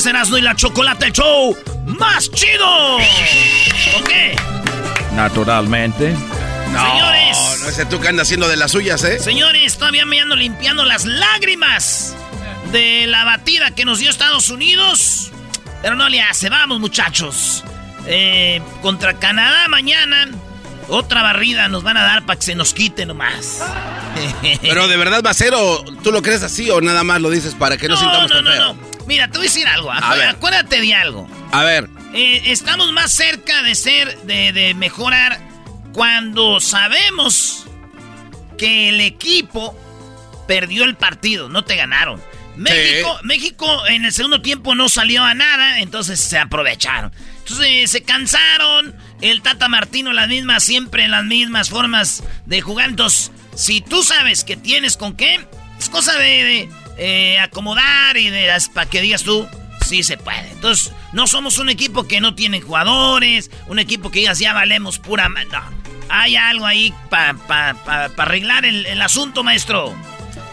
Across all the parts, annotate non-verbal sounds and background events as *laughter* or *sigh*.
Es Erasmo y la Chocolate el Show más chido. ¿O qué? Naturalmente. No, Señores. no ese tú que anda haciendo de las suyas, ¿eh? Señores, todavía me ando limpiando las lágrimas de la batida que nos dio Estados Unidos. Pero no le hace, vamos muchachos. Eh, contra Canadá mañana. Otra barrida nos van a dar para que se nos quite nomás. Pero de verdad va a ser o tú lo crees así o nada más lo dices para que no, no, sintamos no, tan no, feo. Mira, te voy a decir algo. A ver. Acuérdate de algo. A ver, Eh, estamos más cerca de ser, de, de mejorar cuando sabemos que el equipo perdió el partido, no te ganaron. México, México en el segundo tiempo no salió a nada, entonces se aprovecharon. Entonces se cansaron, el Tata Martino las mismas, siempre las mismas formas de jugar. Entonces, si tú sabes que tienes con qué, es cosa de, de, eh, acomodar y de para que digas tú, sí se puede. Entonces, no somos un equipo que no tiene jugadores, un equipo que digas ya valemos pura... ma-". No, hay algo ahí para pa, pa- pa arreglar el, el asunto, maestro.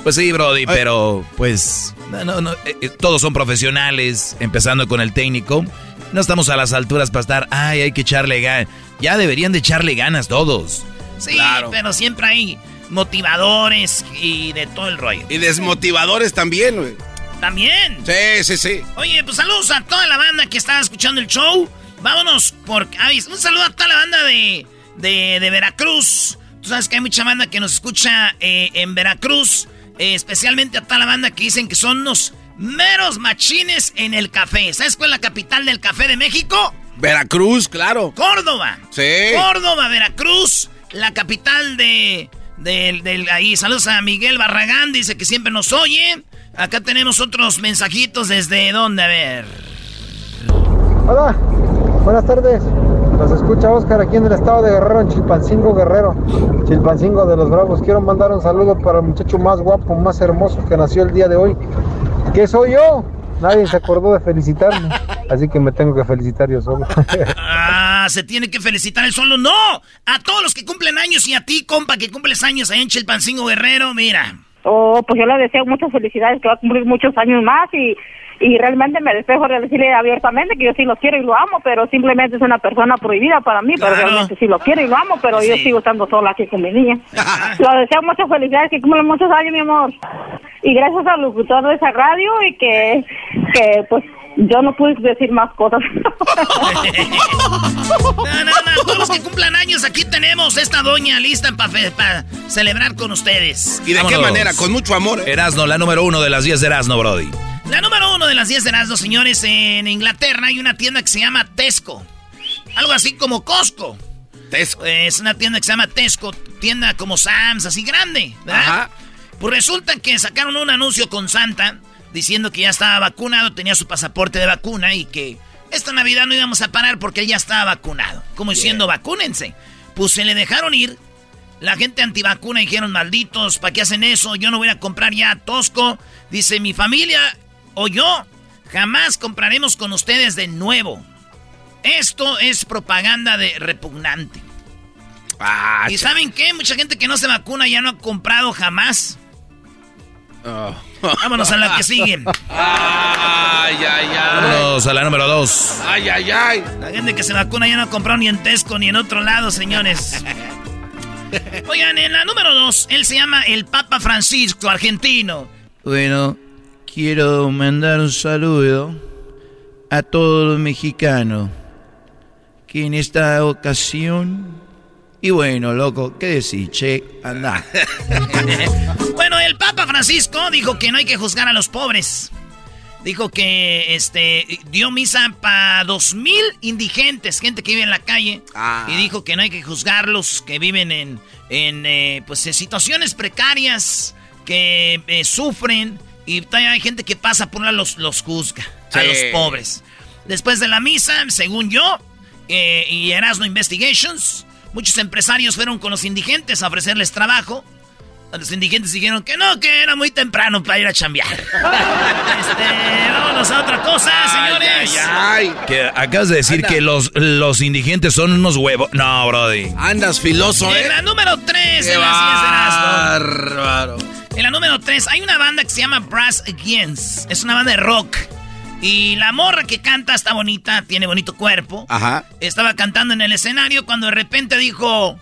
Pues sí, Brody, pero pues no, no, no, eh, eh, todos son profesionales, empezando con el técnico. No estamos a las alturas para estar, ay, hay que echarle ganas. Ya deberían de echarle ganas todos. Sí, Claro. pero siempre hay motivadores y de todo el rollo. y desmotivadores también, güey. También. Sí, sí, sí. Oye, pues saludos a toda la banda que está escuchando el show. Vámonos por... un saludo a toda la banda de, de, de Veracruz. Tú sabes que hay mucha banda que nos escucha eh, en Veracruz. eh, especialmente a toda la banda que dicen que son unos meros machines en el café. ¿Sabes cuál es la capital del café de México? Veracruz, claro. Córdoba. Sí. Córdoba, Veracruz, la capital de, del- del- ahí. Saludos a Miguel Barragán, dice que siempre nos oye. Acá tenemos otros mensajitos desde dónde, a ver. Hola, buenas tardes. Nos escucha Oscar aquí en el estado de Guerrero, en Chilpancingo Guerrero. Chilpancingo de los Bravos. Quiero mandar un saludo para el muchacho más guapo, más hermoso que nació el día de hoy. ¿Qué soy yo? Nadie se acordó de felicitarme. Así que me tengo que felicitar yo solo. Ah, se tiene que felicitar el solo. ¡No! A todos los que cumplen años y a ti, compa, que cumples años ahí en Chilpancingo Guerrero, mira. Oh, pues yo le deseo muchas felicidades, que va a cumplir muchos años más y, y realmente me despejo de decirle abiertamente que yo sí lo quiero y lo amo, pero simplemente es una persona prohibida para mí, pero Claro. realmente sí lo quiero y lo amo, pero yo Sí. sigo estando sola aquí con mi niña. *laughs* le deseo muchas felicidades, que cumpla muchos años, mi amor. Y gracias al locutor de esa radio y que, que pues yo no pude decir más cosas. *laughs* No, no, no, todos los que cumplan años, aquí tenemos esta doña lista para celebrar con ustedes. ¿Y de qué Vámonos. manera? Con mucho amor, ¿eh? Erasno, la número uno de las 10 de Erasno, Brody. La número uno de las 10 de Erasmo, señores, en Inglaterra hay una tienda que se llama Tesco. Algo así como Costco. Tesco. Es una tienda que se llama Tesco, tienda como Sam's, así grande, ¿verdad? Ajá. Pues resulta que sacaron un anuncio con Santa diciendo que ya estaba vacunado, tenía su pasaporte de vacuna y que esta Navidad no íbamos a parar porque él ya estaba vacunado. Como diciendo, vacúnense. Pues se le dejaron ir. La gente antivacuna dijeron, malditos, ¿para qué hacen eso? Yo no voy a comprar ya Tosco. Dice, mi familia o yo jamás compraremos con ustedes de nuevo. Esto es propaganda de repugnante. Ah, ¿Y saben qué? Mucha gente que no se vacuna ya no ha comprado jamás. Oh. Vámonos a la que sigue. Ay, ay, ay. Vámonos a la número dos. Ay, ay, ay. La gente que se vacuna ya no ha comprado ni en Tesco ni en otro lado, señores. *laughs* Oigan, en la número dos, él se llama el Papa Francisco, argentino. Bueno, quiero mandar un saludo a todos los mexicanos que en esta ocasión... Y bueno, loco, ¿qué decís, che? Anda. *laughs* bueno, el Papa Francisco dijo que no hay que juzgar a los pobres. Dijo que este dio misa para dos mil indigentes, gente que vive en la calle. Ah. Y dijo que no hay que juzgarlos, que viven en, en eh, pues, situaciones precarias, que eh, sufren. Y todavía hay gente que pasa por una los, los juzga a los pobres. Después de la misa, según yo, eh, y Erasmo Investigations, muchos empresarios fueron con los indigentes a ofrecerles trabajo. Los indigentes dijeron que no, que era muy temprano para ir a chambear. *laughs* este, vámonos a otra cosa, señores. Que acabas de decir que los, los indigentes son unos huevos. No, Brody. Andas filoso, ¿eh? En la número 3 en la Bárbaro. En la número 3 hay una banda que se llama Brass Against. Es una banda de rock. Y la morra que canta está bonita, tiene bonito cuerpo. Ajá. Estaba cantando en el escenario cuando de repente dijo,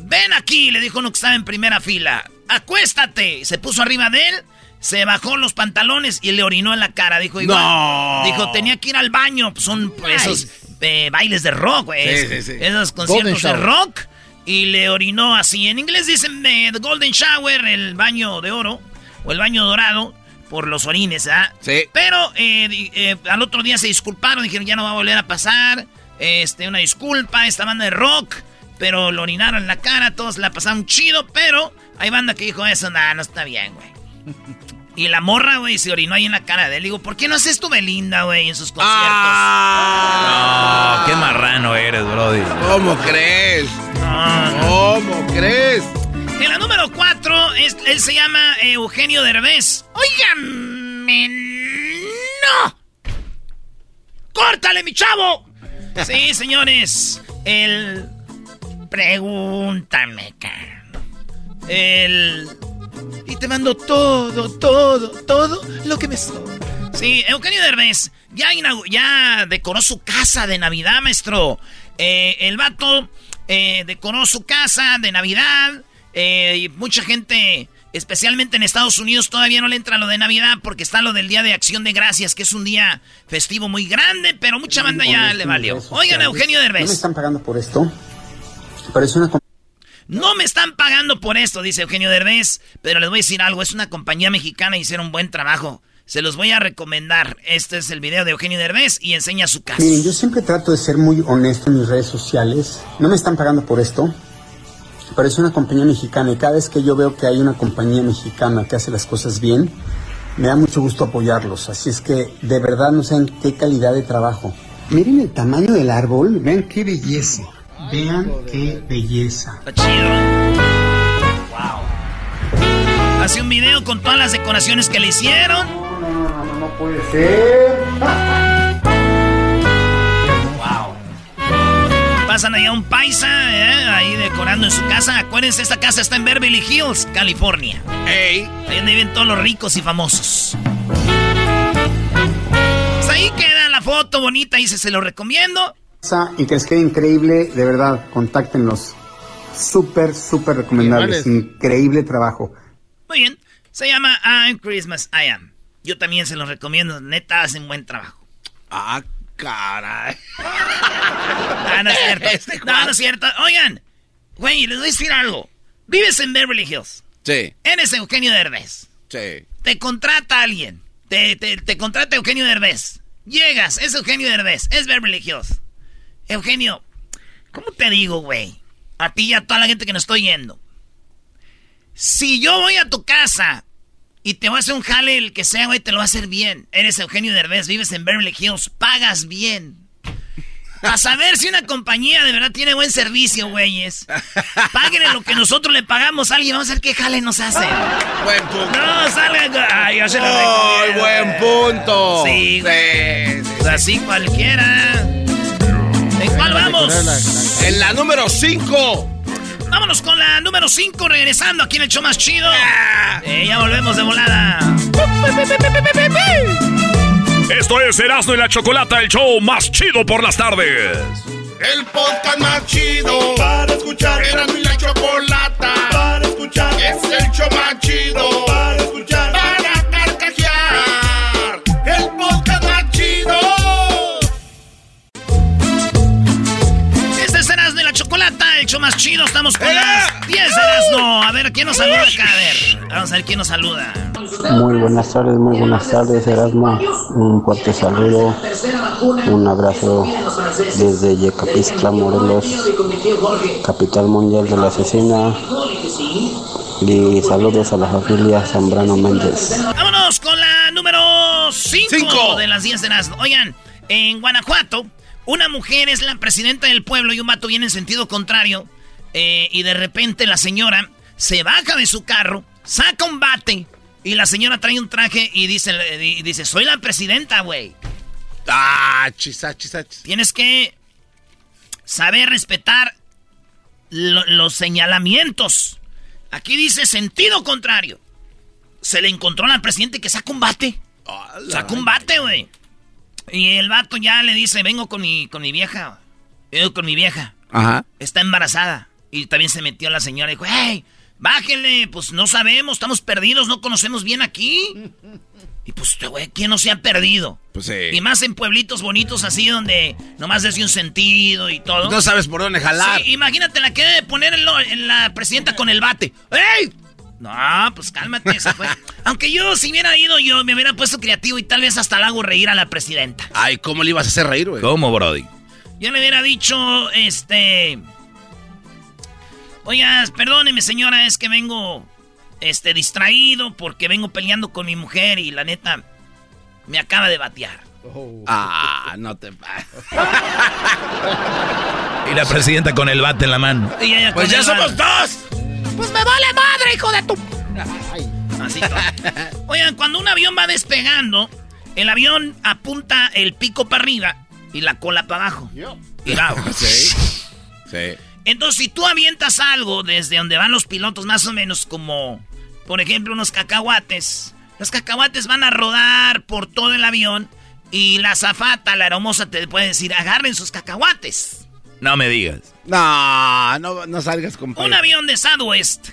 ven aquí, le dijo uno que estaba en primera fila, acuéstate. Se puso arriba de él, se bajó los pantalones y le orinó en la cara. Dijo, igual, dijo, tenía que ir al baño. Pues son esos eh, bailes de rock, güey. Sí, sí, sí. Esos conciertos de rock. Y le orinó así. En inglés dicen eh, The Golden Shower, el baño de oro, o el baño dorado por los orines, ¿ah? Sí. Pero eh, eh, al otro día se disculparon, dijeron ya no va a volver a pasar. Este, una disculpa, esta banda de rock. Pero lo orinaron en la cara, todos la pasaron chido, pero hay banda que dijo eso, nada, no está bien, güey. Y la morra, güey, se orinó ahí en la cara de él. Digo, ¿por qué no haces tu Belinda, güey, en sus conciertos? Ah, no, qué marrano eres, brody. ¿Cómo crees? ¿Cómo crees? En la número 4, él se llama Eugenio Derbez. Oigan, no. ¡Córtale, mi chavo! Sí, señores. El... Pregúntame, El... Y te mando todo, todo, todo lo que me sobra. Sí, Eugenio Derbez ya, ya decoró su casa de Navidad, maestro. Eh, el vato eh, decoró su casa de Navidad. Eh, y mucha gente, especialmente en Estados Unidos, todavía no le entra lo de Navidad porque está lo del Día de Acción de Gracias, que es un día festivo muy grande, pero mucha banda ya le valió. Oigan, Eugenio Derbez. No me están pagando por esto, es una no me están pagando por esto, dice Eugenio Derbez, pero les voy a decir algo, es una compañía mexicana y hicieron un buen trabajo. Se los voy a recomendar. Este es el video de Eugenio Derbez y enseña su casa. Miren, yo siempre trato de ser muy honesto en mis redes sociales. No me están pagando por esto, pero es una compañía mexicana y cada vez que yo veo que hay una compañía mexicana que hace las cosas bien, me da mucho gusto apoyarlos. Así es que de verdad no saben qué calidad de trabajo. Miren el tamaño del árbol, vean qué belleza. Vean qué belleza. Está chido. Wow. Hace un video con todas las decoraciones que le hicieron. No, no, no, no, no puede ser. pasan allá un paisa, ¿eh? ahí decorando en su casa. Acuérdense, esta casa está en Beverly Hills, California. Hey. Ahí donde viven todos los ricos y famosos. Pues ahí queda la foto bonita, y se lo recomiendo. Y que les quede increíble, de verdad, contáctenlos. Súper, súper recomendables. Increíble trabajo. Muy bien. Se llama I'm Christmas I Am. Yo también se los recomiendo. Neta, hacen buen trabajo. Ah, Caray. *laughs* ah, no es cierto. *laughs* Este no, no es cierto. Oigan, güey, les voy a decir algo. Vives en Beverly Hills. Sí. Eres Eugenio Derbez. Sí. Te contrata alguien. Te, te, te contrata Eugenio Derbez. Llegas, es Eugenio Derbez. Es Beverly Hills. Eugenio, ¿cómo te digo, güey? A ti y a toda la gente que nos estoy yendo. Si yo voy a tu casa y te voy a hacer un jale, el que sea, güey, te lo va a hacer bien. Eres Eugenio Derbez, vives en Beverly Hills, pagas bien. A saber si una compañía de verdad tiene buen servicio, güeyes. Páguenle lo que nosotros le pagamos a alguien. Vamos a ver qué jale nos hace. Buen punto. No, salga. Ay, yo se lo oh, buen punto. Sí, güey. Pues así cualquiera. ¿En la número 5. Vámonos con la número 5, regresando aquí en el show más chido. Eh, ya volvemos de volada. Esto es Erasmo y la Chocolata, el show más chido por las tardes. El podcast más chido para escuchar. Erasmo y la Chocolata para escuchar. Es el show más más chido. Estamos con las 10 de no. A ver, ¿quién nos saluda acá? A ver, vamos a ver quién nos saluda. Muy buenas tardes, muy buenas tardes, Erasmo. Un fuerte saludo, un abrazo desde Yecapistla, Morelos, capital mundial de la asesina. Y saludos a la familia Zambrano Méndez. Vámonos con la número 5 de las 10 de las. Oigan, en Guanajuato, una mujer es la presidenta del pueblo y un vato viene en sentido contrario. Eh, y de repente la señora se baja de su carro, saca un bate y la señora trae un traje y dice, y dice soy la presidenta, güey. Ah, chisa, chisa, Tienes que saber respetar los señalamientos. Aquí dice sentido contrario. Se le encontró a la presidenta que saca un bate. Saca un bate, güey. Y el vato ya le dice, vengo con mi, con mi vieja. Vengo con mi vieja. Ajá. Está embarazada. Y también se metió la señora y dijo, hey, bájenle, pues no sabemos, estamos perdidos, no conocemos bien aquí. Y pues, este güey, ¿quién no se ha perdido? Pues sí. Y más en pueblitos bonitos así donde nomás desde un sentido y todo. No sabes por dónde jalar. Sí, imagínate la que debe poner en, la presidenta con el bate. ¡Ey! No, pues cálmate, esa fue. *laughs* Aunque yo, si hubiera ido, yo me hubiera puesto creativo y tal vez hasta la hago reír a la presidenta. Ay, ¿cómo le ibas a hacer reír, güey? ¿Cómo, Brody? Yo le hubiera dicho, este. Oiga, perdóneme, señora, es que vengo este distraído porque vengo peleando con mi mujer y la neta me acaba de batear. Ah, no te Y la presidenta con el bate en la mano. pues ya somos dos. Pues me vale madre, hijo de tu. Así Oigan, cuando un avión va despegando, el avión apunta el pico para arriba y la cola para abajo. *laughs* Sí. Sí. Entonces, si tú avientas algo desde donde van los pilotos, más o menos como, por ejemplo, unos cacahuates, los cacahuates van a rodar por todo el avión y la zafata, la hermosa, te puede decir, agarren sus cacahuates. No me digas. No, no, salgas con... Un avión de Southwest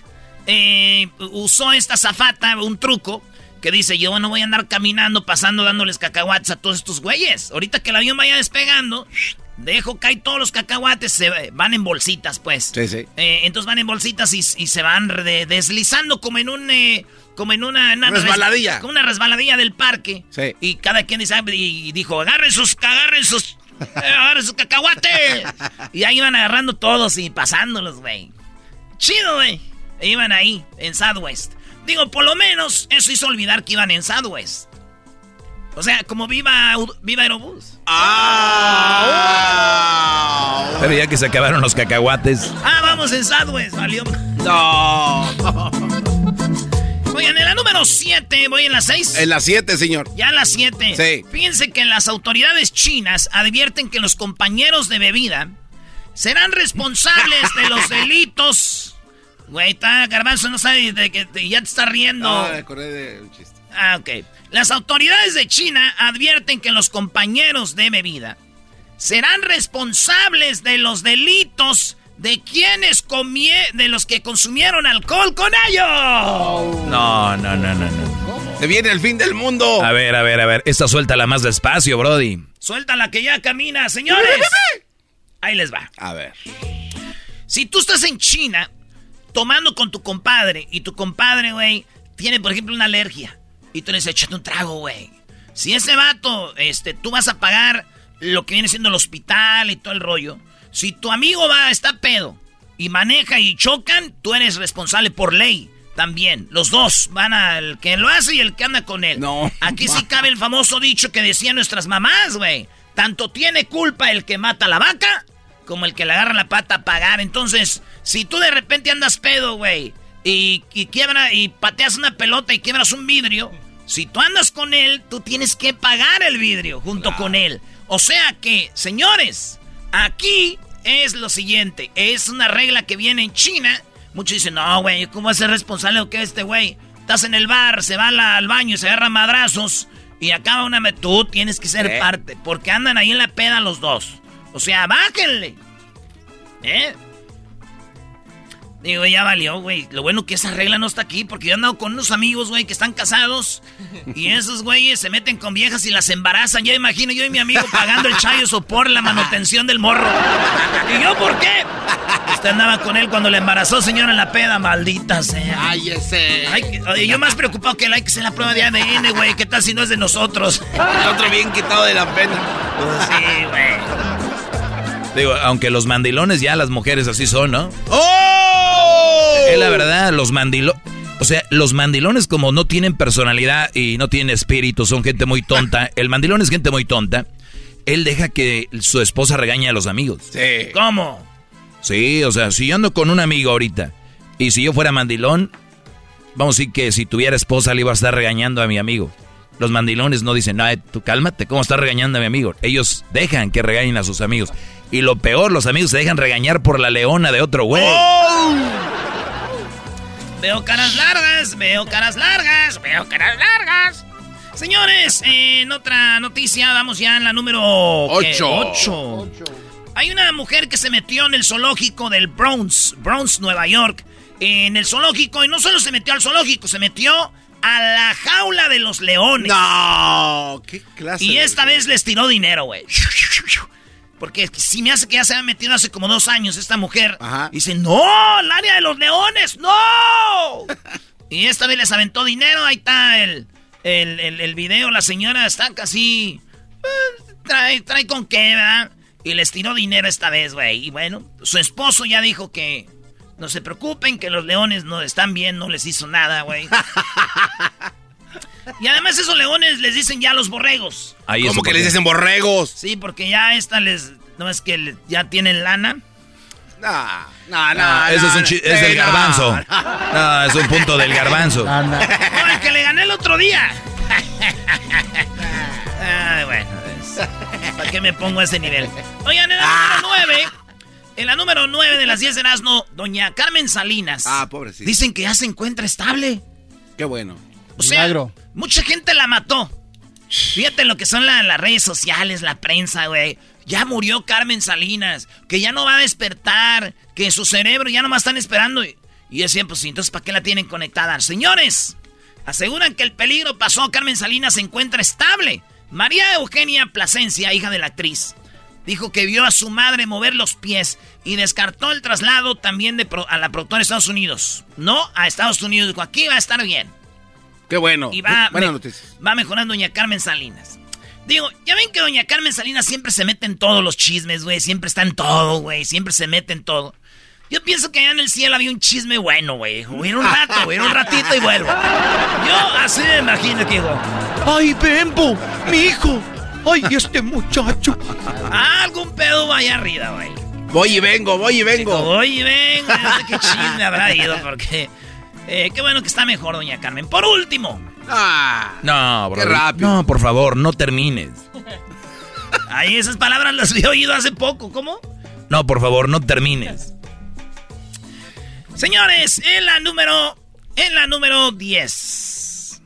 eh, usó esta zafata, un truco, que dice, yo no voy a andar caminando, pasando, dándoles cacahuates a todos estos güeyes. Ahorita que el avión vaya despegando, Dejo caer todos los cacahuates, se van en bolsitas, pues. Sí, sí. Eh, entonces van en bolsitas y, se van deslizando como en un... Eh, como en una, resbaladilla. como una resbaladilla del parque. Sí. Y cada quien dice, ah, y dijo, agarren sus, agarren sus, *laughs* agarren sus cacahuates. y ahí iban agarrando todos y pasándolos, güey. Chido, güey. E iban ahí, en Southwest. Digo, por lo menos eso hizo olvidar que iban en Southwest. O sea, como viva, viva Aerobús. ¡Ah! Pero ya que se acabaron los cacahuates. Ah, vamos en Southwest, valió. No. Oigan, en la número 7, voy en la 6. En la 7, señor. Ya en la 7. Sí. Fíjense que las autoridades chinas advierten que los compañeros de bebida serán responsables de los *laughs* delitos. Güey, está garbanzo, no sabe de que ya te está riendo. No, me acordé de un chiste. Ah, ok. Las autoridades de China advierten que los compañeros de bebida serán responsables de los delitos de quienes comie de los que consumieron alcohol con ellos. No, no, no, no, no. Se viene el fin del mundo. A ver, a ver, a ver. Esta la más despacio, Brody. la que ya camina, señores. *laughs* Ahí les va. A ver. Si tú estás en China tomando con tu compadre y tu compadre, güey, tiene, por ejemplo, una alergia y tú le dices, échate un trago, güey. Si ese vato, este, tú vas a pagar lo que viene siendo el hospital y todo el rollo. Si tu amigo va, está pedo y maneja y chocan, tú eres responsable por ley. También, los dos van al que lo hace y el que anda con él. No. Aquí sí cabe el famoso dicho que decían nuestras mamás, güey. Tanto tiene culpa el que mata a la vaca como el que le agarra la pata a pagar. Entonces, si tú de repente andas pedo, güey, y, y quiebra y pateas una pelota y quiebras un vidrio, si tú andas con él, tú tienes que pagar el vidrio junto con él. O sea que, señores, aquí es lo siguiente. Es una regla que viene en China. Muchos dicen, no, güey, ¿cómo va a ser responsable o qué este güey? Estás en el bar, se va al baño y se agarra madrazos y acaba una... Tú tienes que ser parte, porque andan ahí en la peda los dos. O sea, bájenle. ¿Eh? Digo, ya valió, güey. Lo bueno que esa regla no está aquí, porque yo he andado con unos amigos, güey, que están casados. Y esos güeyes se meten con viejas y las embarazan. Ya imagino yo y mi amigo pagando el chayo por la manutención del morro. ¿Y yo por qué? Usted andaba con él cuando le embarazó, señora, en la peda, maldita sea. Ay, ese. Ay, yo más preocupado que él hay que hacer la prueba de ADN, güey. ¿Qué tal si no es de nosotros? El otro bien quitado de la pena. sí, güey. Digo, aunque los mandilones ya las mujeres así son, ¿no? ¡Oh! Es la verdad, los mandilones... O sea, los mandilones como no tienen personalidad y no tienen espíritu, son gente muy tonta. *laughs* El mandilón es gente muy tonta. Él deja que su esposa regañe a los amigos. Sí. ¿Cómo? Sí, o sea, si yo ando con un amigo ahorita y si yo fuera mandilón, vamos a decir que si tuviera esposa le iba a estar regañando a mi amigo. Los mandilones no dicen, no, tú cálmate, ¿cómo estás regañando a mi amigo? Ellos dejan que regañen a sus amigos. Y lo peor, los amigos se dejan regañar por la leona de otro güey. ¡Oh! Veo caras largas, veo caras largas, veo caras largas. Señores, en otra noticia, vamos ya en la número 8. Hay una mujer que se metió en el zoológico del Bronx, Bronx, Nueva York. En el zoológico, y no solo se metió al zoológico, se metió a la jaula de los leones. No, qué clase. Y esta vez les tiró dinero, güey. Porque si me hace que ya se ha metido hace como dos años esta mujer. Ajá. dice, no, el área de los leones, no. *laughs* y esta vez les aventó dinero, ahí está el, el, el, video, la señora está casi... Eh, trae, trae con qué, ¿verdad? Y les tiró dinero esta vez, güey. Y bueno, su esposo ya dijo que no se preocupen, que los leones no están bien, no les hizo nada, güey. *laughs* *laughs* Y además esos leones les dicen ya los borregos. ¿Cómo que les dicen borregos? Sí, porque ya esta les... No es que ya tienen lana. No, no, no. eso es, un es del garbanzo. *laughs* No, es un punto del garbanzo. *laughs* No, el que le gané el otro día. Ay, bueno. ¿Para qué me pongo a ese nivel? Oigan, en la número 9... En la número 9 de las 10 de Erasmo, doña Carmen Salinas. Ah, pobrecita. Dicen que ya se encuentra estable. Qué bueno. O sea, mucha gente la mató. Fíjate lo que son las redes sociales, la prensa, güey. Ya murió Carmen Salinas, que ya no va a despertar, que su cerebro ya no más están esperando. Y, y decían, pues entonces, ¿para qué la tienen conectada? Señores, aseguran que el peligro pasó, Carmen Salinas se encuentra estable. María Eugenia Plasencia, hija de la actriz, dijo que vio a su madre mover los pies y descartó el traslado también de a la productora de Estados Unidos. No a Estados Unidos, dijo, aquí va a estar bien. Qué bueno. Y va, va mejorando doña Carmen Salinas. Digo, ya ven que doña Carmen Salinas siempre se mete en todos los chismes, güey. Siempre está en todo, güey. Siempre se mete en todo. Yo pienso que allá en el cielo había un chisme bueno, güey. Hubiera un rato, güey. un ratito y vuelvo. Yo así me imagino que digo... ¡Ay, Bembo! ¡Mi hijo! ¡Ay, *laughs* este muchacho! Algún pedo vaya arriba, güey. Voy y vengo, voy y vengo. voy y vengo. No sé qué chisme habrá ido porque... Eh, qué bueno que está mejor, doña Carmen. Por último. Ah, no, bro, No, por favor, no termines. *laughs* Ay, esas palabras las he oído hace poco. ¿Cómo? No, por favor, no termines. Señores, en la número. En la número 10.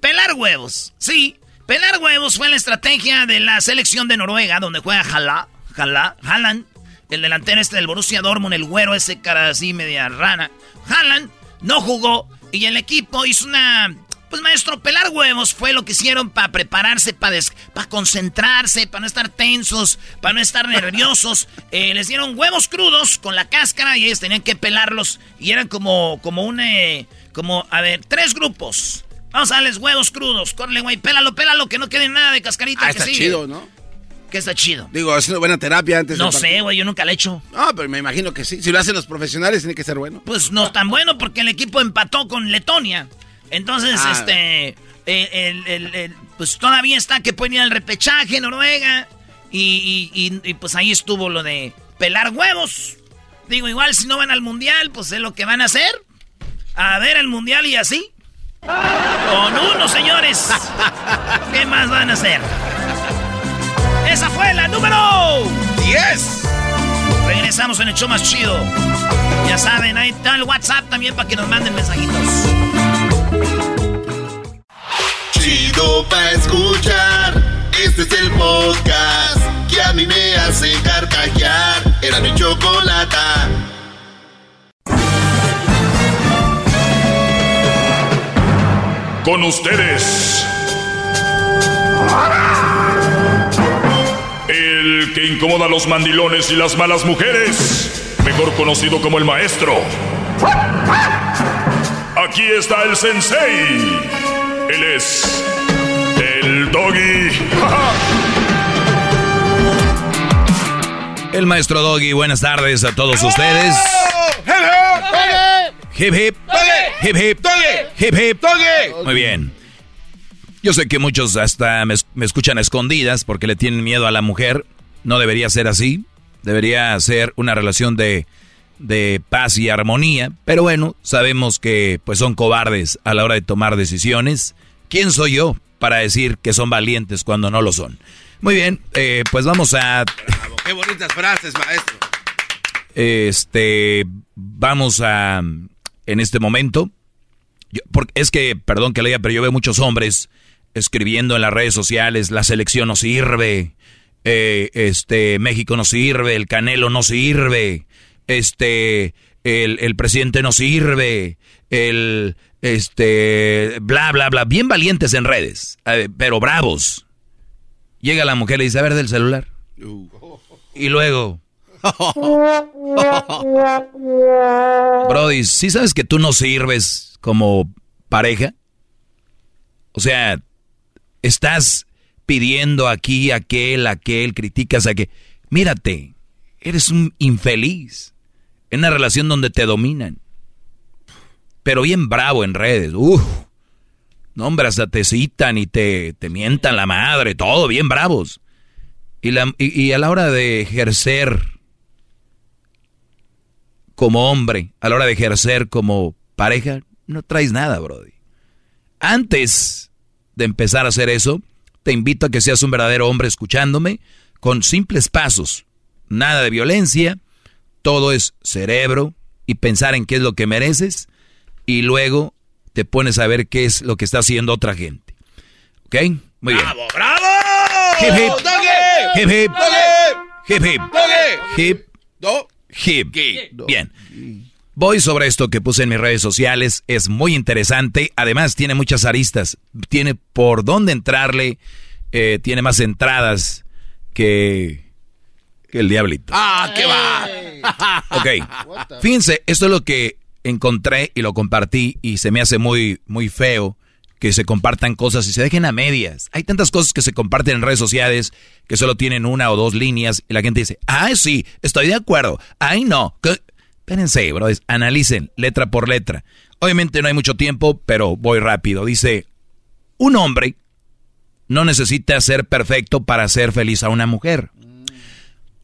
Pelar huevos. Sí, pelar huevos fue la estrategia de la selección de Noruega, donde juega Hala, Hala, Haaland, el delantero este del Borussia Dortmund, el güero ese cara así media rana. Haaland no jugó y el equipo hizo una... Pues maestro, pelar huevos fue lo que hicieron para prepararse, para concentrarse, para no estar tensos, para no estar nerviosos. *laughs* Eh, les dieron huevos crudos con la cáscara y ellos tenían que pelarlos y eran como, como un... Eh, como, a ver, tres grupos. Vamos a darles huevos crudos. Corre, güey, pélalo, pélalo, que no quede nada de cascarita. Ah, está chido, ¿no? Que está chido. Digo, haciendo buena terapia antes No sé, güey, yo nunca la he hecho. Ah, pero me imagino que sí. Si lo hacen los profesionales, tiene que ser bueno. Pues no es tan bueno porque el equipo empató con Letonia. Entonces, ah. este. Pues todavía está que pueden ir al repechaje Noruega. Y, y, pues ahí estuvo lo de pelar huevos. Digo, igual si no van al mundial, pues es lo que van a hacer. A ver el mundial y así. Con uno, señores. *laughs* ¿Qué más van a hacer? Esa fue la número 10. Regresamos en el show más chido. Ya saben, ahí está el WhatsApp también para que nos manden mensajitos. Chido para escuchar. Este es el podcast que a mí me hace carcajear. Era mi chocolate. Con ustedes. ¡Ara! El que incomoda a los mandilones y las malas mujeres. Mejor conocido como el maestro. Aquí está el sensei. Él es el doggy. *laughs* El maestro Doggy, buenas tardes a todos ustedes. Hip hip. Hip hip. Hip hip. Muy bien. Yo sé que muchos hasta me, me escuchan a escondidas porque le tienen miedo a la mujer. No debería ser así. Debería ser una relación de, de paz y armonía. Pero bueno, sabemos que pues son cobardes a la hora de tomar decisiones. ¿Quién soy yo para decir que son valientes cuando no lo son? Muy bien, eh, pues vamos a... Bravo, qué bonitas frases, maestro. Este, vamos a, en este momento, yo- porque es que, perdón que leía, pero yo veo muchos hombres escribiendo en las redes sociales, la selección no sirve, eh, este, México no sirve, el Canelo no sirve, este, el, el presidente no sirve, el, este, bla, bla, bla, bien valientes en redes, eh, pero bravos. Llega la mujer y le dice, a ver del celular. Y luego, *laughs* Brody, ¿sí sabes que tú no sirves como pareja? O sea, estás pidiendo aquí, aquel, aquel, criticas a que... Mírate, eres un infeliz en una relación donde te dominan. Pero bien bravo en redes. Uf. No, hombre, hasta te citan y te, te mientan la madre, todo bien bravos. Y, la, y, y a la hora de ejercer como hombre, a la hora de ejercer como pareja, no traes nada, Brody. Antes de empezar a hacer eso, te invito a que seas un verdadero hombre escuchándome con simples pasos. Nada de violencia, todo es cerebro y pensar en qué es lo que mereces y luego te pones a ver qué es lo que está haciendo otra gente. ¿Ok? Muy bien. ¡Bravo! Hip, hip. ¡Doggy! Hip, hip. Hip, hip. Hip, Do- hip. Bien. Voy sobre esto que puse en mis redes sociales. Es muy interesante. Además, tiene muchas aristas. Tiene por dónde entrarle. eh, tiene más entradas que, que el diablito. ¡Ah, qué va! Ok. *laughs* Fíjense, esto es lo que encontré y lo compartí y se me hace muy, muy feo que se compartan cosas y se dejen a medias. Hay tantas cosas que se comparten en redes sociales que solo tienen una o dos líneas y la gente dice, ay sí, estoy de acuerdo, ay no. ¿Qué? Espérense, bro, analicen letra por letra. Obviamente no hay mucho tiempo, pero voy rápido. Dice, un hombre no necesita ser perfecto para ser feliz a una mujer.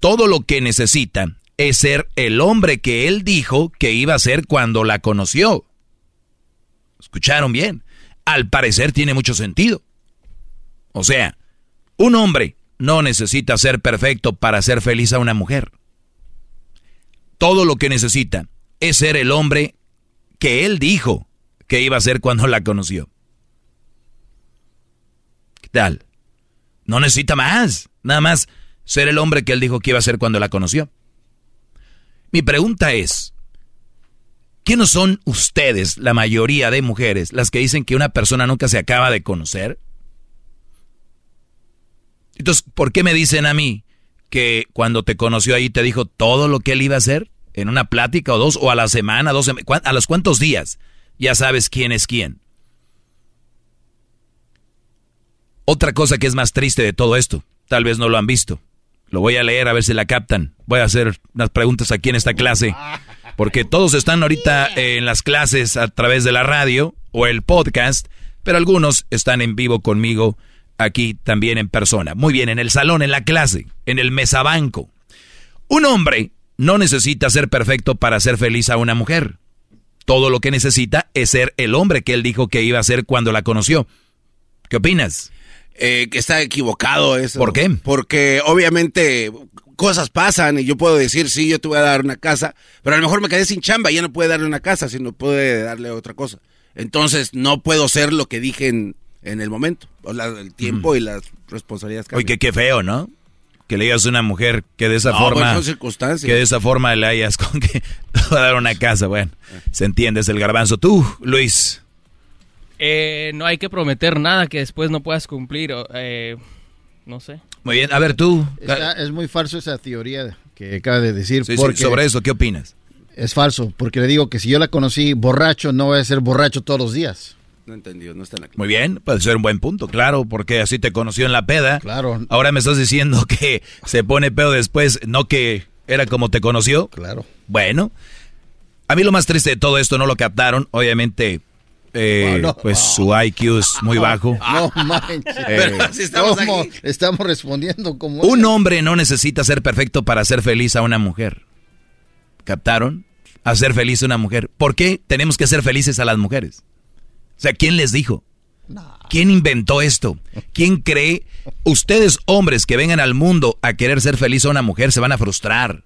Todo lo que necesita es ser el hombre que él dijo que iba a ser cuando la conoció. ¿Escucharon bien? Al parecer tiene mucho sentido. O sea, un hombre no necesita ser perfecto para ser feliz a una mujer. Todo lo que necesita es ser el hombre que él dijo que iba a ser cuando la conoció. ¿Qué tal? No necesita más. Nada más ser el hombre que él dijo que iba a ser cuando la conoció. Mi pregunta es, ¿qué no son ustedes, la mayoría de mujeres, las que dicen que una persona nunca se acaba de conocer? Entonces, ¿por qué me dicen a mí que cuando te conoció ahí te dijo todo lo que él iba a hacer? ¿En una plática o dos? ¿O a la semana, dos? ¿A los cuántos días? Ya sabes quién es quién. Otra cosa que es más triste de todo esto, tal vez no lo han visto. Lo voy a leer a ver si la captan. Voy a hacer unas preguntas aquí en esta clase. Porque todos están ahorita en las clases a través de la radio o el podcast, pero algunos están en vivo conmigo aquí también en persona. Muy bien, en el salón, en la clase, en el mesabanco. Un hombre no necesita ser perfecto para ser feliz a una mujer. Todo lo que necesita es ser el hombre que él dijo que iba a ser cuando la conoció. ¿Qué opinas? Eh, que está equivocado eso. ¿Por qué? Porque obviamente cosas pasan y yo puedo decir, sí, yo te voy a dar una casa, pero a lo mejor me quedé sin chamba y ya no puede darle una casa, sino puede darle otra cosa. Entonces no puedo ser lo que dije en, en el momento, o la- el tiempo y las responsabilidades. Oye, cambian. que qué feo, ¿no? Que le digas a una mujer que de esa No, forma... pues son circunstancias. Que de esa forma le hayas *laughs* con que te va a dar una casa. Bueno, se entiende, es el garbanzo. Tú, Luis. Eh, no hay que prometer nada que después no puedas cumplir. eh, no sé. Muy bien, a ver tú. es muy falso esa teoría que acaba de decir. Sí, sí, porque sobre eso, ¿qué opinas? Es falso, porque le digo que si yo la conocí borracho, no voy a ser borracho todos los días. No entendido, no está en la Muy bien, puede ser un buen punto, claro, porque así te conoció en la peda. Claro. Ahora me estás diciendo *laughs* que se pone pedo después, no que era como te conoció. Claro. Bueno, a mí lo más triste de todo esto no lo captaron, obviamente. eh, No, no. pues su IQ es muy bajo. No manches. Eh, *laughs* ¿Cómo estamos respondiendo como Un hombre no necesita ser perfecto para hacer feliz a una mujer. ¿Captaron? Hacer feliz a una mujer. ¿Por qué tenemos que ser felices a las mujeres? O sea, ¿quién les dijo? ¿Quién inventó esto? ¿Quién cree? Ustedes hombres que vengan al mundo a querer ser feliz a una mujer se van a frustrar.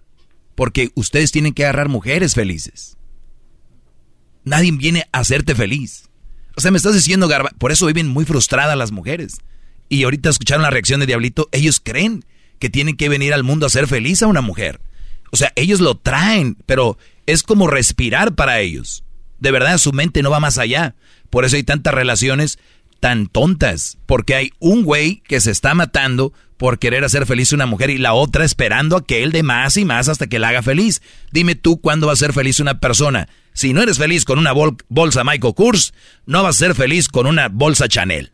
Porque ustedes tienen que agarrar mujeres felices. Nadie viene a hacerte feliz. O sea, me estás diciendo, Garba, por eso viven muy frustradas las mujeres. Y ahorita escucharon la reacción de Diablito, ellos creen que tienen que venir al mundo a ser feliz a una mujer. O sea, ellos lo traen, pero es como respirar para ellos. De verdad, su mente no va más allá. Por eso hay tantas relaciones tan tontas. Porque hay un güey que se está matando por querer hacer feliz a una mujer y la otra esperando a que él dé más y más hasta que la haga feliz. Dime tú cuándo va a ser feliz una persona. Si no eres feliz con una bol- bolsa Michael Kors, no vas a ser feliz con una bolsa Chanel.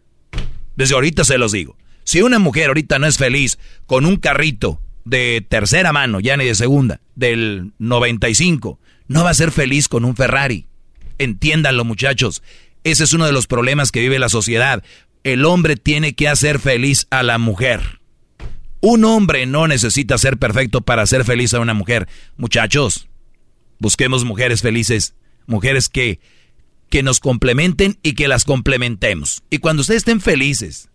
Desde ahorita se los digo. Si una mujer ahorita no es feliz con un carrito de tercera mano, ya ni de segunda, del 95, no va a ser feliz con un Ferrari. Entiéndanlo muchachos. Ese es uno de los problemas que vive la sociedad. El hombre tiene que hacer feliz a la mujer. Un hombre no necesita ser perfecto para hacer feliz a una mujer. Muchachos, busquemos mujeres felices, mujeres que, que nos complementen y que las complementemos. Y cuando ustedes estén felices,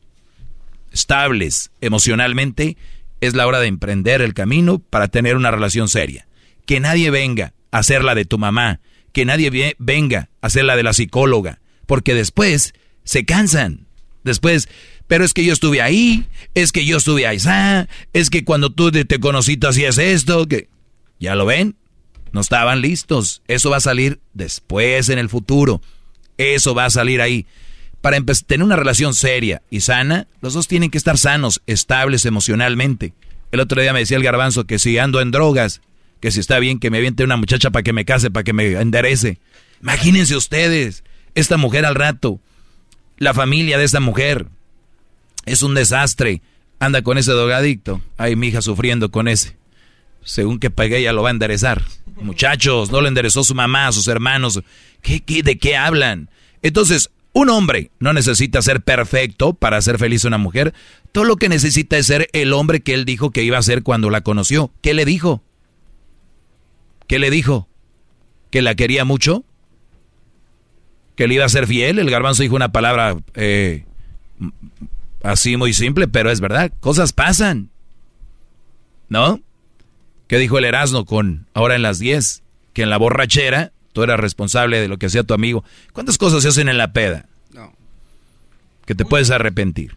estables emocionalmente, es la hora de emprender el camino para tener una relación seria. Que nadie venga a hacer la de tu mamá, que nadie venga a hacer la de la psicóloga, porque después se cansan. Después, pero es que yo estuve ahí, es que yo estuve ahí, ah, es que cuando tú te conocí tú hacías esto, que ya lo ven, no estaban listos. Eso va a salir después en el futuro. Eso va a salir ahí. Para tener una relación seria y sana, los dos tienen que estar sanos, estables emocionalmente. El otro día me decía el garbanzo que si ando en drogas, que si está bien que me aviente una muchacha para que me case, para que me enderece. Imagínense ustedes, esta mujer al rato, la familia de esta mujer, es un desastre. Anda con ese drogadicto. Ay, mi hija sufriendo con ese. Según que pague, ella lo va a enderezar. *laughs* Muchachos, no lo enderezó su mamá, sus hermanos. ¿Qué, qué, ¿De qué hablan? Entonces, un hombre no necesita ser perfecto para hacer feliz a una mujer. Todo lo que necesita es ser el hombre que él dijo que iba a ser cuando la conoció. ¿Qué le dijo? ¿Qué le dijo? ¿Que la quería mucho? ¿Que le iba a ser fiel? El garbanzo dijo una palabra eh, así muy simple, pero es verdad. Cosas pasan. ¿No? ¿Qué dijo el Erasmo con ahora en las 10? Que en la borrachera tú eras responsable de lo que hacía tu amigo. ¿Cuántas cosas se hacen en la peda? No. Que te puedes arrepentir.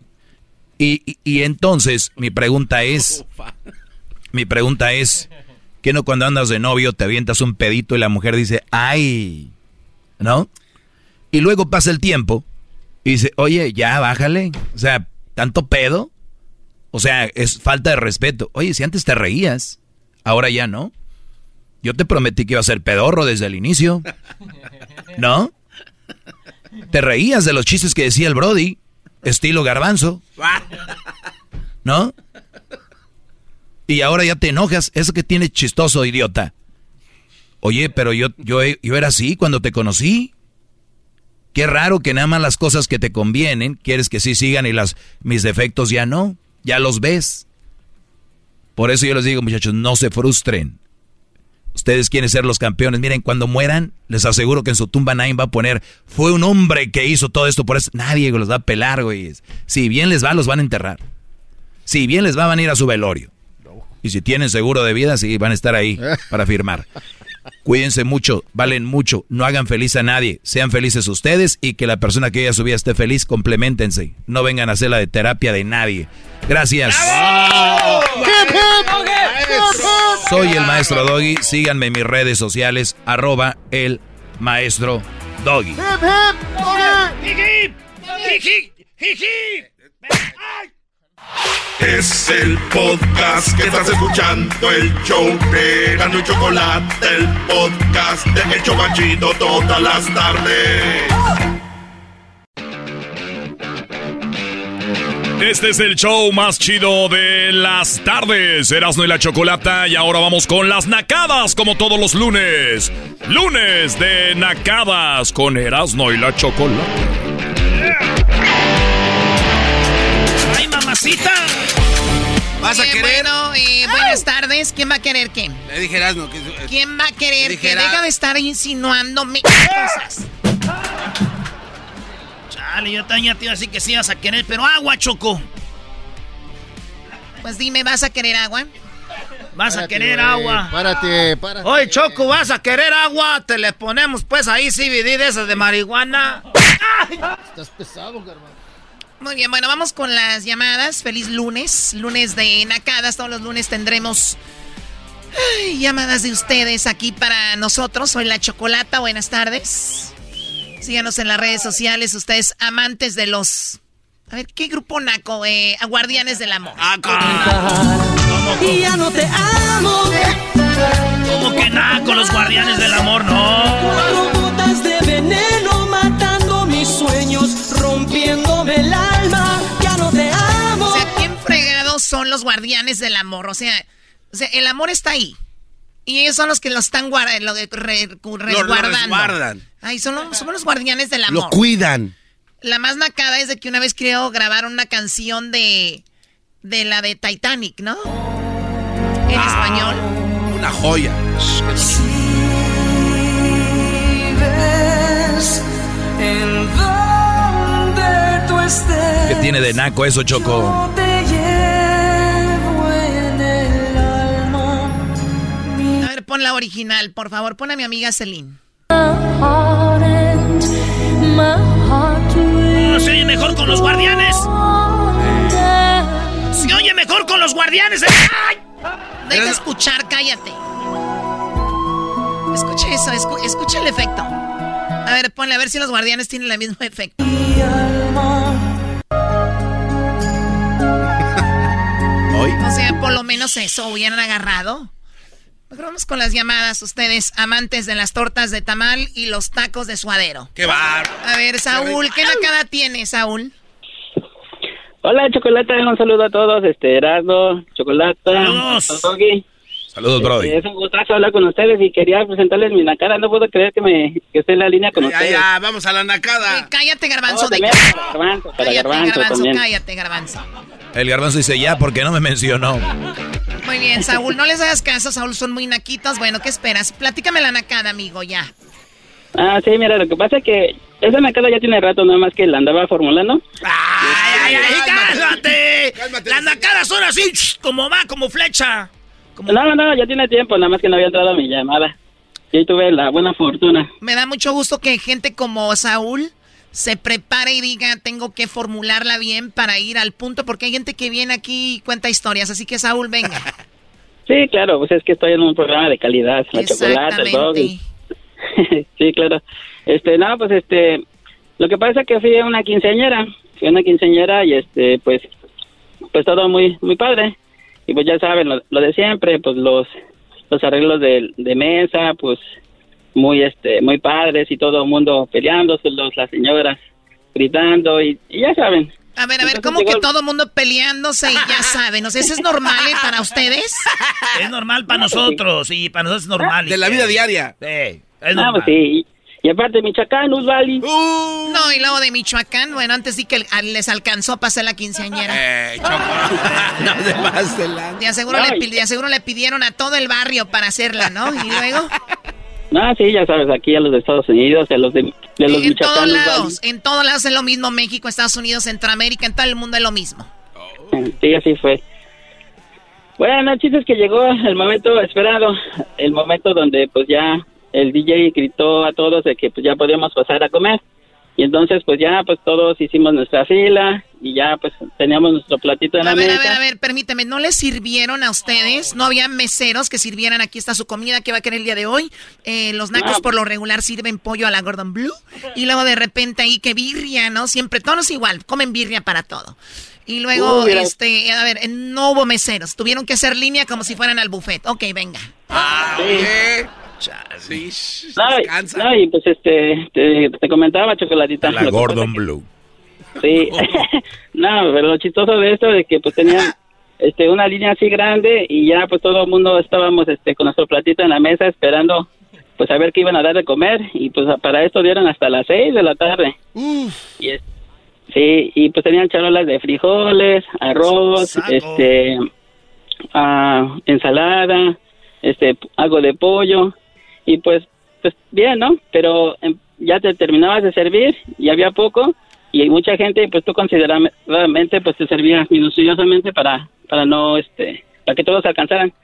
Y, y- y entonces mi pregunta es, *laughs* mi pregunta es, ¿que no cuando andas de novio te avientas un pedito y la mujer dice, ay, ¿no? Y luego pasa el tiempo y dice, oye, ya bájale, o sea, tanto pedo, o sea, es falta de respeto. Oye, si antes te reías, ahora ya no. Yo te prometí que iba a ser pedorro desde el inicio. *laughs* ¿No? Te reías de los chistes que decía el Brody, estilo garbanzo. *laughs* ¿No? Y ahora ya te enojas. Eso que tienes chistoso, idiota. Oye, pero yo, yo, yo era así cuando te conocí. Qué raro que nada más las cosas que te convienen, quieres que sí sigan y las, mis defectos ya no. Ya los ves. Por eso yo les digo, muchachos, no se frustren. Ustedes quieren ser los campeones. Miren, cuando mueran, les aseguro que en su tumba nadie va a poner, fue un hombre que hizo todo esto por eso. Nadie los va a pelar, güey. Si bien les va, los van a enterrar. Si bien les va, van a ir a su velorio. Y si tienen seguro de vida, sí, van a estar ahí *laughs* para firmar. Cuídense mucho, valen mucho, no hagan feliz a nadie, sean felices ustedes y que la persona que haya su vida esté feliz, complementense. No vengan a hacer la de terapia de nadie. Gracias. Soy el maestro Doggy, síganme en mis redes sociales, arroba el maestro Doggy. Es el podcast que estás escuchando, el show de Gano y Chocolate, el podcast de El Chocachito todas las tardes. Este es el show más chido de las tardes. Erasmo y la Chocolata. Y ahora vamos con las nacadas, como todos los lunes. Lunes de nacadas con Erasmo y la Chocolata. ¡Ay, ¿Vas a Eh, querer? Bueno, eh, buenas tardes. ¿Quién va a querer qué? Le dije Erasmo que... ¿Quién va a querer dijera- Deja de estar insinuándome cosas. Chale, yo también te iba a decir que sí ibas a querer, pero agua, Choco. Pues dime, ¿vas a querer agua? Vas a querer agua. Párate, párate. Oye, Choco, ¿vas a querer agua? Te le ponemos pues ahí CBD de esas de marihuana. Estás pesado, garbanzo. Muy bien, bueno, vamos con las llamadas. Feliz lunes, lunes de Nacadas. Todos los lunes tendremos ay, llamadas de ustedes aquí para nosotros. Soy la Chocolata, buenas tardes. Síganos en las redes sociales, ustedes amantes de los... A ver, ¿qué grupo naco? Eh, Guardianes del Amor. Ah, Y ya no te amo. ¿Cómo que nada con los guardianes del amor? No. Cuatro gotas de veneno matando mis sueños, rompiéndome el son los guardianes del amor? O sea, o sea, el amor está ahí. Y ellos son los que lo están guarda- lo de- re- resguardando. Ay, son los, somos los guardianes del amor. Lo cuidan. La más nacada es de que una vez creo grabaron una canción de, de la de Titanic, ¿no? En español. Una joya. ves en donde tú estés. ¿Qué tiene de naco eso, Choco? Pon la original, por favor. Pon a mi amiga Celine. No se oye mejor con los guardianes. Se oye mejor con los guardianes. ¡Ay! Deja escuchar, cállate. Escucha eso, escu- escucha el efecto. A ver, ponle a ver si los guardianes tienen el mismo efecto. Hoy. O sea, por lo menos eso hubieran agarrado. Mejor vamos con las llamadas, ustedes amantes de las tortas de tamal y los tacos de suadero. ¡Qué bar! A ver, Saúl, ¿qué nacada tiene, Saúl? Hola, Chocolata, un saludo a todos, este, Erasmo, Chocolata, Saludos. Saludos, Brody. Es un gustazo hablar con ustedes y quería presentarles mi nacada, no puedo creer que me que esté en la línea con Ya, ustedes. ya, vamos a la nacada. Cállate, garbanzo. Oh, de... también para Garbanzo, para Cállate, Garbanzo garbanzo, cállate, garbanzo. El garbanzo dice ya porque no me mencionó. Muy bien, Saúl, no les hagas caso, Saúl, son muy naquitos. Bueno, ¿qué esperas? Platícame la nacada, amigo, ya. Ah, sí, mira, lo que pasa es que esa nacada ya tiene rato, nada más que la andaba formulando. ¡Ay, ay, ay! ¡Cálmate! Las nacadas son así, como va, como flecha. No, no, no, ya tiene tiempo, nada más que no había entrado mi llamada. Y ahí tuve la buena fortuna. Me da mucho gusto que gente como Saúl se prepare y diga, tengo que formularla bien para ir al punto, porque hay gente que viene aquí y cuenta historias. Así que, Saúl, venga. *laughs* Sí, claro, pues es que estoy en un programa de calidad, la chocolate, el doggy. *laughs* sí, claro. Este, no, pues este, lo que pasa es que fui a una quinceañera, fui a una quinceañera y este, pues, pues todo muy, muy padre. Y pues ya saben, lo, lo de siempre, pues los, los arreglos de, de mesa, pues muy, este, muy padres y todo el mundo peleándose, los, las señoras gritando y, y ya saben. A ver, a ver, Entonces ¿cómo llegó que todo el mundo peleándose y ya saben? O sea, ¿eso es normal eh, para ustedes? *laughs* Es normal para nosotros y para nosotros es normal. De la vida diaria. Sí, es Ah, normal. pues sí. Y aparte, Michoacán, Usvali. No, y luego de Michoacán, bueno, antes sí que les alcanzó a pasar la quinceañera. Eh, *laughs* no se pase la... De aseguro, le, pi- de aseguro le pidieron a todo el barrio para hacerla, ¿no? Y luego, No, sí, ya sabes, aquí a los de Estados Unidos, a los de, de los en todos lados, en todos lados es lo mismo, México, Estados Unidos, Centroamérica, en todo el mundo es lo mismo. Sí, así fue. Bueno, el chiste es que llegó el momento esperado, el momento donde pues ya el DJ gritó a todos de que pues ya podíamos pasar a comer. Y entonces, pues ya, pues todos hicimos nuestra fila y ya, pues teníamos nuestro platito en a la ver, mesa. A ver, a ver, permíteme, ¿no les sirvieron a ustedes? ¿No había meseros que sirvieran? Aquí está su comida que va a querer el día de hoy. Eh, los nacos No. por lo regular sirven pollo a la Gordon Blue. Y luego de repente ahí que birria, ¿no? Siempre, todos igual, comen birria para todo. Y luego, Uh, este, a ver, no hubo meseros. Tuvieron que hacer línea como si fueran al buffet. Ok, venga. Sí. No, y- no, y pues este, te, te comentaba, Chocolatita. La Gordon Blue. que- Sí. *laughs* no, pero lo chistoso de esto es que pues tenían este, una línea así grande y ya pues todo el mundo estábamos este, con nuestro platito en la mesa esperando pues a ver qué iban a dar de comer y pues para esto dieron hasta las seis de la tarde. Y es- sí, y pues tenían charolas de frijoles, arroz, este, ah, ensalada, este, algo de pollo y pues, pues bien, ¿no? Pero em, ya te terminabas de servir y había poco y mucha gente, pues tú consideradamente, pues te servías minuciosamente para, para no, este, para que todos alcanzaran.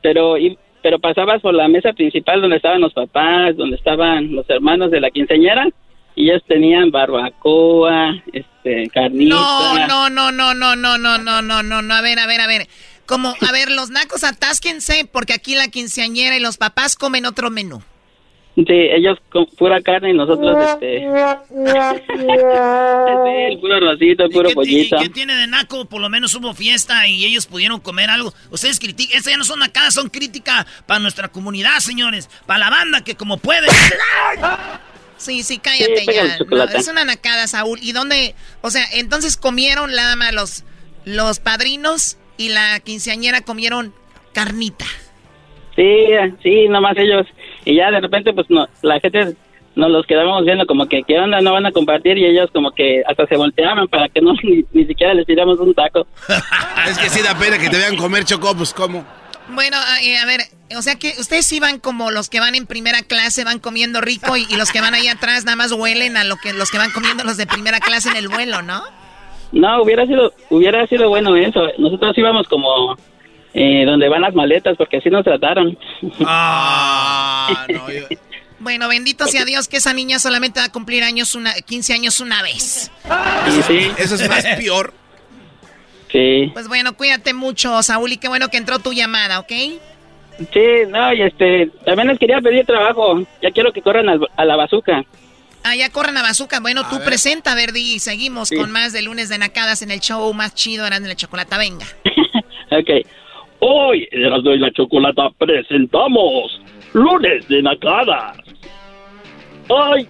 Pero, y, pero pasabas por la mesa principal donde estaban los papás, donde estaban los hermanos de la quinceañera y ellos tenían barbacoa, este, carnita. No, no, no, no, no, no, no, no, no, no, no. A ver, a ver, a ver. Como, a ver, los nacos atásquense porque aquí la quinceañera y los papás comen otro menú. Sí, ellos con pura carne y nosotros, este... *laughs* el puro rosito, el puro ¿Y pollito. qué tiene de naco? Por lo menos hubo fiesta y ellos pudieron comer algo. Ustedes critican, estas ya no son nacadas, son crítica para nuestra comunidad, señores. Para la banda que como puede. Sí, sí, cállate Sí, ya. No, es una nacada, Saúl. ¿Y dónde? O sea, entonces comieron nada más los, los padrinos y la quinceañera comieron carnita. Sí, sí, nomás ellos. Y ya de repente, pues no, la gente nos los quedábamos viendo como que, ¿qué onda? No van a compartir y ellos como que hasta se volteaban para que no *laughs* ni, ni siquiera les tiramos un taco. *laughs* Es que sí da pena que te vean comer chocó, pues cómo. Bueno, a, eh, a ver, o sea que ustedes iban como los que van en primera clase, van comiendo rico y, y los que van ahí atrás nada más huelen a lo que los que van comiendo los de primera clase en el vuelo, ¿no? No, hubiera sido, hubiera sido bueno eso. Nosotros íbamos como eh, donde van las maletas porque así nos trataron. Ah, *laughs* Bueno, bendito sea Dios que esa niña solamente va a cumplir años una, 15 años una vez. Sí, sí. Eso es más peor. Sí. Pues bueno, cuídate mucho, Saúl, y qué bueno que entró tu llamada, ¿ok? Sí, no, y este, también les quería pedir trabajo. Ya quiero que corran al- a la bazuca. Ah, ya corran a Bazooka. Bueno, tú presenta, Verdi, y seguimos Sí. con más de lunes de nacadas en el show más chido, Eran de la Chocolata. Venga. *laughs* Ok. Hoy, en Erasmo y la Chocolata, presentamos Lunes de Nacadas. ¡Ay!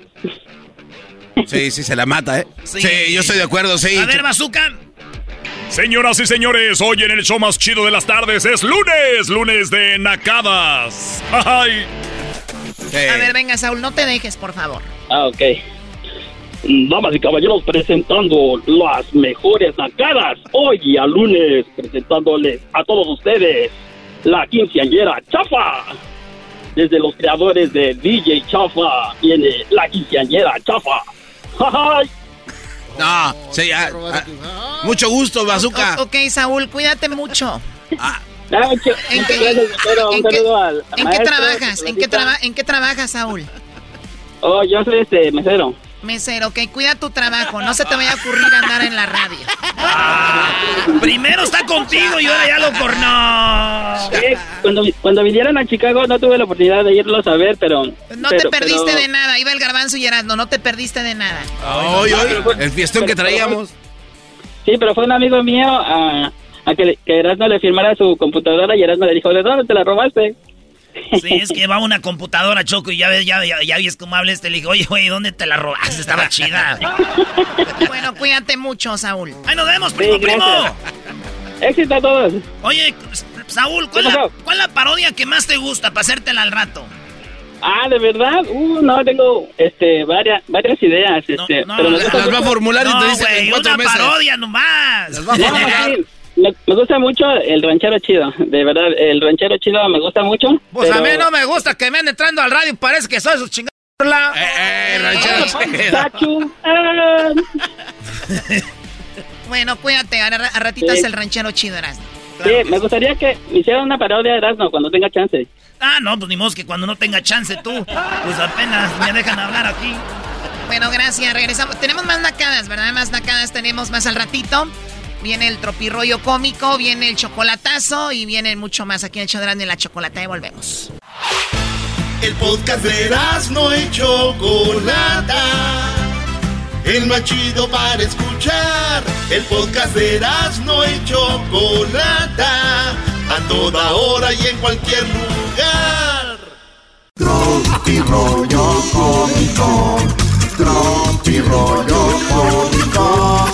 Sí, sí, se la mata, ¿eh? Sí, yo estoy de acuerdo, sí. A ver, bazooka. Señoras y señores, hoy en el show más chido de las tardes es lunes, lunes de nacadas. *laughs* Ay. A ver, venga, Saúl, no te dejes, por favor. Ah, ok. Damas y caballeros, presentando las mejores nacadas. Hoy a lunes, presentándoles a todos ustedes la quinceañera Chafa. Desde los creadores de DJ Chafa viene la quinceañera Chafa. ¡Ay! No, sí, ah, ah, mucho gusto, Bazooka. O- ok, Saúl, cuídate mucho. Ah, ¿En qué- gracias, Lucero. Un en qué- saludo al ¿En qué maestro, trabajas? ¿En qué, Chocolatita. traba- ¿En qué trabajas, Saúl? Oh, yo soy este mesero. Mesero, ok, cuida tu trabajo. No se te vaya a ocurrir andar en la radio. Primero está contigo y ahora ya lo cornó. Sí, cuando, cuando vinieron a Chicago no tuve la oportunidad de irlos a ver, pero... No pero- te perdiste pero- de nada. Iba el garbanzo y Erasmo, no te perdiste de nada. Hoy, hoy, el fiestón que traíamos. Sí, pero fue un amigo mío a, a que, que Erasmo le firmara su computadora y Erasmo le dijo, ¿de dónde te la robaste? Sí, es que va una computadora, Choco, y ya ves, ya, ya, ya ves cómo habla este. Le dije, oye, güey, ¿dónde te la robaste? Estaba *laughs* chida. Bueno, cuídate mucho, Saúl. ¡Ahí nos vemos, primo, primo! Éxito a todos. Oye, Saúl, ¿cuál, ¿Qué la, cuál la parodia que más te gusta para hacértela al rato? Ah, ¿de verdad? Uh, no, tengo este, varias, varias ideas. Este, pero me gusta mucho- no, güey, una parodia nomás. No, *laughs* sí, me, me gusta mucho el ranchero chido, de verdad, el ranchero chido me gusta mucho. Pues a pero- mí no me gusta que me anden entrando al radio, parece que soy su chingada. Eh, Sachu, *laughs* ah. Bueno, cuídate. A, a ratito Sí. es el ranchero chido, Erasmo. Sí, me gustaría que me hicieran una parodia de Erasmo cuando tenga chance. Ah, no, pues ni modo que cuando no tenga chance tú, pues apenas me dejan hablar aquí. Bueno, gracias. Regresamos. Tenemos más nacadas, ¿verdad? Más nacadas tenemos más al ratito. Viene el tropirroyo cómico, viene el chocolatazo y viene mucho más aquí en el Chodrán de la Chocolata. Y volvemos. El podcast de no y Chocolata. El más chido para escuchar. El podcast de no y Chocolata. A toda hora y en cualquier lugar. Tropirroyo cómico Rollo cómico.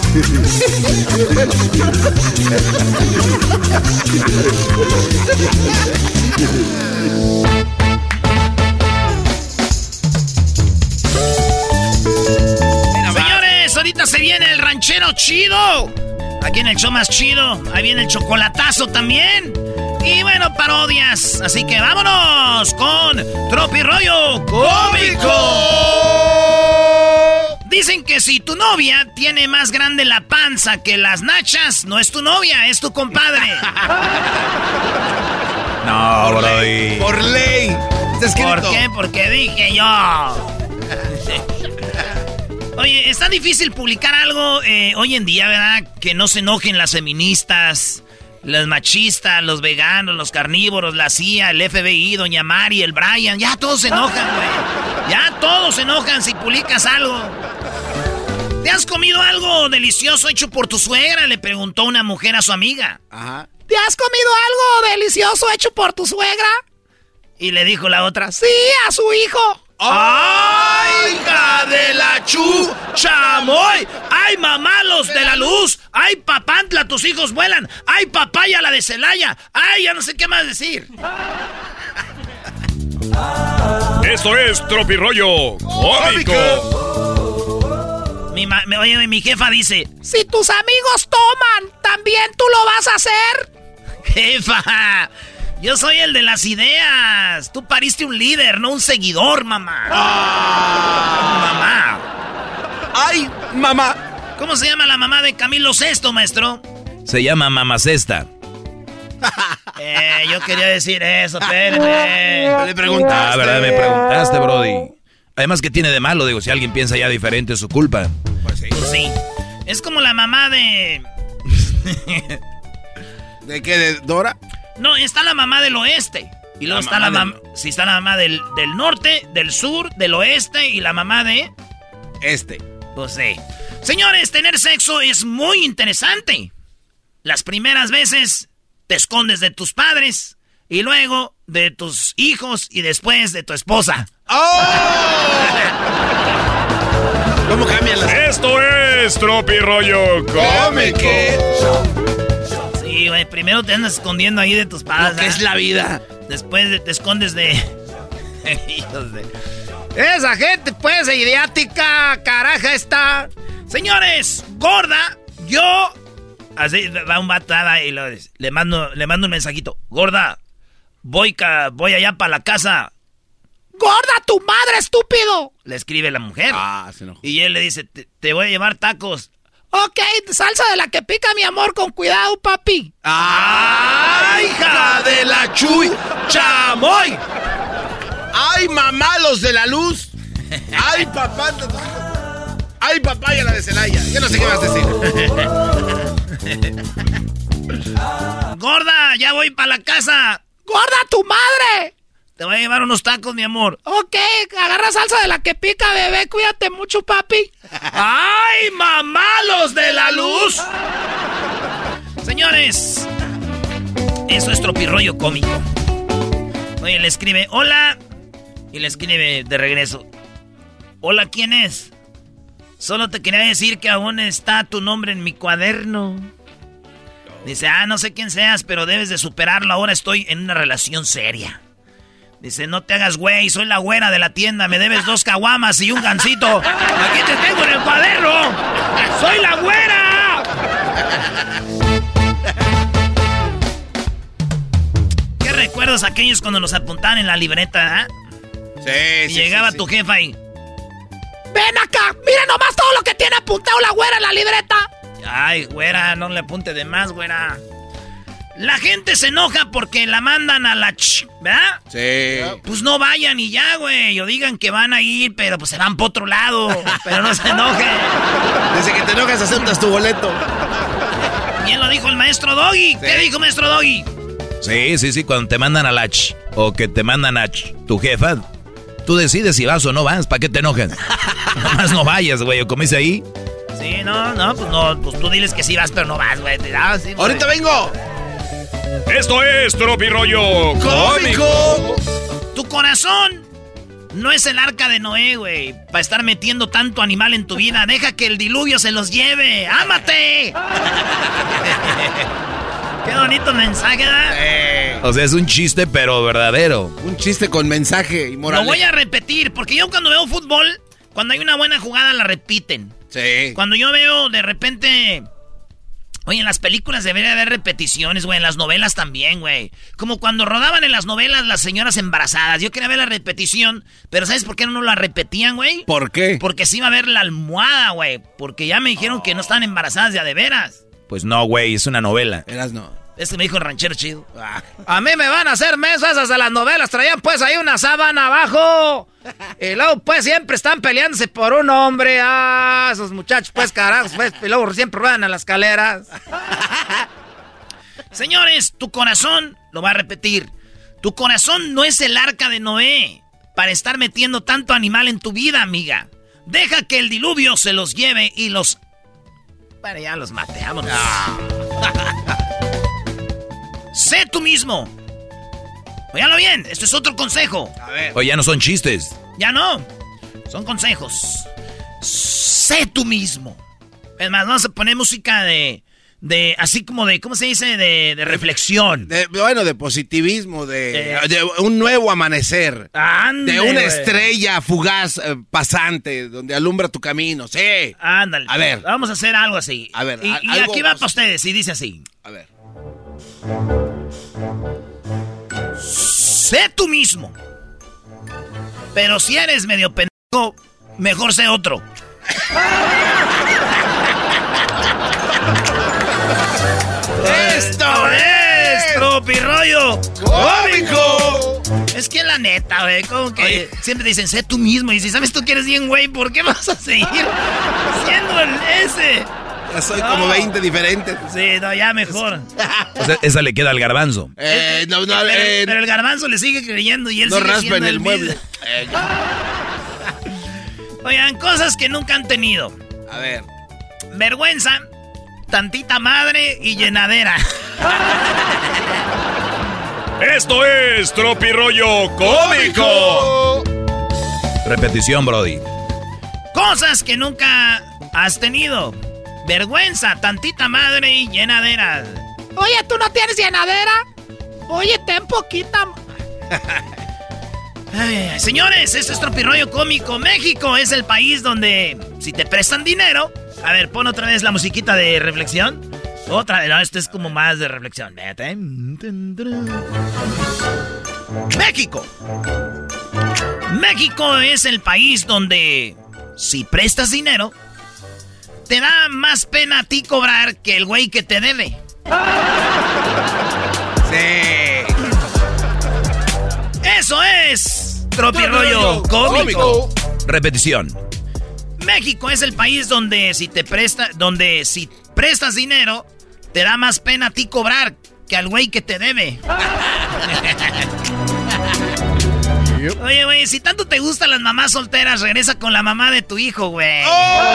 Señores, ahorita se viene el ranchero chido. Aquí en el show más chido. Ahí viene el chocolatazo también. Y bueno, parodias. Así que vámonos con Tropi Rollo Cómico. Dicen que si tu novia tiene más grande la panza que las nachas, no es tu novia, es tu compadre. *laughs* no, por Ley, por ley. ¿Por qué? Porque dije yo. Oye, está difícil publicar algo eh, hoy en día, ¿verdad? Que no se enojen las feministas, los machistas, los veganos, los carnívoros, la CIA, el FBI, Doña Mari, el Brian. Ya todos se enojan, güey. Ya todos se enojan si publicas algo. ¿Te has comido algo delicioso hecho por tu suegra? Le preguntó una mujer a su amiga. Ajá. ¿Te has comido algo delicioso hecho por tu suegra? Y le dijo la otra, sí, a su hijo. ¡Ay, hija de la chu! ¡Chamoy! ¡Ay, mamalos de la luz! ¡Ay, papantla, tus hijos vuelan! ¡Ay, papaya, la de Celaya! ¡Ay, ya no sé qué más decir! Esto es Tropirollo Cómico. Mi, oye, mi jefa dice, si tus amigos toman, ¿también tú lo vas a hacer? Jefa, yo soy el de las ideas. Tú pariste un líder, no un seguidor, mamá. Ah. Mamá. Ay, mamá. ¿Cómo se llama la mamá de Camilo Sesto, maestro? Se llama Mamá Cesta. eh, yo quería decir eso, espérame. Le preguntaste. Ah, ¿verdad? Me preguntaste, Brody. Además, ¿qué tiene de malo? Digo, si alguien piensa ya diferente es su culpa. Pues sí. Pues sí. Es como la mamá de... *laughs* ¿De qué? ¿De Dora? No, está la mamá del oeste. Y luego está la mamá... Sí, está la mamá del, del, norte, del sur, del oeste y la mamá de... Este. Pues sí. Señores, tener sexo es muy interesante. Las primeras veces te escondes de tus padres y luego de tus hijos y después de tu esposa. ¡Oh! *laughs* ¿Cómo cambian las Esto es Tropi Rollo Cómico. Sí, güey, primero te andas escondiendo ahí de tus padres. ¿Qué es la vida? Después te escondes *laughs* de... Esa gente, pues, idiática, caraja está. Señores, gorda, yo... Así va un batada y le, mando, le mando un mensajito. Gorda, voy, voy allá para la casa ¡Gorda tu madre, estúpido! Le escribe la mujer. Ah, se enojó. Y él le dice, te, voy a llevar tacos. Ok, salsa de la que pica mi amor, con cuidado, papi. ¡Ay, hija de la chuy! ¡Chamoy! ¡Ay, mamá, los de la luz! ¡Ay, papá! ¡Ay, papá, ya la de Celaya! Yo no sé qué vas a decir. *laughs* Gorda, ya voy para la casa. ¡Gorda tu madre! Te voy a llevar unos tacos, mi amor. Ok, agarra salsa de la que pica, bebé. Cuídate mucho, papi. *laughs* ¡Ay, mamalos de la luz! Señores, eso es tropirroyo cómico. Oye, le escribe, hola. Y le escribe de regreso, hola, ¿quién es? Solo te quería decir que aún está tu nombre en mi cuaderno. Dice, ah, no sé quién seas, pero debes de superarlo. Ahora estoy en una relación seria. Dice, no te hagas güey, soy la güera de la tienda, me debes dos caguamas y un gancito. Aquí te tengo en el cuaderno. ¡Soy la güera! ¿Qué recuerdos aquellos cuando nos apuntaban en la libreta, ah? Sí, y llegaba tu jefa ahí. ¡Ven acá! ¡Mira nomás todo lo que tiene apuntado la güera en la libreta! Ay, güera, no le apunte de más, güera. La gente se enoja porque la mandan a la ch ¿Verdad? Sí. Pues no vayan y ya, güey. O digan que van a ir, pero pues se van por otro lado. Pero no se enojen. *laughs* Desde que te enojas aceptas tu boleto. Bien lo dijo el maestro Doggy. ¿Qué dijo maestro Doggy? Sí, sí, sí, cuando te mandan a la ch o que te mandan a ch, tu jefa, tú decides si vas o no vas, ¿para qué te enojas? *laughs* Nomás no vayas, güey, o dice ahí. Sí, no, no, pues no, pues tú diles que sí vas, pero no vas, güey. Ah, sí. ¡Ahorita vengo! Esto es Tropirollo Cómico. Tu corazón no es el arca de Noé, güey. Para estar metiendo tanto animal en tu vida. Deja que el diluvio se los lleve. ¡Ámate! *laughs* Qué bonito mensaje, ¿verdad? O sea, es un chiste, pero verdadero. Un chiste con mensaje y moral. Lo voy a repetir, porque yo cuando veo fútbol, cuando hay una buena jugada la repiten. Sí. Cuando yo veo de repente... Oye, en las películas debería haber repeticiones, güey. En las novelas también, güey. Como cuando rodaban en las novelas las señoras embarazadas. Yo quería ver la repetición, pero ¿sabes por qué no la repetían, güey? ¿Por qué? Porque sí iba a ver la almohada, güey. Porque ya me dijeron que no estaban embarazadas ya de veras. Pues no, güey, es una novela. Eras no. Este me dijo el ranchero chido. A mí me van a hacer mesas esas de las novelas. Traían pues ahí una sábana abajo. Y luego pues siempre están peleándose por un hombre. Ah, esos muchachos pues carajos. Pues, y luego siempre ruedan a las escaleras. Señores, tu corazón, lo va a repetir. Tu corazón no es el arca de Noé para estar metiendo tanto animal en tu vida, amiga. Deja que el diluvio se los lleve y los... Bueno, ya los mate, vámonos. *laughs* sé tú mismo. Óyalo bien, esto es otro consejo. A ver. Oye, ya no son chistes. Ya no, son consejos. Sé tú mismo. Es más, vamos a poner música de... De, así como de, ¿cómo se dice? De, de reflexión. De- bueno, de positivismo, de, Eh. de un nuevo amanecer. Ándale, de una estrella fugaz eh, pasante donde alumbra tu camino. Sí. Ándale. A ver. Vamos a hacer algo así. A ver, Y, a- y algo- aquí va para ustedes y dice así. A ver. Sé tú mismo. Pero si eres medio pendejo, mejor sé otro. ¡Esto es Tropirollo Cómico! Es que la neta, güey, como que siempre dicen, sé tú mismo. Y si sabes tú que eres bien, güey, ¿por qué vas a seguir siendo el ese? Ya soy No. como 20 diferentes. Sí, no, ya mejor. *laughs* O sea, esa le queda al garbanzo. Eh, no, no, pero, eh, pero el garbanzo le sigue creyendo y él no sigue raspa en el el mueble. Eh, *laughs* Oigan, cosas que nunca han tenido. a ver. Vergüenza, tantita madre y llenadera. *laughs* Esto es Tropirollo Cómico. Repetición, Brody. Cosas que nunca has tenido. Vergüenza, tantita madre y llenadera. Oye, ¿tú no tienes llenadera? Oye, ten poquita. Ay. Señores, esto es Tropirollo Cómico. México es el país donde si te prestan dinero... A ver, pon otra vez la musiquita de reflexión. Otra vez, no, esto es como más de reflexión. México. México es el país donde si prestas dinero, te da más pena a ti cobrar que el güey que te debe. Sí. Eso es Tropirollo Cómico. Repetición. México es el país donde si te presta, donde si prestas dinero, te da más pena a ti cobrar que al güey que te debe. *laughs* Oye, güey, si tanto te gustan las mamás solteras, regresa con la mamá de tu hijo, güey. Oh,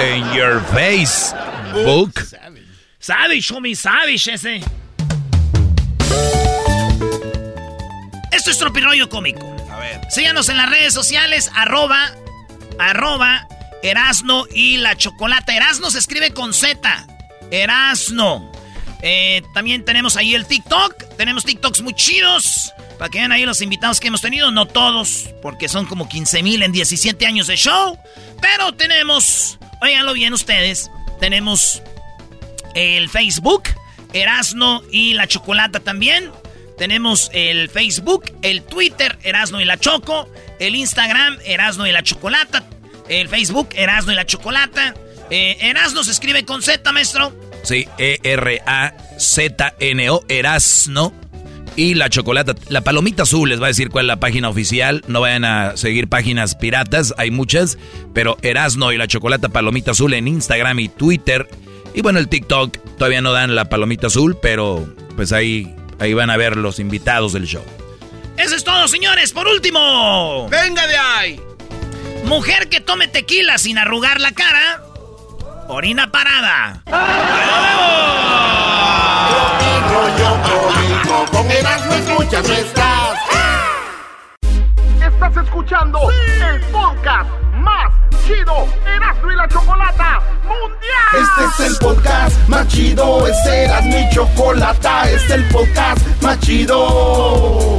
in your face, book. Savage, homie, savage ese. Esto es Tropirollo Cómico. A ver. Síganos en las redes sociales, arroba, arroba, Erasno y la Chocolata. Erasno se escribe con Z. Erasno. Eh, también tenemos ahí el TikTok. Tenemos TikToks muy chidos. Para que vean ahí los invitados que hemos tenido. No todos, porque son como 15 mil en 17 años de show. Pero tenemos, óiganlo bien ustedes, tenemos el Facebook, Erasno y la Chocolata también. Tenemos el Facebook, el Twitter, Erasno y la Choco, el Instagram, Erasno y la Chocolata, el Facebook, Erasno y la Chocolata. Eh, Erasno se escribe con Z, maestro. Sí, E-R-A-Z-N-O, Erasno. Y la chocolata, la palomita azul, les va a decir cuál es la página oficial. No vayan a seguir páginas piratas, hay muchas. Pero Erasno y la chocolata palomita azul en Instagram y Twitter. Y bueno, el TikTok todavía no dan la palomita azul, pero pues ahí, ahí van a ver los invitados del show. Eso es todo, señores. Por último. ¡Venga de ahí! Mujer que tome tequila sin arrugar la cara. Orina parada. Con Erasmo escuchas, no estás. Estás escuchando el podcast más chido. Erasmo y la chocolata mundial. Este es el podcast más chido. Este Erasmo y chocolata. Este es el podcast más chido.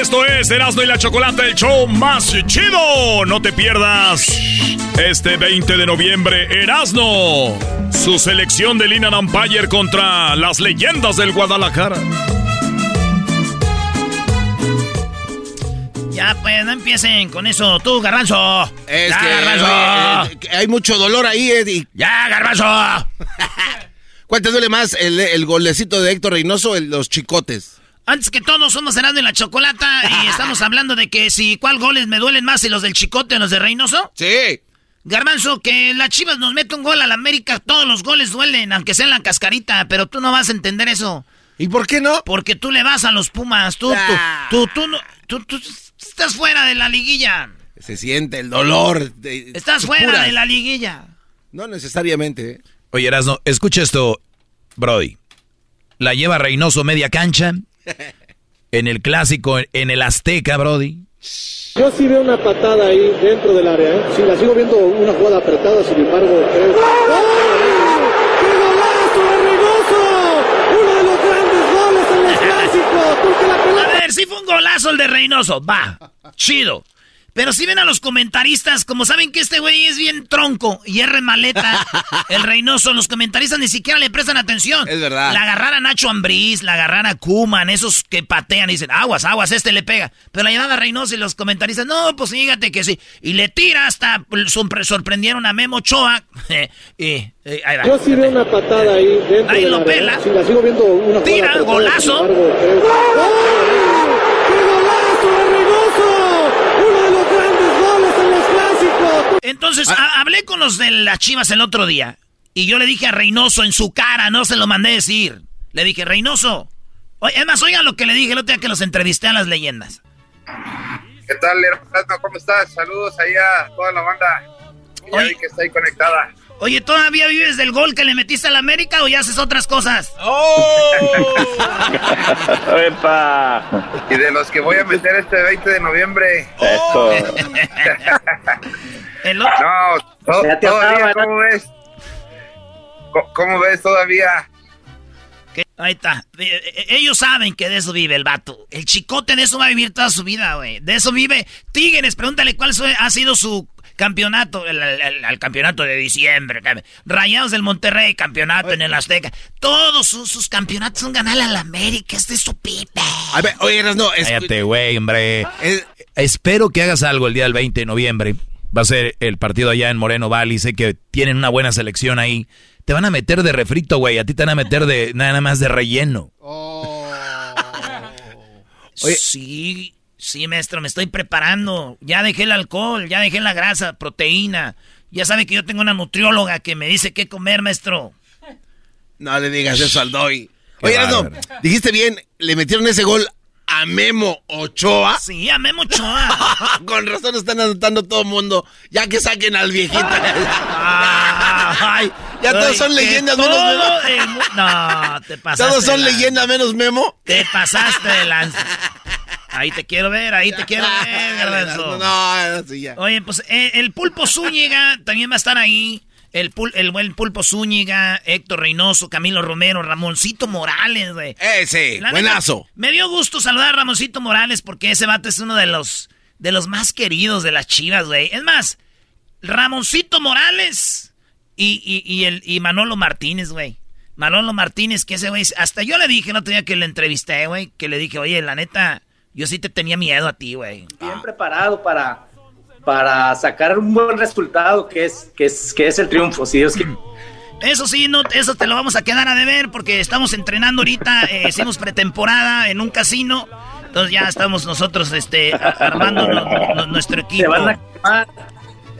Esto es Erasmo y la Chocolate, el show más chido. No te pierdas este 20 de noviembre, Erasmo. Su selección de Lina Empire contra las leyendas del Guadalajara. Ya, pues, no empiecen con eso. Tú, Garbanzo. Es ya, que, Garbanzo. eh, que hay mucho dolor ahí, Eddie. Ya, Garbanzo. *laughs* ¿Cuál te duele más? ¿El, el golecito de Héctor Reynoso o los chicotes? Antes que todo, somos Erasmo y la Chocolata y *laughs* estamos hablando de que si cuál goles me duelen más, si los del Chicote o los de Reynoso. Sí. Garbanzo, que la Chivas nos mete un gol a la América, todos los goles duelen, aunque sea en la cascarita, pero tú no vas a entender eso. ¿Y por qué no? Porque tú le vas a los Pumas, tú, Ah. tú, tú, tú, no- tú, tú estás fuera de la liguilla. Se siente el dolor. de- Estás fuera puras. de la liguilla. No necesariamente. ¿eh? Oye, Erasno, escucha esto, Brody. La lleva Reynoso media cancha. En el clásico, en el Azteca, Brody. Yo sí veo una patada ahí dentro del área, ¿eh? Sí, la sigo viendo una jugada apretada, sin embargo, creo... ¡Oh! ¡Qué golazo de! ¡Uno de los grandes goles en los *laughs* clásicos! Porque la pelota... A ver, sí fue un golazo el de Reynoso, va, chido. Pero si ven a los comentaristas, como saben que este güey es bien tronco y es remaleta, *laughs* el Reynoso, los comentaristas ni siquiera le prestan atención. Es verdad. La agarrar a Nacho Ambriz, la agarrar a Kuman, esos que patean y dicen, aguas, aguas, este le pega. Pero la llevaba a Reynoso y los comentaristas, no, pues fíjate que sí. Y le tira hasta, sorpre- sorprendieron a Memo Ochoa. *laughs* y, y ahí va. Yo sí veo una patada ahí dentro Ahí lo ¿eh? pela. Sí, la sigo viendo una Tira, golazo. embargo. ¡Oh! ¡Qué golazo de Reynoso! ¡Uno de los grandes goles en los clásicos! Entonces, ha- hablé con los de las chivas el otro día. Y yo le dije a Reynoso en su cara, no se lo mandé decir. Le dije, Reynoso. Oye, es más, oigan lo que le dije el otro día que los entrevisté a las leyendas. ¿Qué tal, hermano? ¿Cómo estás? Saludos ahí a toda la banda. Ya vi que está ahí conectada. Oye, ¿todavía vives del gol que le metiste a la América o ya haces otras cosas? *laughs* ¡Epa! Y de los que voy a meter este 20 de noviembre. Eso. *laughs* El otro- No, to- Ya te todavía, ataba, ¿no? ¿cómo ves? ¿Cómo ves todavía? ¿Qué? Ahí está. Eh, eh, Ellos saben que de eso vive el vato. El chicote de eso va a vivir toda su vida, güey. De eso vive. Tigres, pregúntale cuál ha sido su campeonato, el, el- el- el campeonato de diciembre. Rayados del Monterrey, campeonato en el Azteca. Todos sus, sus campeonatos son ganar a la América. Este es su pipe. A ver, oye, no, es, Cállate, güey, hombre. Espero que hagas algo el día del 20 de noviembre. Va a ser el partido allá en Moreno Valley. Sé que tienen una buena selección ahí. Te van a meter de refrito, güey. A ti te van a meter de nada más de relleno. *laughs* Sí, sí, maestro, me estoy preparando. Ya dejé el alcohol, ya dejé la grasa, proteína. Ya sabe que yo tengo una nutrióloga que me dice qué comer, maestro. No le digas eso al Doy. Oye, no, dijiste bien, le metieron ese gol a Memo Ochoa. Sí, a Memo Ochoa. *laughs* Con razón están anotando todo el mundo. Ya que saquen al viejito. *laughs* Ay, *laughs* ya todos ay, son leyendas menos Memo. el No, te pasaste. Todos son leyendas menos Memo. Te pasaste de lanza. Ahí te quiero ver, ahí te quiero ver, *laughs* garbanzo. No, no, sí, ya. Oye, pues eh, el pulpo Zúñiga también va a estar ahí. El, el buen Pulpo Zúñiga, Héctor Reynoso, Camilo Romero, Ramoncito Morales, güey. Ese, buenazo. me dio gusto saludar a Ramoncito Morales porque ese vato es uno de los, de los más queridos de las chivas, güey. Es más, Ramoncito Morales y, y, el, y Manolo Martínez, güey. Manolo Martínez, que ese güey, hasta yo le dije no tenía que le entrevisté, güey, que le dije, oye, la neta, yo sí te tenía miedo a ti, güey. Bien preparado para, para sacar un buen resultado, que es, que es, que es el triunfo, si Dios quiere. *clears throat* Eso sí, no, eso te lo vamos a quedar a deber porque estamos entrenando ahorita, eh, *laughs* hicimos pretemporada en un casino, entonces ya estamos nosotros este, armando nuestro equipo. Se van a quemar,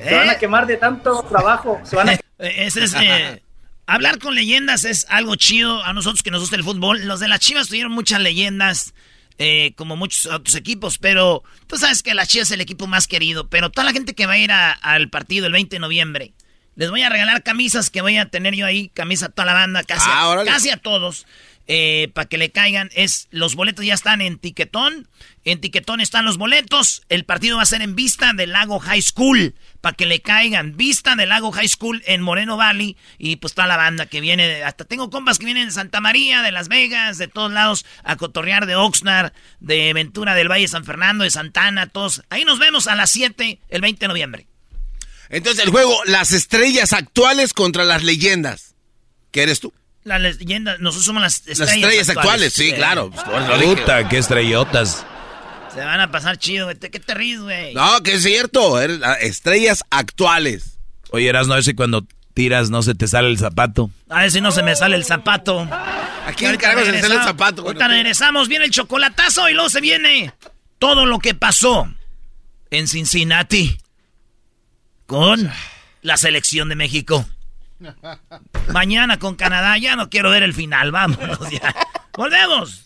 se van a ¿Eh? quemar de tanto trabajo, se van a... *laughs* Ese es... Eh, hablar con leyendas es algo chido a nosotros que nos gusta el fútbol. Los de las Chivas tuvieron muchas leyendas, eh, como muchos otros equipos, pero tú sabes que la Chivas es el equipo más querido. Pero toda la gente que va a ir al partido el 20 de noviembre, les voy a regalar camisas que voy a tener yo ahí, camisa a toda la banda, casi, ah, casi a todos. Eh, para que le caigan. Es, los boletos ya están en Tiquetón. En Tiquetón están los boletos. El partido va a ser en Vista del Lago High School. Para que le caigan. Vista del Lago High School en Moreno Valley. Y pues está la banda que viene. Hasta tengo compas que vienen de Santa María, de Las Vegas, de todos lados. A cotorrear de Oxnard, de Ventura del Valle San Fernando, de Santana, todos. Ahí nos vemos a las 7 el 20 de noviembre. Entonces el juego, las estrellas actuales contra las leyendas. ¿Qué eres tú? La leyenda, nosotros somos las estrellas, las estrellas actuales. sí, claro. Puta, qué estrellotas. Se van a pasar chido, güey. ¿Qué te ríes, güey? No, que es cierto. Estrellas actuales. Oye, eras no ese cuando tiras no se te sale el zapato. A ver si no se me sale el zapato. Aquí el carajo se le sale el zapato. Ahorita regresamos, viene el chocolatazo y luego se viene todo lo que pasó en Cincinnati con la selección de México. *laughs* Mañana con Canadá, ya no quiero ver el final, vámonos ya. ¡Volvemos!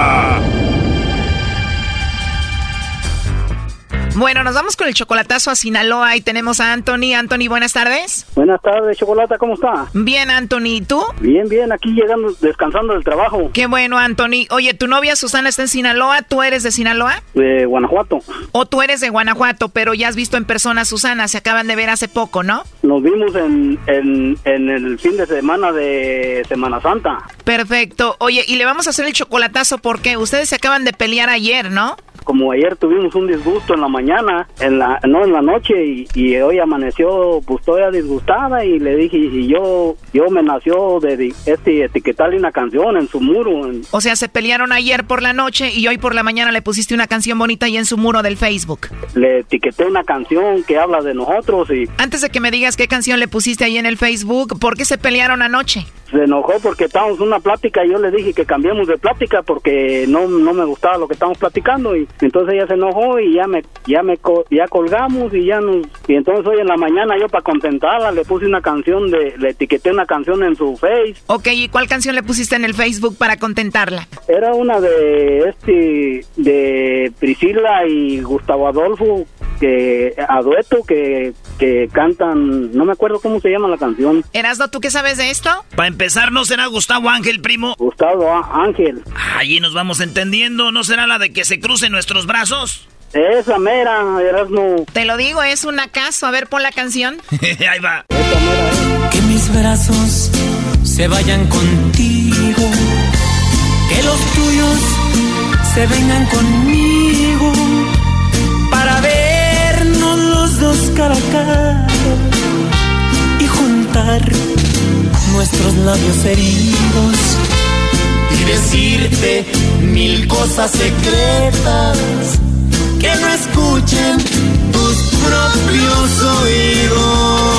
Bueno, nos vamos con el chocolatazo a Sinaloa y tenemos a Anthony. Anthony, buenas tardes. Buenas tardes, Chocolata, ¿cómo está? Bien, Anthony, ¿y tú? Bien, bien, aquí llegando, descansando del trabajo. Qué bueno, Anthony. Oye, tu novia Susana está en Sinaloa, ¿tú eres de Sinaloa? De Guanajuato. O tú eres de Guanajuato, pero ya has visto en persona a Susana, se acaban de ver hace poco, ¿no? Nos vimos en, en, en el fin de semana de Semana Santa. Perfecto. Oye, y le vamos a hacer el chocolatazo porque ustedes se acaban de pelear ayer, ¿no? Como ayer tuvimos un disgusto en la mañana, en la no en la noche y, hoy amaneció pues todavía disgustada y le dije y yo yo me nació de este etiquetarle una canción en su muro. O sea, se pelearon ayer por la noche y hoy por la mañana le pusiste una canción bonita ahí en su muro del Facebook. Le etiqueté una canción que habla de nosotros y Antes de que me digas qué canción le pusiste ahí en el Facebook, ¿por qué se pelearon anoche? Se enojó porque estábamos en una plática y yo le dije que cambiemos de plática porque no, no me gustaba lo que estábamos platicando y entonces ella se enojó y ya me ya me ya colgamos y ya nos y entonces hoy en la mañana yo para contentarla le puse una canción de le etiqueté una canción en su face. Ok, ¿y cuál canción le pusiste en el Facebook para contentarla? Era una de este de Priscila y Gustavo Adolfo que a dueto que, que cantan, no me acuerdo cómo se llama la canción. Erasno, ¿tú qué sabes de esto? Para empezar, ¿no será Gustavo Ángel, primo? Gustavo Ángel. Allí nos vamos entendiendo, ¿no será la de que se crucen nuestros brazos? Esa mera, Erasmo. Te lo digo, es un acaso. A ver, pon la canción. *laughs* Ahí va. Que mis brazos se vayan contigo. Que los tuyos se vengan conmigo. Para vernos los dos cara a cara. Y juntar nuestros labios heridos. Y decirte mil cosas secretas que no escuchen tus propios oídos.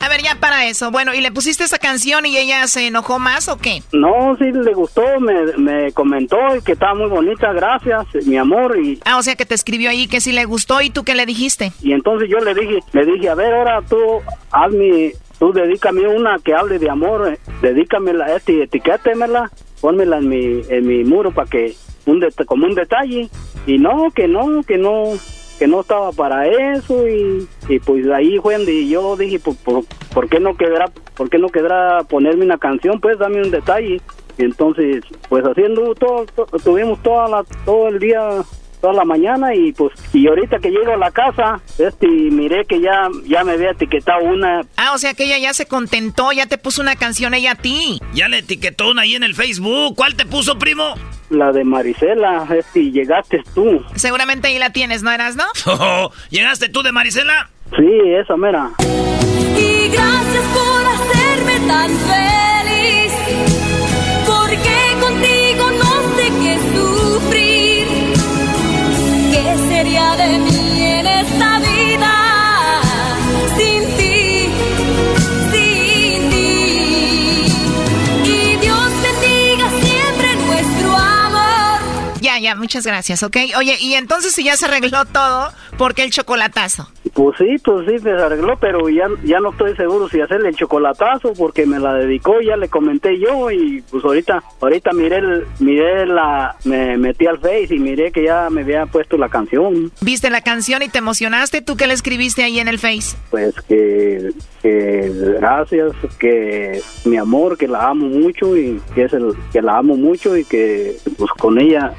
A ver, ya para eso. Bueno, ¿y le pusiste esa canción y ella se enojó más o qué? No, sí le gustó, me, me comentó que estaba muy bonita, gracias, mi amor. y Ah, o sea que te escribió ahí que sí le gustó y tú qué le dijiste. Y entonces yo le dije, le dije, a ver, ahora tú hazme, tú dedícame una que hable de amor, eh, dedícamela esta y etiquétemela, pónmela en mi, en mi muro para que, un como un detalle. Y no, que no, que no, que no estaba para eso y, y pues ahí fue donde yo dije, pues, por, ¿por qué no quedará, por qué no quedará ponerme una canción? Pues dame un detalle. Entonces, pues haciendo todo, to- tuvimos toda la, todo el día toda la mañana y pues y ahorita que llego a la casa este y miré que ya ya me había etiquetado una Ah, o sea que ella ya se contentó, ya te puso una canción ella a ti. Ya le etiquetó una ahí en el Facebook. ¿Cuál te puso, primo? la de Marisela este llegaste tú Seguramente ahí la tienes, ¿no eras, no? *laughs* ¿Llegaste tú de Marisela? sí esa mera Y gracias por hacerme tan feliz. ¿Qué sería de mí en Ya, muchas gracias, ¿ok? Oye, y entonces si ya se arregló todo, ¿por qué el chocolatazo? pues sí pues sí se arregló pero ya ya no estoy seguro si hacerle el chocolatazo porque me la dedicó ya le comenté yo y pues ahorita ahorita miré el, miré la me metí al face y miré que ya me había puesto la canción ¿Viste la canción y te emocionaste? ¿Tú qué le escribiste ahí en el Face? pues que, que gracias, que mi amor, que la amo mucho y que es el que la amo mucho y que pues con ella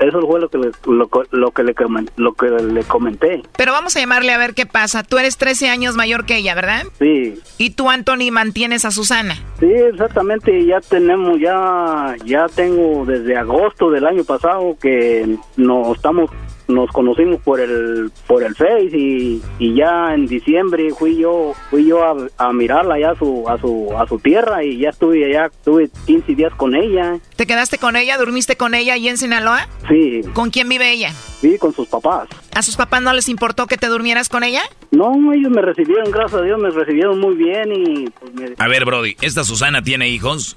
eso fue lo que le, lo, lo que le lo que le comenté. Pero vamos a llamarle a ver qué pasa. Tú eres 13 años mayor que ella, ¿verdad? Sí, Y tú, Anthony, mantienes a Susana. sí, exactamente, ya tenemos ya ya tengo desde agosto del año pasado que nos estamos nos conocimos por el por el Face y, y ya en diciembre fui yo fui yo a, a mirarla ya a su a su a su tierra y ya estuve allá estuve 15 días con ella ¿Te quedaste con ella? ¿Durmiste con ella ahí en Sinaloa? sí ¿Con quién vive ella? sí con sus papás ¿A sus papás no les importó que te durmieras con ella? no ellos me recibieron gracias a Dios me recibieron muy bien y pues me A ver, Brody, ¿esta Susana tiene hijos?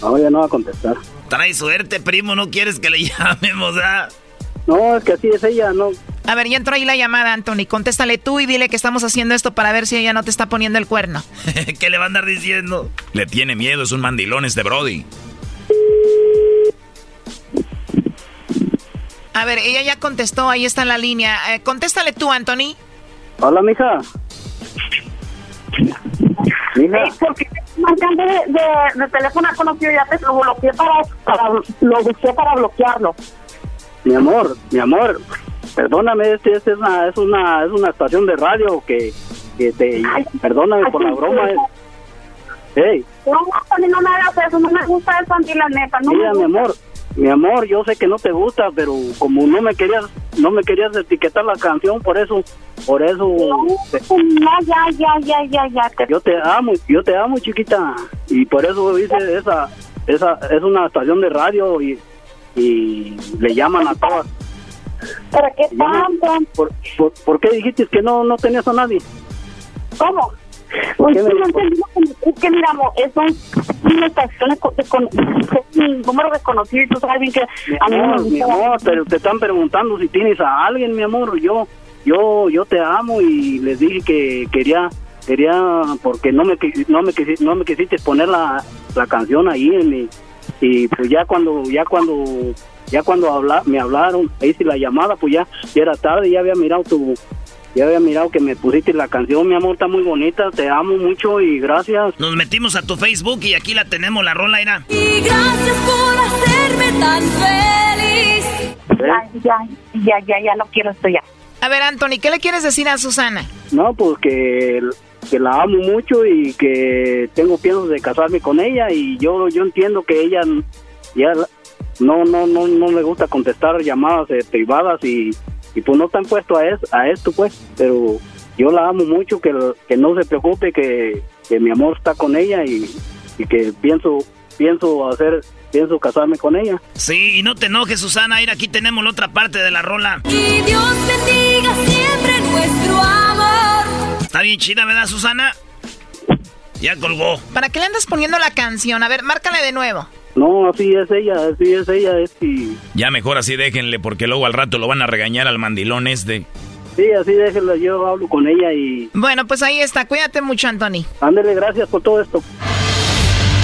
No ya no va a contestar Trae suerte, primo. No quieres que le *laughs* llamemos, ¿ah? no es que así es ella no A ver, ya entró ahí la llamada, Anthony. Contéstale tú y dile que estamos haciendo esto para ver si ella no te está poniendo el cuerno. *laughs* ¿Qué le va a andar diciendo? Le tiene miedo, es un mandilón este Brody. A ver, ella ya contestó, ahí está en la línea. Eh, contéstale tú, Anthony. hola mija mija Sí, porque marcando de, de, de teléfono conocido ya te lo bloqueé para, para lo busqué para bloquearlo. Mi amor, mi amor, perdóname, este, este es una, es una, es una estación de radio que, que te, perdóname por la broma. es- Hey, No, Anthony, no me hagas eso, no me gusta eso, Andy, la neta. No mira, me mi gusta. amor, mi amor, yo sé que no te gusta, pero como no me querías, no me querías etiquetar la canción, por eso, por eso, te- No, ya, ya, ya, ya, ya. Te... yo te amo, yo te amo, chiquita, y por eso hice esa, esa, es una estación de radio y, y le llaman a todas. ¿Pero qué tanto? ¿Por, por, por qué dijiste que no, no tenías a nadie? ¿Cómo? Pues ¿Qué sí, me- no entendí. Es que mira, amor, de, con- número desconocido y tú sabes bien que a mí amor, mi amor, te están preguntando si tienes a alguien, mi amor. Yo, yo, yo te amo y les dije que quería, quería, porque no me, no me, no me quisiste poner la, la canción ahí en mi, y pues ya cuando, ya cuando ya cuando habla, me hablaron, hice la llamada, pues ya, ya era tarde, ya había mirado tu, ya había mirado que me pusiste la canción, mi amor, está muy bonita, te amo mucho y gracias. Nos metimos a tu Facebook y aquí la tenemos, la rola era. Y gracias por hacerme tan feliz. Ya, ya, ya, ya no quiero esto ya. A ver, Anthony, ¿qué le quieres decir a Susana? No, pues que, que la amo mucho y que tengo piensos de casarme con ella y yo yo entiendo que ella ya no no no no me gusta contestar llamadas eh, privadas y, y pues no están puesto a, es, a esto pues, pero yo la amo mucho, que, que no se preocupe que, que mi amor está con ella y, y que pienso pienso hacer pienso casarme con ella. Sí, y no te enojes, Susana. Mira, aquí tenemos la otra parte de la rola. Y Dios bendiga siempre nuestro amor. Está bien chida, ¿verdad, Susana? Ya colgó. ¿Para qué le andas poniendo la canción? A ver, márcale de nuevo. No, así es ella, así es ella, es y... Ya mejor así déjenle, porque luego al rato lo van a regañar al mandilón este. Sí, así déjenlo, yo hablo con ella y... Bueno, pues ahí está. Cuídate mucho, Anthony. Ándele, gracias por todo esto.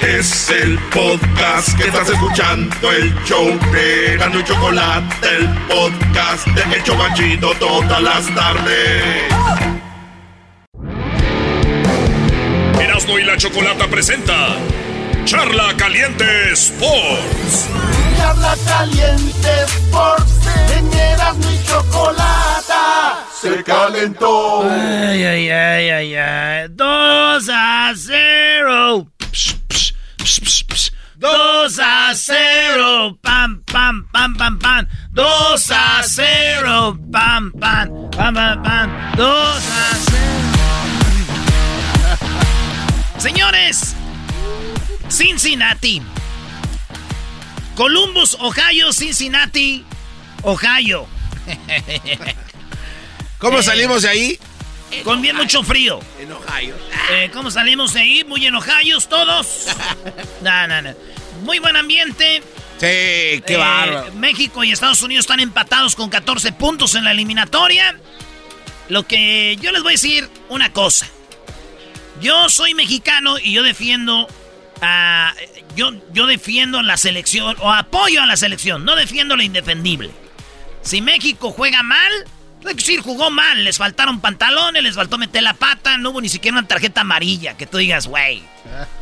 Es el podcast que estás escuchando, el show de Gano y Chocolate, el podcast de El Chocachito todas las tardes. Erasno y la chocolata presenta Charla Caliente Sports. Charla Caliente Sports, en Erasno y Chocolata se calentó. Ay, ay, ay, ay, ay. 2 a 0. 2 a 0. Pam, pam, pam, pam, pam. 2 a 0. Pam, pam, pam, pam, pam. 2 a 0. *laughs* Señores, Cincinnati. Columbus, Ohio, Cincinnati, Ohio. *laughs* ¿Cómo salimos de ahí? Con bien mucho frío. En Ohio. Eh, ¿Cómo salimos de ahí? Muy enojados todos. *laughs* No, no, no. Muy buen ambiente. Sí, qué Eh, bárbaro. México y Estados Unidos están empatados con 14 puntos en la eliminatoria. Lo que yo les voy a decir una cosa. Yo soy mexicano y yo defiendo a yo yo defiendo la selección o apoyo a la selección, no defiendo lo indefendible. Si México juega mal, que decir jugó mal, les faltaron pantalones, les faltó meter la pata, no hubo ni siquiera una tarjeta amarilla que tú digas, güey.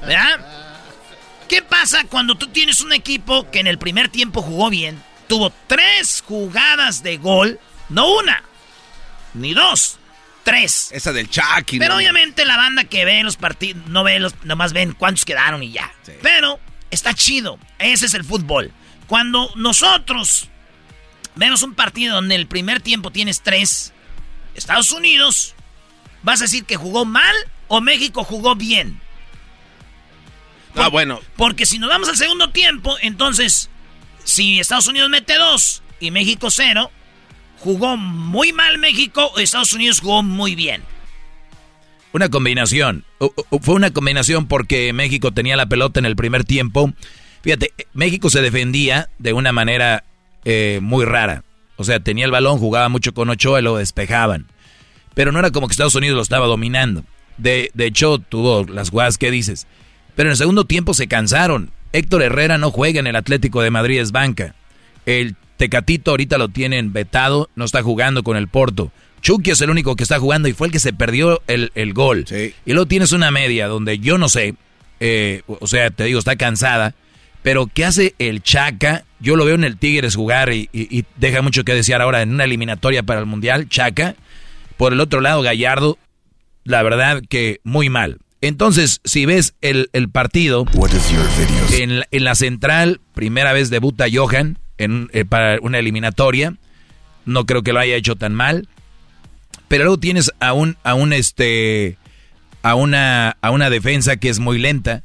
¿Verdad? *laughs* ¿Qué pasa cuando tú tienes un equipo que en el primer tiempo jugó bien? Tuvo tres jugadas de gol, no una, ni dos, tres. Esa del Chucky. Pero ¿no? obviamente la banda que ve los partidos, no ve los, nomás ven cuántos quedaron y ya. Pero está chido, ese es el fútbol. Cuando nosotros vemos un partido donde el primer tiempo tienes tres, Estados Unidos, ¿vas a decir que jugó mal o México jugó bien? Ah, bueno. Porque si nos vamos al segundo tiempo, entonces, si Estados Unidos mete dos y México cero, jugó muy mal México o Estados Unidos jugó muy bien. Una combinación. Fue una combinación porque México tenía la pelota en el primer tiempo. Fíjate, México se defendía de una manera eh, muy rara. O sea, tenía el balón, jugaba mucho con Ochoa y lo despejaban. Pero no era como que Estados Unidos lo estaba dominando. De, de hecho, tuvo las guas que dices. Pero en el segundo tiempo se cansaron. Héctor Herrera no juega en el Atlético de Madrid, es banca. El Tecatito ahorita lo tienen vetado, no está jugando con el Porto. Chucky es el único que está jugando y fue el que se perdió el, el gol. Y luego tienes una media donde yo no sé, eh, o sea, te digo, está cansada. Pero ¿qué hace el Chaca? Yo lo veo en el Tigres jugar y, y- y deja mucho que desear ahora en una eliminatoria para el Mundial, Chaca. Por el otro lado, Gallardo, la verdad que muy mal. Entonces, si ves el, el partido, en, la- en la central, primera vez debuta Johan en, eh, para una eliminatoria. No creo que lo haya hecho tan mal. Pero luego tienes a un, a un este, a una, a una defensa que es muy lenta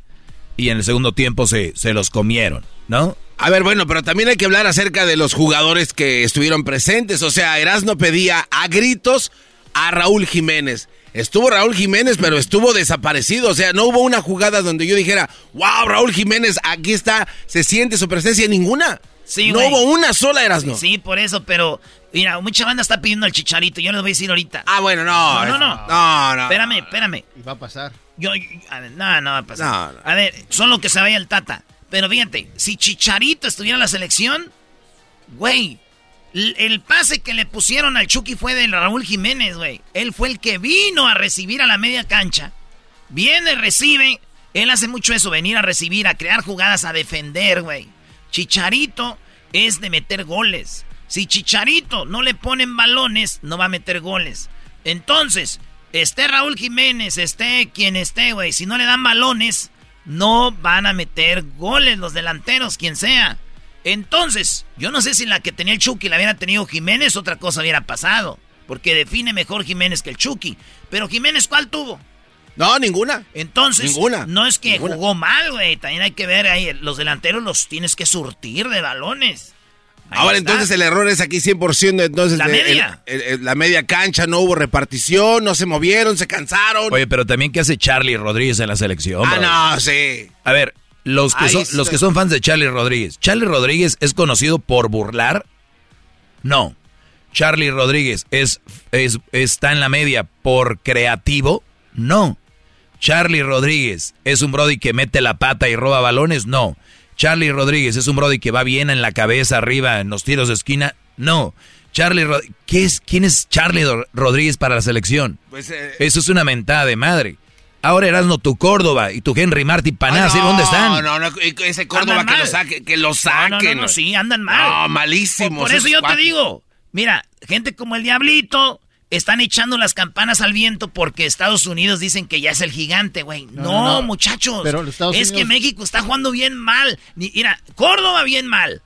y en el segundo tiempo se, se los comieron, ¿no? A ver, bueno, pero también hay que hablar acerca de los jugadores que estuvieron presentes. O sea, Erasmo pedía a gritos a Raúl Jiménez. Estuvo Raúl Jiménez, pero estuvo desaparecido. O sea, no hubo una jugada donde yo dijera, wow, Raúl Jiménez, aquí está, se siente su presencia. Ninguna. Sí, no hubo una sola, Erasno. Sí, por eso, pero mira, mucha banda está pidiendo al chicharito. Yo les voy a decir ahorita. Ah, bueno, no. No, no, no. No, no. Espérame, espérame. Y va a pasar. Yo, yo- a ver, no, no va a pasar. No, no. A ver, solo que se vaya el Tata. Pero fíjate, si Chicharito estuviera en la selección, güey, el pase que le pusieron al Chucky fue de Raúl Jiménez, güey. Él fue el que vino a recibir a la media cancha. Viene, recibe. Él hace mucho eso, venir a recibir, a crear jugadas, a defender, güey. Chicharito es de meter goles. Si Chicharito no le ponen balones, no va a meter goles. Entonces, esté Raúl Jiménez, esté quien esté, güey, si no le dan balones, no van a meter goles los delanteros, quien sea. Entonces, yo no sé si la que tenía el Chucky la hubiera tenido Jiménez, otra cosa hubiera pasado. Porque define mejor Jiménez que el Chucky. Pero Jiménez, ¿cuál tuvo? No, ninguna. Entonces, Ninguna. no es que Ninguna. jugó mal, güey. También hay que ver ahí, los delanteros los tienes que surtir de balones. Ahí Ahora está. entonces el error es aquí 100%, entonces La de- el- media. el- el- la media cancha no hubo repartición, no se movieron, se cansaron. Oye, pero también, ¿qué hace Charlie Rodríguez en la selección? ah, bro? no, sí. A ver, los que, Ahí son, está. los que son fans de Charlie Rodríguez. ¿Charlie Rodríguez es conocido por burlar? No. ¿Charlie Rodríguez es, es- está en la media por creativo? No. ¿Charlie Rodríguez es un Brody que mete la pata y roba balones? No. ¿Charlie Rodríguez es un Brody que va bien en la cabeza arriba en los tiros de esquina? No. Charlie Rod- ¿Qué es, ¿Quién es Charlie Ro- Rodríguez para la selección? Pues, eh, Eso es una mentada de madre. Ahora Erasmo tu Córdoba y tu Henry Martin Panás, no, ¿dónde están? No, no, ese Córdoba que lo saque, que lo No, saquen. no, no, no, sí, andan mal. No, malísimos. Por, por eso yo te digo, mira, gente como el Diablito están echando las campanas al viento porque Estados Unidos dicen que ya es el gigante, güey. No, No, no, no. muchachos. Pero es que México está jugando bien mal. Mira, Córdoba bien mal.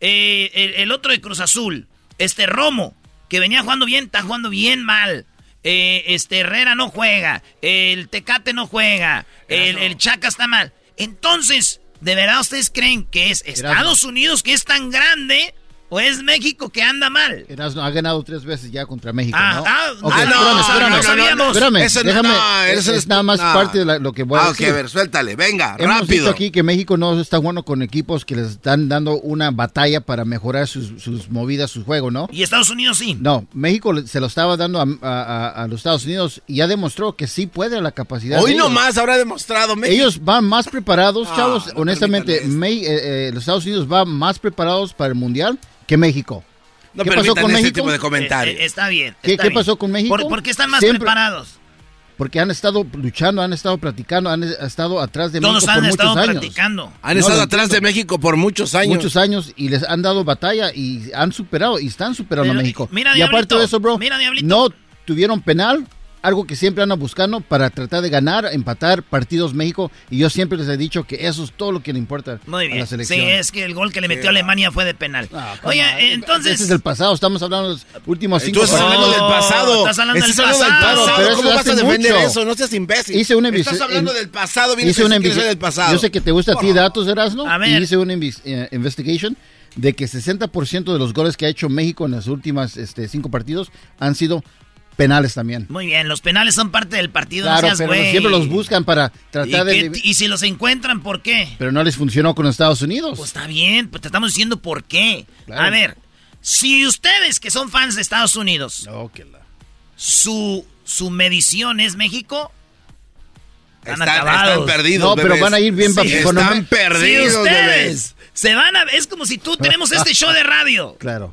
Eh, el, el otro de Cruz Azul, este Romo, que venía jugando bien, está jugando bien mal. Eh, este Herrera no juega. El Tecate no juega. El, el Chaca está mal. Entonces, ¿de verdad ustedes creen que es Estados Unidos que es tan grande o es México que anda mal? Erasmo ha ganado tres veces ya contra México, Ah, ¿no? ah, Ok, ah, no, espérame, espérame. no sabíamos. Espérame, Eso no- déjame. no, es, eso es es- nada más no. parte de la- lo que voy a Ah, ok, decir. a ver, suéltale, venga, Hemos rápido. dicho aquí que México no está jugando con equipos que les están dando una batalla para mejorar sus, sus movidas, su juego, ¿no? Y Estados Unidos sí. No, México le- se lo estaba dando a, a- a- a los Estados Unidos y ya demostró que sí puede la capacidad. Hoy nomás habrá demostrado México. Ellos van más preparados, Ah, chavos. no honestamente, Me- eh, eh, los Estados Unidos van más preparados para el Mundial que México. No ¿Qué pasó con ese México? tipo de comentarios. Eh, eh, está bien. ¿Qué- está qué bien. pasó con México? ¿Por, por qué están más Siempre- preparados? Porque han estado luchando, han estado platicando, han estado atrás de Todos México han por estado muchos años. practicando. Han No, estado atrás de. México por muchos años. Muchos años y les han dado batalla y han superado y están superando Pero, a México. mira, y aparte de eso, bro, mira, Diablito. no tuvieron penal, algo que siempre andan buscando para tratar de ganar, empatar partidos México. Y yo siempre les he dicho que eso es todo lo que le importa Muy a bien. la Sí, selección. es que el gol que le metió a Alemania fue de penal. come Oye, on. eh, entonces. Ese es el pasado, estamos hablando de los últimos cinco Tú estás partidos. hablando del pasado. estás hablando del hablando del pasado. pasado. Pero ¿Cómo vas a defender mucho. eso? No seas imbécil. Hice una Estás hablando en- del pasado. Vienes hice a una del pasado. Yo sé que te gusta a ti datos, Erasmo. A ver. Y hice una invis- eh, investigation de que 60% de los goles que ha hecho México en las últimas este, cinco partidos han sido penales también. Muy bien, los penales son parte del partido. no Claro, seas pero siempre los buscan para ¿Y, tratar de... qué- y si los encuentran, ¿por qué? Pero no les funcionó con Estados Unidos. Pues está bien, pues te estamos diciendo por qué. Claro. A ver, si ustedes que son fans de Estados Unidos, No, que la- su, su medición es México, están, Están, acabados. están perdidos. No, pero van a ir bien Sí, Están Si perdidos, ustedes bebés. se van a... Es como si tú tenemos este *laughs* show de radio. Claro.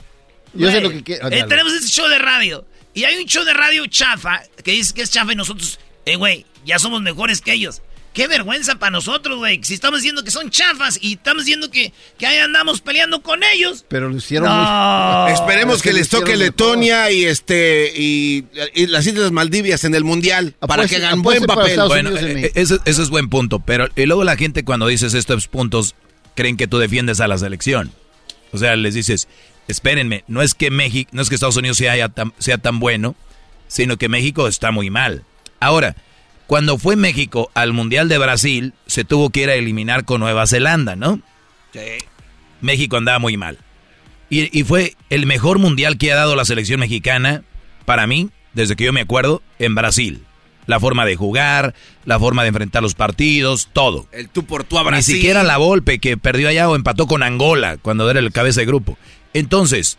Yo sé lo que quiero. eh, tenemos este show de radio. Y hay un show de radio chafa que dice que es chafa y nosotros, eh, güey, ya somos mejores que ellos. Qué vergüenza para nosotros, güey. Si estamos diciendo que son chafas y estamos diciendo que, que ahí andamos peleando con ellos. Pero lo hicieron No. muy- Esperemos Es que les toque Letonia y este y, y las Islas Maldivias en el mundial para que hagan buen papel. Bueno, eh, eso es buen punto, pero y luego la gente cuando dices estos puntos creen que tú defiendes a la selección. O sea, les dices, espérenme, no es que México, no es que Estados Unidos sea, tan, sea tan bueno, sino que México está muy mal. Ahora, cuando fue México al Mundial de Brasil, se tuvo que ir a eliminar con Nueva Zelanda, ¿no? México andaba muy mal. Y, y fue el mejor mundial que ha dado la selección mexicana, para mí, desde que yo me acuerdo, en Brasil. La forma de jugar, la forma de enfrentar los partidos, todo. El tú por tú a Brasil. Ni siquiera la Volpe que perdió allá o empató con Angola cuando era el cabeza de grupo. Entonces,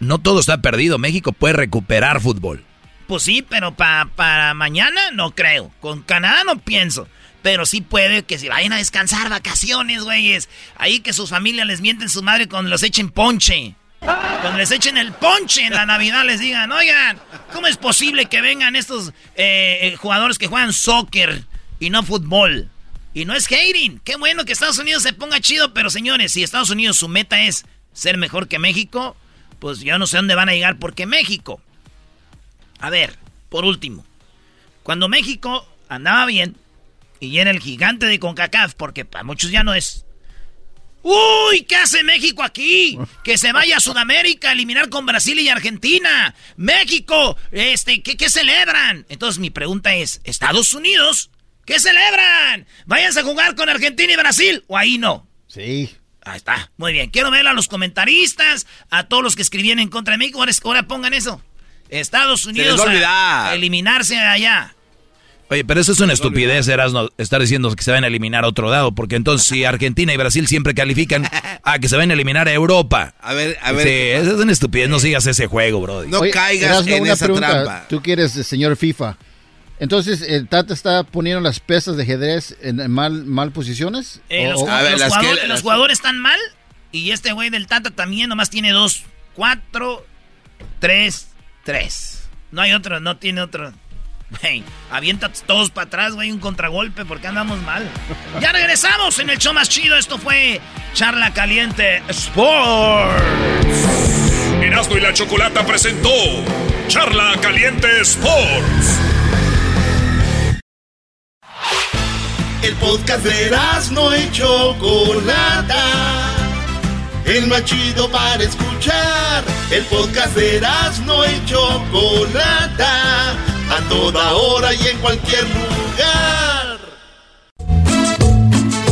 no todo está perdido. México puede recuperar fútbol. Pues sí, pero para mañana no creo. Con Canadá no pienso. Pero sí puede que se vayan a descansar, vacaciones, güeyes. Ahí que sus familias les mienten su madre cuando los echen ponche. Cuando les echen el ponche en la *laughs* Navidad les digan, oigan, ¿cómo es posible que vengan estos eh, eh, jugadores que juegan soccer y no fútbol? Y no es hating. Qué bueno que Estados Unidos se ponga chido, pero señores, si Estados Unidos su meta es ser mejor que México, pues yo no sé dónde van a llegar porque México. A ver, por último, cuando México andaba bien, y era el gigante de CONCACAF, porque para muchos ya no es. ¡Uy! ¿Qué hace México aquí? Que se vaya a Sudamérica a eliminar con Brasil y Argentina. México, este, ¿qué, qué celebran? Entonces mi pregunta es, ¿Estados Unidos? ¿Qué celebran? ¿Váyanse a jugar con Argentina y Brasil? ¿O ahí no? Sí. Ahí está. Muy bien. Quiero ver a los comentaristas, a todos los que escribían en contra de México. Ahora, pongan eso. Estados Unidos a eliminarse allá. Oye, pero eso es una estupidez, Erasno, estar diciendo que se van a eliminar a otro lado, porque entonces si *laughs* Argentina y Brasil siempre califican a que se van a eliminar a Europa. A ver, a ver. Sí, eso es una estupidez, no sigas ese juego, bro. No caigas en esa trampa. Tú quieres, señor FIFA. Entonces, ¿el Tata está poniendo las pesas de ajedrez en mal, mal posiciones? Eh, los, jugadores, los jugadores están mal y este güey del Tata también nomás tiene dos, cuatro, tres, tres. No hay otro, no tiene otro. Hey, avienta todos para atrás, güey, un contragolpe porque andamos mal. *laughs* Ya regresamos en el show más chido. Esto fue Charla Caliente Sports. Erasmo y la Chocolata presentó Charla Caliente Sports. El podcast de Erasmo y Chocolata. El más chido para escuchar. El podcast de Erasmo y Chocolata a toda hora y en cualquier lugar.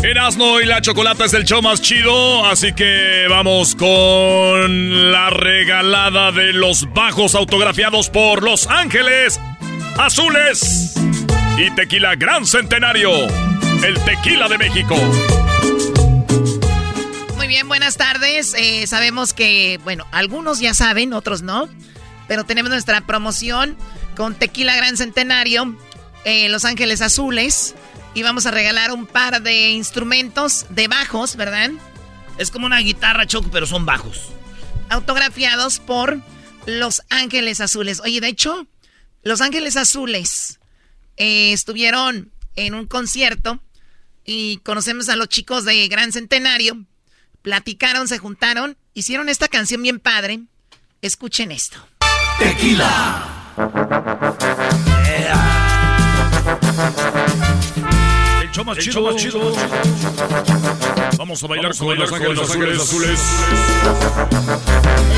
Erasmo y la chocolate es el show más chido, así que vamos con la regalada de los bajos autografiados por Los Ángeles Azules y Tequila Gran Centenario, el tequila de México. Muy bien, buenas tardes. Eh, sabemos que, bueno, algunos ya saben, otros no, pero tenemos nuestra promoción con Tequila Gran Centenario, eh, Los Ángeles Azules. Y vamos a regalar un par de instrumentos de bajos, ¿verdad? Es como una guitarra choco, pero son bajos. Autografiados por Los Ángeles Azules. Oye, de hecho, Los Ángeles Azules eh, estuvieron en un concierto y conocemos a los chicos de Gran Centenario. Platicaron, se juntaron, hicieron esta canción bien padre. Escuchen esto. Tequila. El show más chido, chido. Vamos a bailar con los ángeles, azules.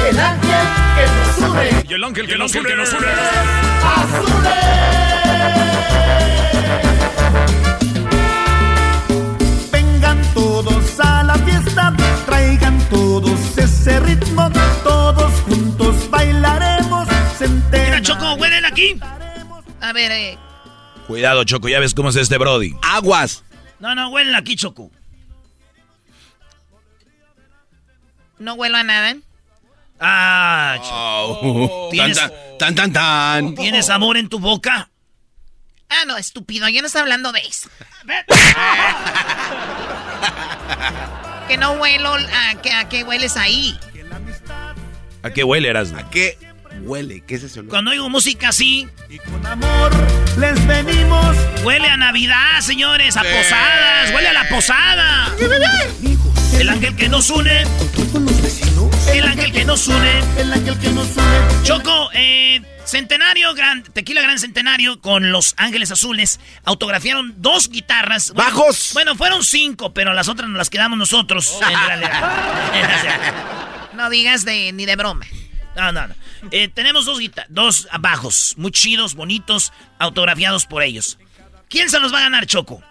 El ángel que nos une. Y el ángel que, nos, une. que nos une. Azules. Todos a la fiesta, traigan todos ese ritmo, todos juntos bailaremos. Mira, Choco, huelen aquí. A ver, eh. Cuidado, Choco, ya ves cómo es este Brody. Aguas. No, no, huelen aquí, Choco. No huelo a nada. Ah, Choco. Oh. ¿Tienes, Tan, tan, tan. ¿Tienes amor en tu boca? Ah, no, estúpido, yo no estoy hablando de eso. *laughs* *laughs* que no huelo a, que, a qué hueles ahí. ¿A qué huele, Erasmo? ¿A qué huele? ¿Qué es eso? Cuando oigo música así, Y con amor les venimos. huele a Navidad, señores, a posadas, huele a la posada. El ángel que nos une. El ángel que nos une. El ángel que nos une. Choco, eh, Centenario, gran, Tequila Gran Centenario con Los Ángeles Azules autografiaron dos guitarras. Bueno, ¡Bajos! Bueno, fueron cinco, pero las otras nos las quedamos nosotros. en realidad. *laughs* No digas de ni de broma. No, no, no. Eh, tenemos dos, dos bajos, muy chidos, bonitos, autografiados por ellos. ¿Quién se los va a ganar, Choco?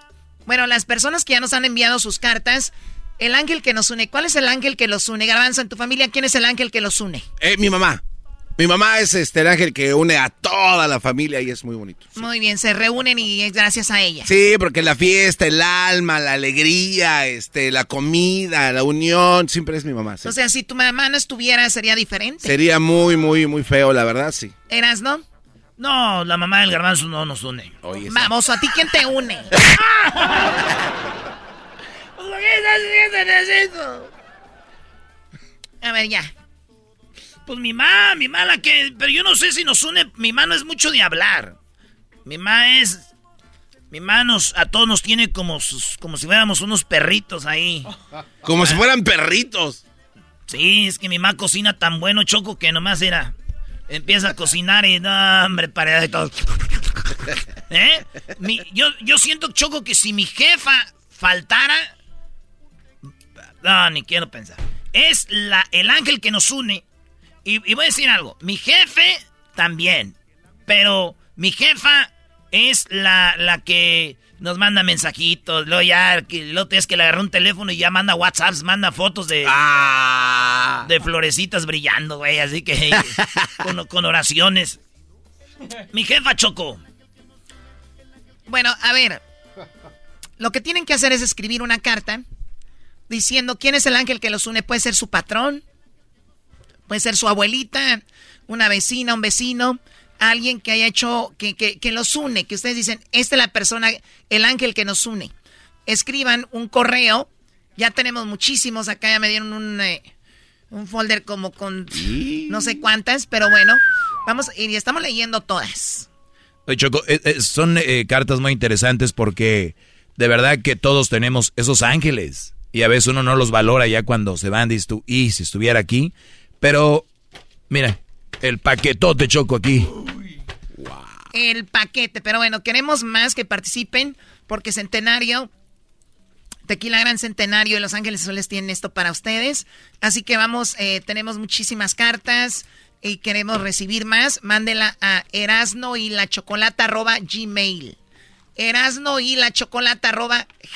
Bueno, las personas que ya nos han enviado sus cartas, el ángel que nos une. ¿Cuál es el ángel que los une? Garbanzo, en tu familia, ¿quién es el ángel que los une? Eh, mi mamá. Mi mamá es este el ángel que une a toda la familia y es muy bonito. Muy bien, se reúnen y es gracias a ella. Sí, porque la fiesta, el alma, la alegría, este, la comida, la unión, siempre es mi mamá. O sea, si tu mamá no estuviera, sería diferente. Sería muy, muy, muy feo, la verdad, sí. ¿Eras, no? No, la mamá del garbanzo no nos une. Vamos, ¿a ti quién te une? *laughs* A ver, ya. Pues mi mamá, mi mamá la que... Pero yo no sé si nos une... Mi mamá no es mucho de hablar. Mi mamá es... Mi mamá nos, a todos nos tiene como, como si fuéramos unos perritos ahí. Como si fueran perritos. Sí, es que mi mamá cocina tan bueno, Choco, que nomás era... Empieza a cocinar y no, hombre, para de todo. *laughs* ¿Eh? yo, yo siento, Choco, que si mi jefa faltara... No, ni quiero pensar. Es la, el ángel que nos une y, voy a decir algo, mi jefe también, pero mi jefa es la, la que nos manda mensajitos, luego ya, lo es que le agarró un teléfono y ya manda WhatsApps, manda fotos de, ah. de florecitas brillando, güey, así que *laughs* con, con oraciones. Mi jefa chocó. Bueno, a ver, lo que tienen que hacer es escribir una carta diciendo quién es el ángel que los une. Puede ser su patrón, Puede ser su abuelita, una vecina, un vecino, alguien que haya hecho, que, que, los une, que ustedes dicen, esta es la persona, el ángel que nos une. Escriban un correo, ya tenemos muchísimos, acá ya me dieron un, eh, un folder como con no sé cuántas, pero bueno, vamos, y estamos leyendo todas. Oye, Choco, eh, eh, son cartas muy interesantes porque de verdad que todos tenemos esos ángeles y a veces uno no los valora ya cuando se van, y si estuviera aquí, pero, mira, el paquetote choco aquí. El paquete, pero bueno, queremos más que participen porque Centenario, Tequila Gran Centenario y Los Ángeles Azules tienen esto para ustedes. Así que vamos, eh, tenemos muchísimas cartas y queremos recibir más. Mándela a erasno y la chocolata gmail. Erasno y la chocolata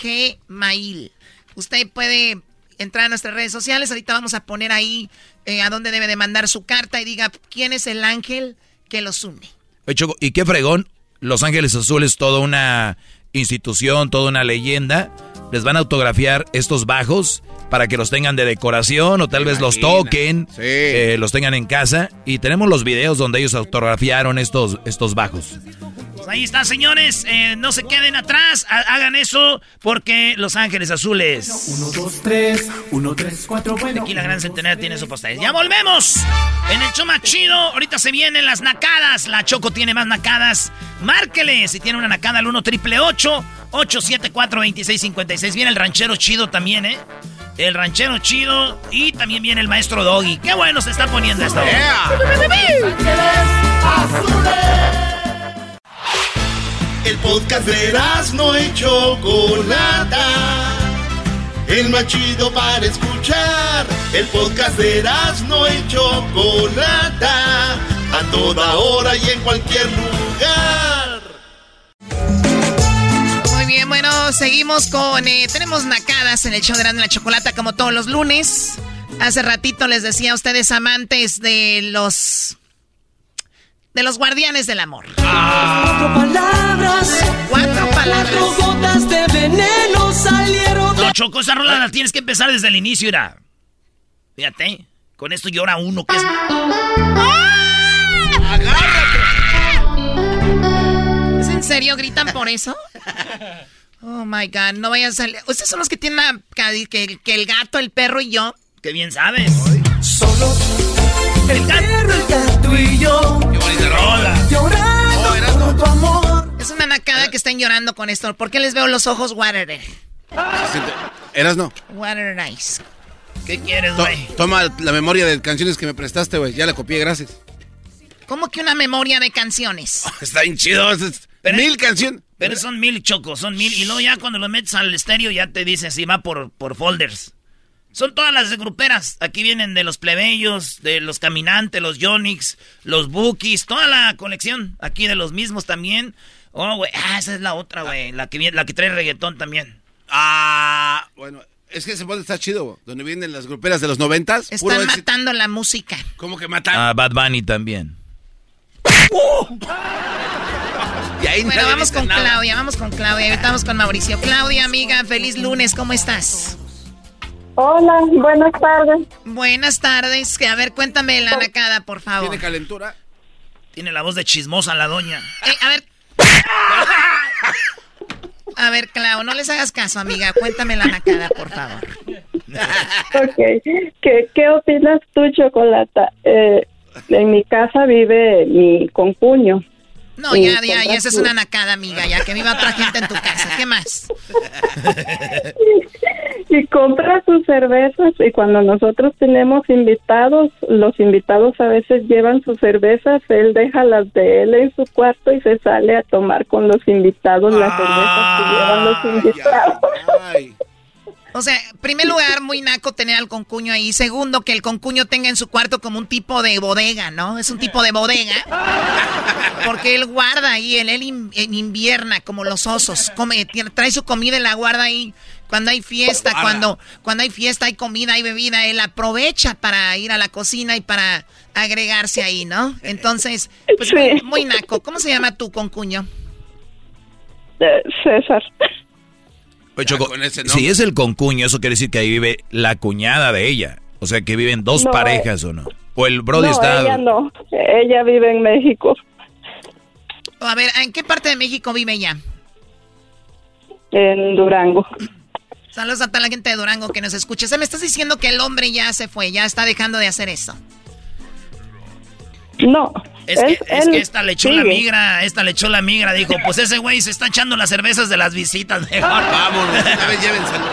gmail. Usted puede entrar a nuestras redes sociales. Ahorita vamos a poner ahí eh, a dónde debe de mandar su carta y diga quién es el ángel que los une. y qué fregón, Los Ángeles Azules, toda una institución, toda una leyenda. Les van a autografiar estos bajos para que los tengan de decoración o tal vez los toquen, eh, los tengan en casa. Y tenemos los videos donde ellos autografiaron estos, estos bajos. Pues ahí está, señores. Eh, no se queden atrás. Hagan eso porque Los Ángeles Azules. Uno, dos, tres. Uno, tres, cuatro. Bueno. Aquí la Gran Centenario tiene su postal. ¡Ya volvemos! En el show más chido. Ahorita se vienen las nacadas. La Choco tiene más nacadas. Márquele si tiene una nacada al 1 triple 874 2656. Viene el ranchero chido también, ¿eh? El ranchero chido y también viene el maestro Doggy. Qué bueno se está poniendo esto. El podcast de no hecho Chocolata. El más chido para escuchar. El podcast de no hecho Chocolata. A toda hora y en cualquier lugar. Muy bien, bueno, seguimos con. Eh, tenemos nacadas en el show de la Chocolata como todos los lunes. Hace ratito les decía a ustedes, amantes de los de los guardianes del amor. Cuatro palabras. Cuatro palabras. Cuatro gotas de veneno salieron. No, Choco, esa rola la tienes que empezar desde el inicio, era. Fíjate, con esto llora uno que es. ¡Agárrate! Serio? ¿Gritan por eso? Oh my god, no vayan a salir. Ustedes son los que tienen a, que, que, el gato, el perro y yo. Qué bien sabes. Solo el perro, el gato y yo. Qué bonita rola. Llorando oh, tu amor. Es una nacada que están llorando con esto. ¿Por qué les veo los ojos water? ¿Eras no? Water Ice. ¿Qué quieres, güey? toma la memoria de canciones que me prestaste, güey. Ya la copié, gracias. ¿Cómo que una memoria de canciones? *laughs* está bien chido. Mil canciones. Pero son mil chocos, son mil. Y luego ya cuando lo metes al estéreo ya te dice si va por, por folders. Son todas las gruperas. Aquí vienen de los plebeyos, de los caminantes, los Yonix, los Bookies, toda la colección. Aquí de los mismos también. Oh, güey. Ah, esa es la otra, güey. La que, la que trae reggaetón también. Ah, bueno. Es que ese bote está chido, donde vienen las gruperas de los noventas. Están matando la música. ¿Cómo que matan? Ah, Bad Bunny también. Bueno, vamos con Claudia, vamos con Claudia. Ahorita vamos con Mauricio. Claudia, amiga, feliz lunes, ¿cómo estás? Hola, buenas tardes. Buenas tardes. A ver, cuéntame la nacada, por favor. ¿Tiene calentura? Tiene la voz de chismosa la doña. Eh, a ver. *laughs* A ver, Clau, no les hagas caso, amiga. Cuéntame la nacada, por favor. ok. ¿Qué, qué opinas tú, Chocolata? Eh, en mi casa vive mi concuño. No, ya, ya, ya, esa es una nacada, amiga, ya que viva otra gente en tu casa. ¿Qué más? *laughs* y compra sus cervezas y cuando nosotros tenemos invitados, los invitados a veces llevan sus cervezas, él deja las de él en su cuarto y se sale a tomar con los invitados las cervezas que llevan los invitados. *laughs* O sea, primer lugar, muy naco tener al concuño ahí. Segundo, que el concuño tenga en su cuarto como un tipo de bodega, ¿no? Es un tipo de bodega. Porque él guarda ahí, él, él invierna como los osos. Come, trae su comida y la guarda ahí. Cuando hay fiesta, cuando, cuando hay fiesta, hay comida, hay bebida, él aprovecha para ir a la cocina y para agregarse ahí, ¿no? Entonces, pues muy, naco. ¿Cómo se llama tu concuño? César. si es el concuño, eso quiere decir que ahí vive la cuñada de ella. O sea, que viven dos parejas o no. O el Brody está. Ella no, ella vive en México. A ver, ¿en qué parte de México vive ella? En Durango. Saludos a toda la gente de Durango que nos escucha. O sea, me estás diciendo que el hombre ya se fue, ya está dejando de hacer eso. No. Es, que, es que, esta le echó la migra, esta le echó la migra, dijo, pues ese güey se está echando las cervezas de las visitas, mejor. Vámonos, *laughs* una vez llévenselo.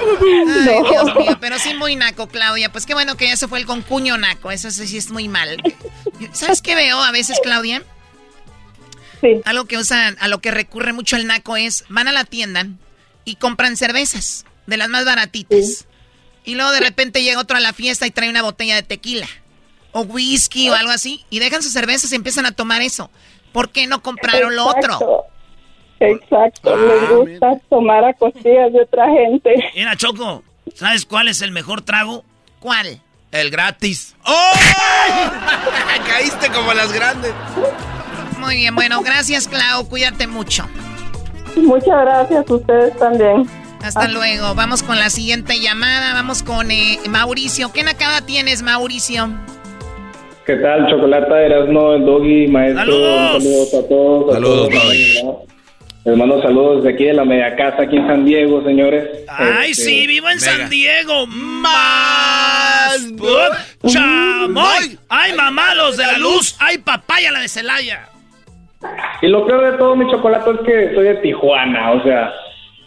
Ay, Dios mío, pero sí muy naco, Claudia. Pues qué bueno que ya se fue el concuño naco, eso sí es muy mal. ¿Sabes qué veo a veces, Claudia? Sí. Algo que usan, a lo que recurre mucho el naco es, van a la tienda y compran cervezas, de las más baratitas. Y luego de repente llega otro a la fiesta y trae una botella de tequila, o whisky o algo así, y dejan sus cervezas y empiezan a tomar eso. ¿Por qué no compraron lo otro? Exacto, les ah, gusta tomar a costillas de otra gente. Mira, Choco, ¿sabes cuál es el mejor trago? ¿Cuál? El gratis. ¡Oh! *laughs* Caíste como las grandes. Muy bien, bueno, gracias, Clau. Cuídate mucho. Muchas gracias, ustedes también. Hasta luego. Vamos con la siguiente llamada. Vamos con eh, Mauricio. ¿Qué nacada tienes, Mauricio? ¿Qué tal, Chocolata, Erasmo, el Doggy, maestro? ¡Saludos! a todos. Saludos, Hermanos, saludos de aquí de la media casa, aquí en San Diego, señores. ¡Ay, Este, sí! ¡Vivo en San Diego! ¡Más! ¡Chamoy! ¡Ay, mamá, los de la luz! ¡Ay, papaya, la de Celaya! Y lo peor de todo, mi chocolate, es que soy de Tijuana, o sea,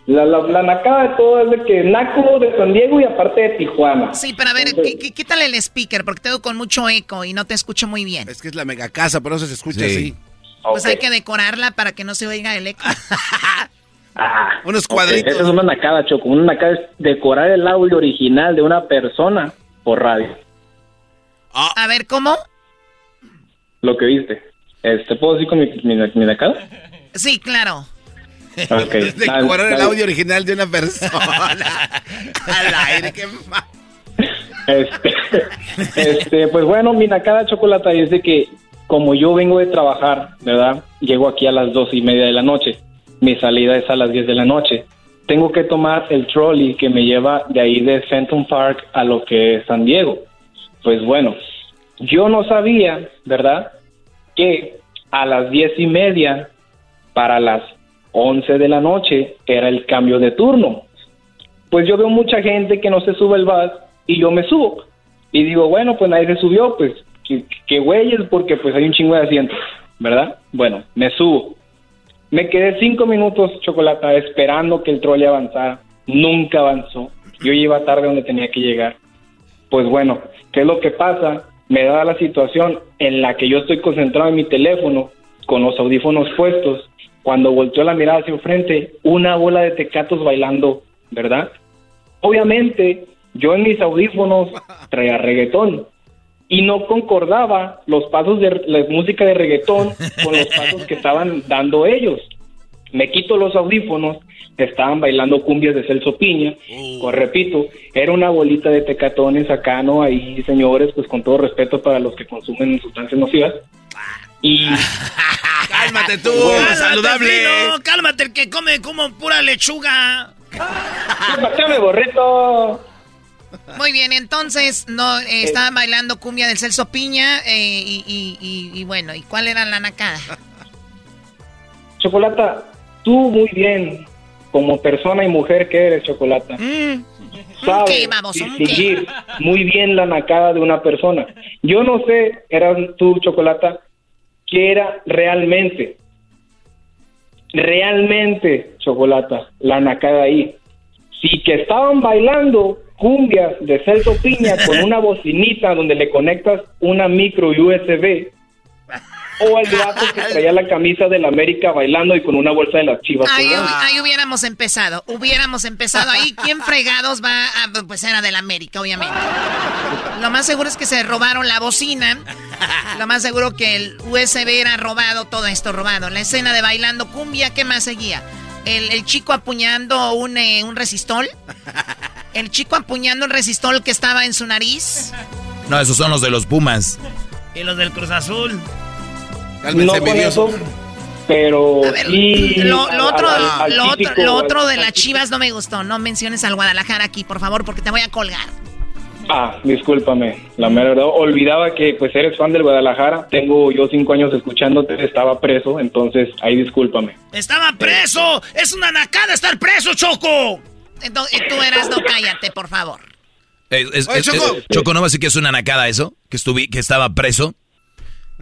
la, la, la nacada de todo es de que naco de San Diego y aparte de Tijuana. Sí, pero a ver, Entonces- quí- quí- quítale el speaker porque tengo con mucho eco y no te escucho muy bien. Es que es la mega casa, por eso se escucha Sí. así. Pues hay que decorarla para que no se oiga el eco. *laughs* Ah, Unos cuadritos. Esa es una nacada, Choco. Una nacada es decorar el audio original de una persona por radio. A ver, ¿cómo? Lo que viste. Este, ¿Puedo decir con mi, mi, mi nacada? Sí, claro. *laughs* Es de dale, cobrar el audio original de una persona. *laughs* Al aire, qué mal. Este, *laughs* este, pues bueno, mi nacada chocolata es de que como yo vengo de trabajar, ¿verdad? Llego aquí a las dos y media de la noche. Mi salida es a las 10 de la noche. Tengo que tomar el trolley que me lleva de ahí de Fenton Park a lo que es San Diego. Pues bueno, yo no sabía, ¿verdad? Que a las diez y media para las 11 de la noche era el cambio de turno pues yo veo mucha gente que no se sube el bus y yo me subo. Y digo, bueno, pues nadie se subió, pues que, güeyes, porque pues hay un chingo de asientos, ¿verdad? Bueno, me subo. Me quedé cinco minutos, Chocolata, esperando que el trolley avanzara. Nunca avanzó. Yo iba tarde donde tenía que llegar. Pues bueno, ¿qué es lo que pasa? Me da la situación en la que yo estoy concentrado en mi teléfono, con los audífonos puestos. Cuando volteo la mirada hacia enfrente, una bola de tecatos bailando, ¿verdad? Obviamente, yo en mis audífonos traía reggaetón y no concordaba los pasos de la música de reggaetón con los pasos que estaban dando ellos. Me quito los audífonos estaban bailando cumbias de Celso Piña. Pues repito, era una bolita de tecatones acá, ¿no? Ahí, señores, pues con todo respeto para los que consumen sustancias nocivas. Y *laughs* Cálmate tú, Cálmate, saludable. Fino, cálmate, el que come como pura lechuga. ¡Pásame, borrito! Muy bien, entonces no eh, estaban bailando cumbia del Celso Piña eh, y, y- y- y bueno, ¿y cuál era la nacada? Chocolata, tú muy bien, como persona y mujer que eres, Chocolata. Sabes ¿Qué, baboso? ¿Un distinguir muy bien la nacada de una persona. Yo no sé, eras tú, Chocolata, qué era realmente, realmente, Chocolata, la nacada ahí. Si que estaban bailando cumbias de Celso Piña con *laughs* una bocinita donde le conectas una micro USB, o el gato que traía la camisa del América bailando y con una bolsa de las chivas. Ahí, ahí hubiéramos empezado, hubiéramos empezado ahí. ¿Quién fregados va a, pues era del América, obviamente. Lo más seguro es que se robaron la bocina. Lo más seguro que el USB era robado, todo esto robado. La escena de bailando cumbia, ¿qué más seguía? El, el chico apuñando un, eh, un resistol. El chico apuñando el resistol que estaba en su nariz. No, esos son los de los Pumas. Y los del Cruz Azul. No con eso, pero sí Lo, otro, al- al lo, otro, típico- lo otro de las chivas no me gustó. No menciones al Guadalajara aquí, por favor, porque te voy a colgar. Ah, discúlpame, la mera verdad. Olvidaba que pues eres fan del Guadalajara. Tengo yo cinco años escuchándote, estaba preso, entonces ahí discúlpame. ¡Estaba preso! ¡Es una nacada estar preso, Choco! Entonces, tú eras, no cállate, por favor. Eh, es- Oye, es- Choco. es- Choco, ¿no va a decir que es una nacada eso? Que, estuvi, que estaba preso.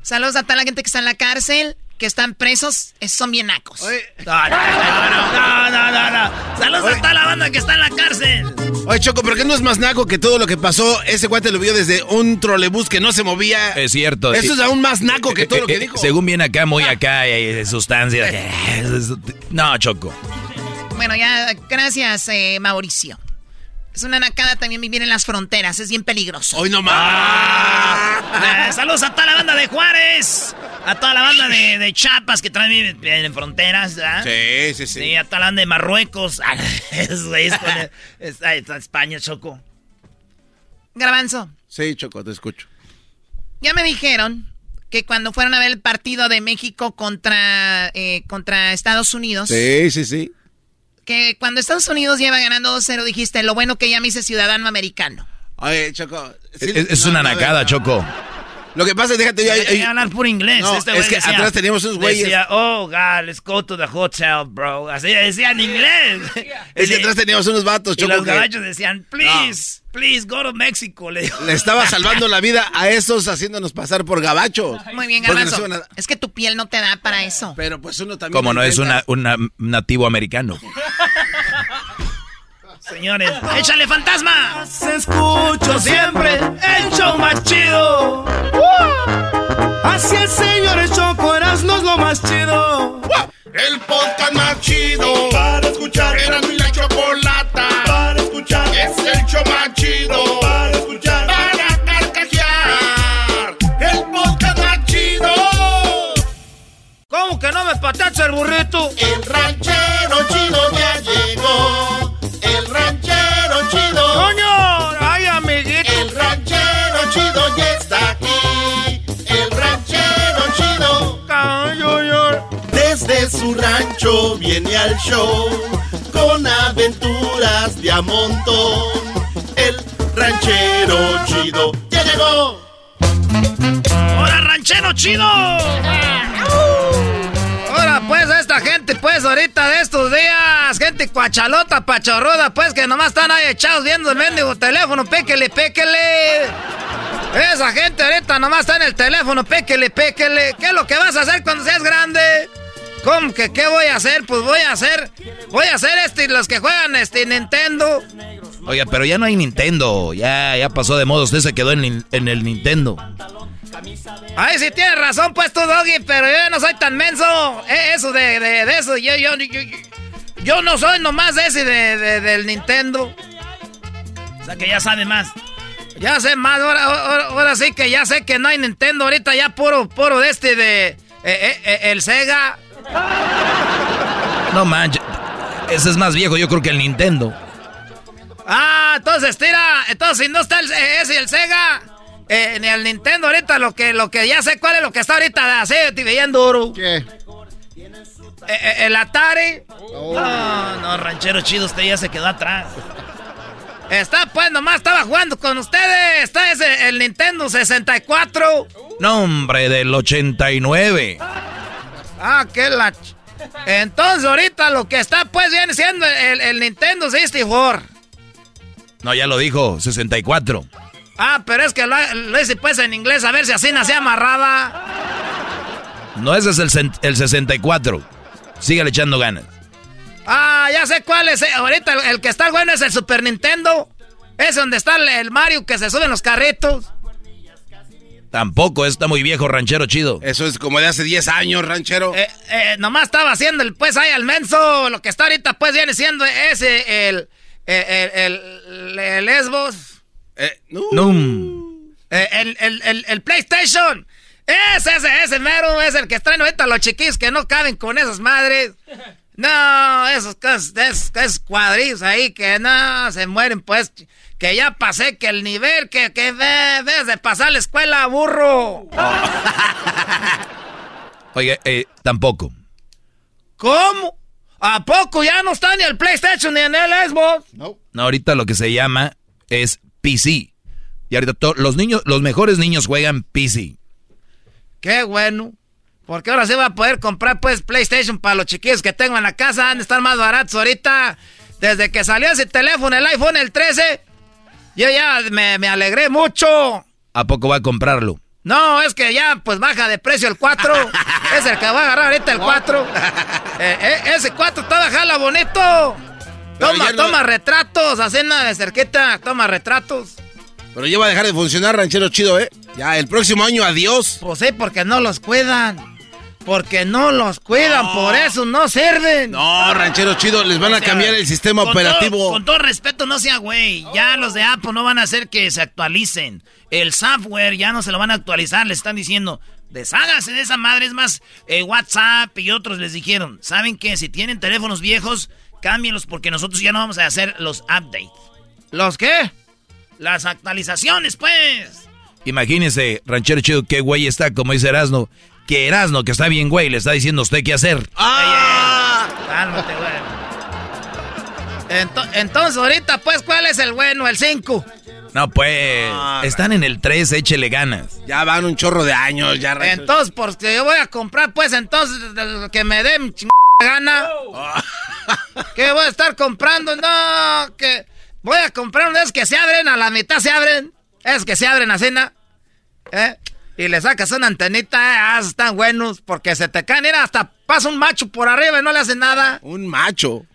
Saludos a toda la gente que está en la cárcel, que están presos, esos son bien nacos. No, no, no, no, no, no. Saludos a toda la banda que está en la cárcel. Oye, Choco, ¿por qué no es más naco que todo lo que pasó? Ese guante lo vio desde un trolebús que no se movía. Es cierto. Eso es aún más naco que todo lo Eh, que eh, dijo. Según viene acá, muy acá, *laughs* eh, sustancias. No, Choco. Bueno, ya, gracias, eh, Mauricio. Es una nacada también vivir en las fronteras, es bien peligroso. Hoy no Ah, saludos a toda la banda de Juárez. A toda la banda de, de Chiapas que traen viven en fronteras, ¿verdad? Sí, sí, sí. Sí, a toda la banda de Marruecos. *laughs* Ah, está, está España, Choco. Garbanzo, Sí, Choco, te escucho. ya me dijeron que cuando fueron a ver el partido de México contra, eh, contra Estados Unidos, Sí, sí, sí. Que cuando Estados Unidos lleva ganando 2-0, dijiste, lo bueno que ya me hice ciudadano americano. Oye, Choco. sí- Es, es no, una no, nacada, no. Choco. Lo que pasa es, déjate, yo... Hay hablar puro inglés. No, este es que decía- atrás teníamos unos güeyes. Decía, oh, God, let's go to the hotel, bro. Así decía en inglés. *laughs* Es que atrás teníamos unos vatos, Y los que- gabachos decían, please, please, go to Mexico. Le. Le estaba *laughs* salvando la vida a esos haciéndonos pasar por gabachos. Muy bien, Garbanzo. a- Es que tu piel no te da para eso. Pero pues uno también... Como no es una, una nativo americano. *laughs* Señores, échale fantasma. Se escucho siempre el show más chido. Así es, señores, Choco Erasmo es lo más chido. El podcast más chido para escuchar. Era mi la chocolata para escuchar. Es el show más chido para escuchar. Para carcajear. El podcast más chido. ¿Cómo que no me patacha el burrito? El ranchero chido ya llegó. Su rancho viene al show con aventuras de a montón. El ranchero chido ya llegó. ¡Hola, ranchero chido! Ahora, pues, a esta gente, pues, ahorita de estos días, gente cuachalota, pachorruda, pues, que nomás están ahí echados viendo el mendigo teléfono, péquele, péquele. Esa gente ahorita nomás está en el teléfono, péquele, péquele. ¿Qué es lo que vas a hacer cuando seas grande? ¿Cómo que qué voy a hacer? Pues voy a hacer, voy a hacer este, los que juegan este Nintendo. Oiga, pero ya no hay Nintendo. Ya, ya pasó de moda. Usted se quedó en, en el Nintendo. Ay, sí tienes razón, pues tú, Doggy, pero yo no soy tan menso. Eh, Eso de, de, de eso, yo, yo, yo, yo- yo no soy nomás ese de, de- del Nintendo. O sea que ya sabe más. Ya sé más, ahora, ahora, ahora sí que ya sé que no hay Nintendo ahorita, ya puro, puro de este de eh, eh, eh, el Sega. No manches. Ese es más viejo, yo creo que el Nintendo. Ah, entonces tira. Entonces, si no está el, ese y el Sega. Eh, ni el Nintendo ahorita, lo que, lo que ya sé cuál es lo que está ahorita así, bien duro. ¿Qué? Eh, eh, el Atari. Oh. No, no, ranchero chido, usted ya se quedó atrás. Está, pues, nomás estaba jugando con ustedes. Está ese, el Nintendo 64. No, hombre, del 89. Ah, qué la... Entonces, ahorita lo que está, pues, viene siendo el, el Nintendo 64. No, ya lo dijo, 64. Ah, pero es que lo, lo hice, pues, en inglés, a ver si así nací amarrada. No, ese es el, el 64. Sígale echando ganas. Ah, ya sé cuál es. eh, Ahorita el, el que está bueno es el Super Nintendo. Es donde está el, el Mario que se sube en los carritos. Tampoco, está muy viejo, ranchero chido. Eso es como de hace 10 años, ranchero. Eh, eh, nomás estaba haciendo el, pues, ahí al menso. Lo que está ahorita, pues, viene siendo ese, el, el, el, el, el Lesbos. Eh. Eh, el, el, el, el PlayStation. Ese, ese, ese mero es el que traen ahorita los chiquillos que no caben con esas madres. No, esos, esos, esos, esos cuadrillos ahí que no se mueren, pues. Que ya pasé que el nivel que, que ve- ves de pasar la escuela, burro. *laughs* Oye, eh, tampoco. ¿Cómo? ¿A poco ya no está ni el PlayStation ni en el Xbox? No. No, ahorita lo que se llama es PC. Y ahorita los niños, los mejores niños juegan PC. Qué bueno. Porque ahora se va a poder comprar pues PlayStation para los chiquillos que tengo en la casa. Han de estar más baratos ahorita. Desde que salió ese teléfono, el iPhone, el 13, yo ya me, me alegré mucho. ¿A poco va a comprarlo? No, es que ya pues baja de precio el 4. *laughs* es el que va a agarrar ahorita el 4. *laughs* Eh, eh, ese 4 está jala bonito. Toma, no- toma retratos, nada de cerquita, toma retratos. Pero ya va a dejar de funcionar, ranchero chido, ¿eh? Ya, el próximo año, adiós. Pues sí, porque no los cuidan. Porque no los cuidan, No. por eso no sirven. No, ranchero chido, les van a cambiar el sistema con operativo. todo- con todo respeto, no sea güey. Ya los de Apple no van a hacer que se actualicen. El software ya no se lo van a actualizar. Les están diciendo, desháganse de esa madre. Es más, eh, WhatsApp y otros les dijeron, ¿saben qué? Si tienen teléfonos viejos, cámbienlos porque nosotros ya no vamos a hacer los updates. ¿Los qué? Las actualizaciones, pues. Imagínese, ranchero chido, qué güey está, como dice Erasno. Que Erasno, que está bien güey, le está diciendo a usted qué hacer. ¡Ah! Cálmate, güey. Ento- entonces, ahorita, pues, ¿cuál es el bueno? El 5. No, pues, están en el 3, échele ganas. Ya van un chorro de años, ya. Entonces, porque yo voy a comprar, pues, entonces, que me chingada gana. ¿Qué voy a estar comprando? No, que voy a comprar unos que se abren, a la mitad se abren. Es que se abren así, ¿no? ¿Eh? Y le sacas una antenita, eh, ah, están buenos, porque se te caen, mira, hasta pasa un macho por arriba y no le hace nada. Un macho.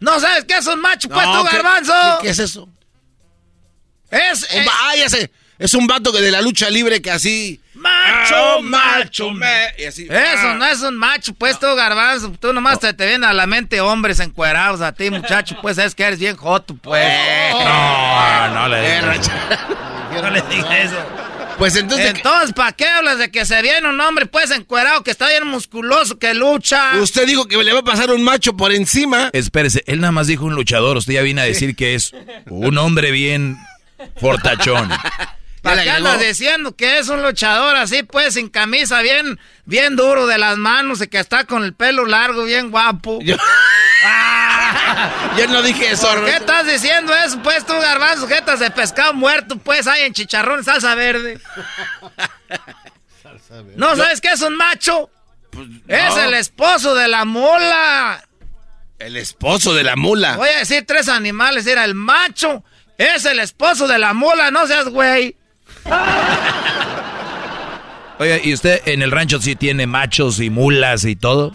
¿No sabes qué es un macho, pues, tú, ¿qué- garbanzo? ¿qué, qué es eso? Es... Un eh, va- ah, ya sé. Es un vato que de la lucha libre que así... ¡Macho, Ah, macho, me- y así. Eso ah. no es un macho, pues tú, garbanzo. Tú nomás te, te vienen a la mente hombres encuerados a ti, *laughs* muchacho. Pues es que eres bien joto, pues. No, no le Eh, digas. ranchero. *laughs* no le digas eso. Pues entonces... Entonces, ¿para qué hablas de que se viene un hombre, pues, encuerado, que está bien musculoso, que lucha? Usted dijo que le va a pasar un macho por encima. Espérese, él nada más dijo un luchador, usted ya viene a decir que es un hombre bien fortachón. *laughs* ¿Para qué andas diciendo que es un luchador así, pues, sin camisa, bien, bien duro de las manos y que está con el pelo largo, bien guapo? Yo, *laughs* *laughs* yo no dije eso. ¿Por qué estás diciendo eso, pues, tú, garbanzo? Jetas de pescado muerto, pues, hay en chicharrón, salsa verde. *laughs* ¿No sabes qué es un macho? Es no. el esposo de la mula. El esposo de la mula. Voy a decir tres animales. Era el macho. Es el esposo de la mula. No seas güey. *laughs* Oiga, ¿y usted en el rancho sí tiene machos y mulas y todo?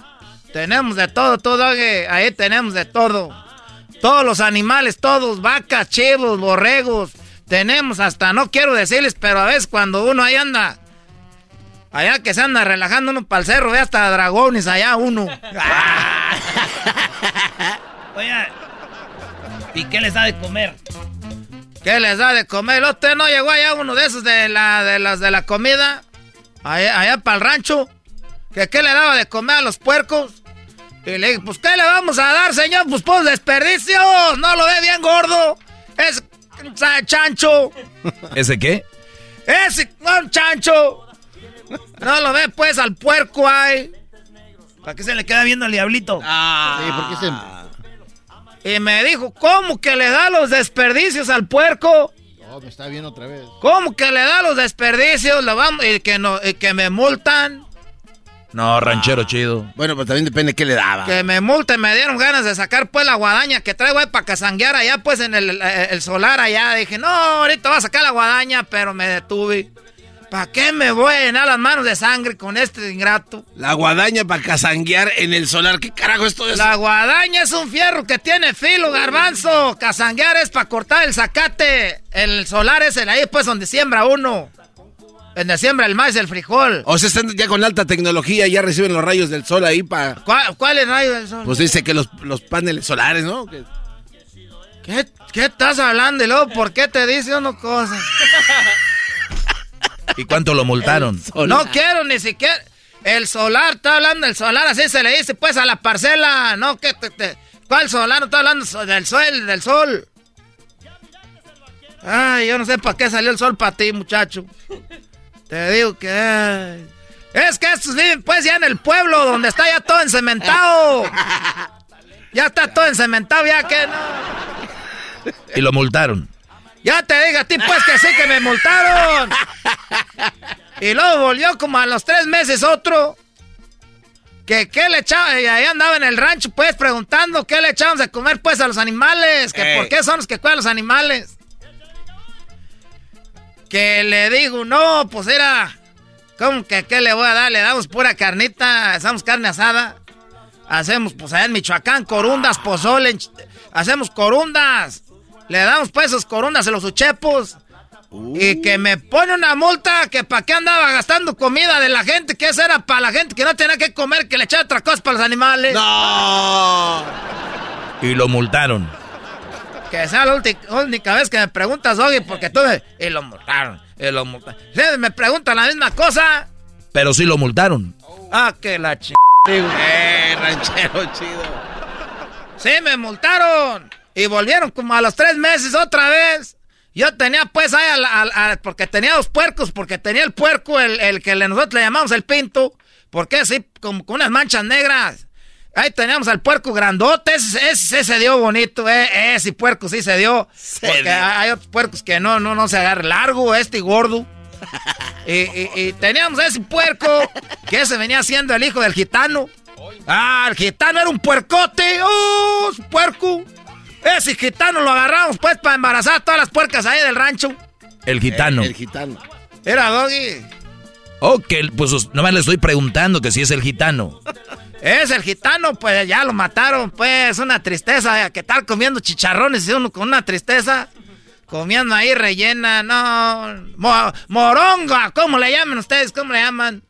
Tenemos de todo, todo. oye, Ahí tenemos de todo. Todos los animales, todos. Vacas, chivos, borregos. Tenemos hasta, no quiero decirles, pero a veces cuando uno ahí anda... Allá que se anda relajando uno para el cerro, ve hasta dragones allá uno. *laughs* Oye, ¿y qué les da de comer? ¿Qué les da de comer? ¿Usted no llegó allá uno de esos de la de las de la comida? Allá, allá para el rancho. ¿Que qué le daba de comer a los puercos? Y le dije, pues, ¿qué le vamos a dar, señor? Pues, pues, desperdicio. No lo ve bien gordo. Es chancho. *laughs* ¿Ese qué? Ese, un chancho. No lo ve, pues, al puerco ahí. ¿Para qué se le queda viendo al diablito? Ah. Sí, porque se... Y me dijo, ¿cómo que le da los desperdicios al puerco? No, me está viendo otra vez. ¿Cómo que le da los desperdicios? Lo vamos, y que, no, y que me multan. No, ranchero chido. Bueno, pues también depende de qué le daba. Que me multen, me dieron ganas de sacar pues la guadaña que traigo ahí para casanguear allá pues en el, el, solar allá. Dije, no, ahorita va a sacar la guadaña, pero me detuve. ¿Para qué me voy a llenar las manos de sangre con este ingrato? La guadaña para casanguear en el solar. ¿Qué carajo es todo eso? La guadaña es un fierro que tiene filo, garbanzo. Casanguear es para cortar el zacate. El solar es el ahí, pues, donde siembra uno. Donde siembra el maíz, el frijol. O sea, están ya con alta tecnología, ya reciben los rayos del sol ahí para... ¿Cuál, ¿Cuál, es el rayo del sol? Pues dice que los, los paneles solares, ¿no? ¿Qué, ¿Qué estás hablando? Y luego, ¿por qué te dice uno cosas? *laughs* ¿Y cuánto lo multaron? No quiero ni siquiera. El solar, está hablando del solar, así se le dice pues a la parcela. No, que te, ¿Cuál solar? No está hablando del sol, del sol. Ay, yo no sé para qué salió el sol para ti, muchacho. Te digo que. Es que estos viven pues ya en el pueblo donde está ya todo encementado. Ya está todo encementado, ya que no. Y lo multaron. Ya te digo a ti pues que sí que me multaron. Y luego volvió como a los tres meses otro. Que qué le echaba, y ahí andaba en el rancho pues preguntando qué le echamos de comer pues a los animales. Que por qué son los que cuidan los animales. Que le digo, no, pues era... ¿Cómo que qué le voy a dar? Le damos pura carnita, hacemos carne asada. Hacemos, pues allá en Michoacán, corundas, pozole, hacemos corundas. Le damos pues esos corundas a los uchepos. Y que me pone una multa que para qué andaba gastando comida de la gente, que esa era para la gente que no tenía que comer, que le echaba otra cosa para los animales. No. Y lo multaron. Que sea la única vez que me preguntas, Doggy, porque tú me... Y lo multaron, y lo multaron. me preguntan la misma cosa. Pero sí lo multaron. Ah, que la ch... Eh, ranchero chido. Sí, me multaron. Y volvieron como a los tres meses otra vez. Yo tenía pues ahí, al, porque tenía dos puercos, porque tenía el puerco, el, que nosotros le llamamos el pinto, porque así, como con unas manchas negras. Ahí teníamos al puerco grandote, ese, ese, se dio bonito, eh, ese puerco sí se dio. porque hay otros puercos que no, no, no se agarra largo, este y gordo. *laughs* y, teníamos ese puerco, que ese venía siendo el hijo del gitano. Ah, el gitano era un puercote, oh, puerco. Ese gitano lo agarramos pues para embarazar a todas las puercas ahí del rancho. El gitano. El, gitano. Era Doggy. Ok, pues nomás le estoy preguntando que si es el gitano. *laughs* Es el gitano, pues ya lo mataron, pues una tristeza, que tal comiendo chicharrones y uno con una tristeza, comiendo ahí rellena, no, moronga, ¿cómo le llaman ustedes? ¿Cómo le llaman?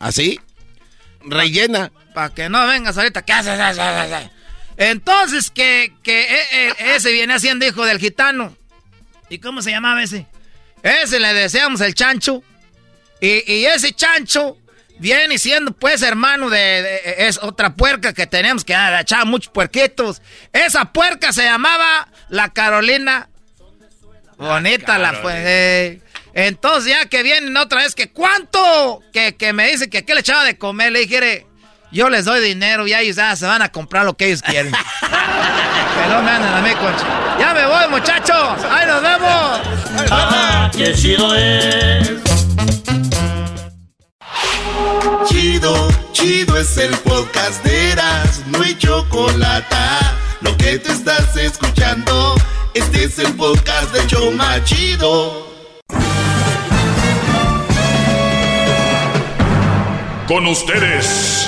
¿Así? Rellena. Para que no vengas ahorita, ¿qué haces? Entonces, que, que e, e, ese viene haciendo hijo del gitano. ¿Y cómo se llamaba ese? Ese le deseamos el chancho. Y, ese chancho viene siendo pues hermano de, es otra puerca que tenemos que ha echado muchos puerquitos. Esa puerca se llamaba la Carolina. Bonita la, fue. entonces ya que vienen otra vez que cuánto que, que me dice que qué le echaba de comer, le dije, yo les doy dinero y ellos ya se van a comprar lo que ellos quieren. *laughs* que no me anden a mí, concha. Ya me voy, muchachos. Ahí nos vemos. Ah, qué chido es. Chido, chido es el podcast de Eras, no hay chocolate. Lo que te estás escuchando, este es el podcast de Choma Chido. Con ustedes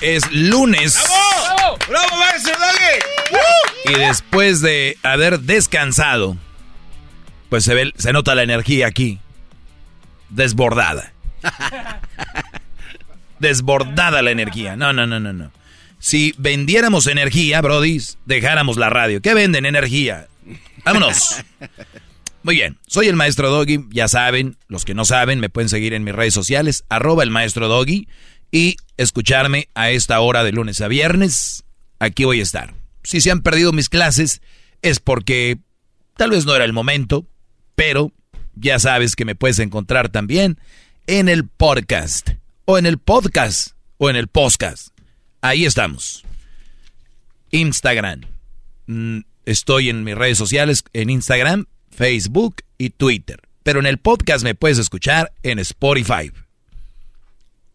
Es lunes. ¡Bravo! ¡Bravo, maestro doggy! Y después de haber descansado pues se ve, se nota la energía aquí. Desbordada. *laughs* Desbordada la energía. No, no, no, no, no. Si vendiéramos energía, Brody, dejáramos la radio. ¿Qué venden? Energía. Vámonos. Muy bien, soy el maestro Doggy, ya saben, los que no saben me pueden seguir en mis redes sociales, arroba el maestro Doggy, y escucharme a esta hora de lunes a viernes. Aquí voy a estar. Si se han perdido mis clases es porque tal vez no era el momento, pero ya sabes que me puedes encontrar también en el podcast, o en el podcast, o en el podcast. Ahí estamos. Instagram. Mm, estoy en mis redes sociales, en Instagram, Facebook y Twitter. Pero en el podcast me puedes escuchar en Spotify,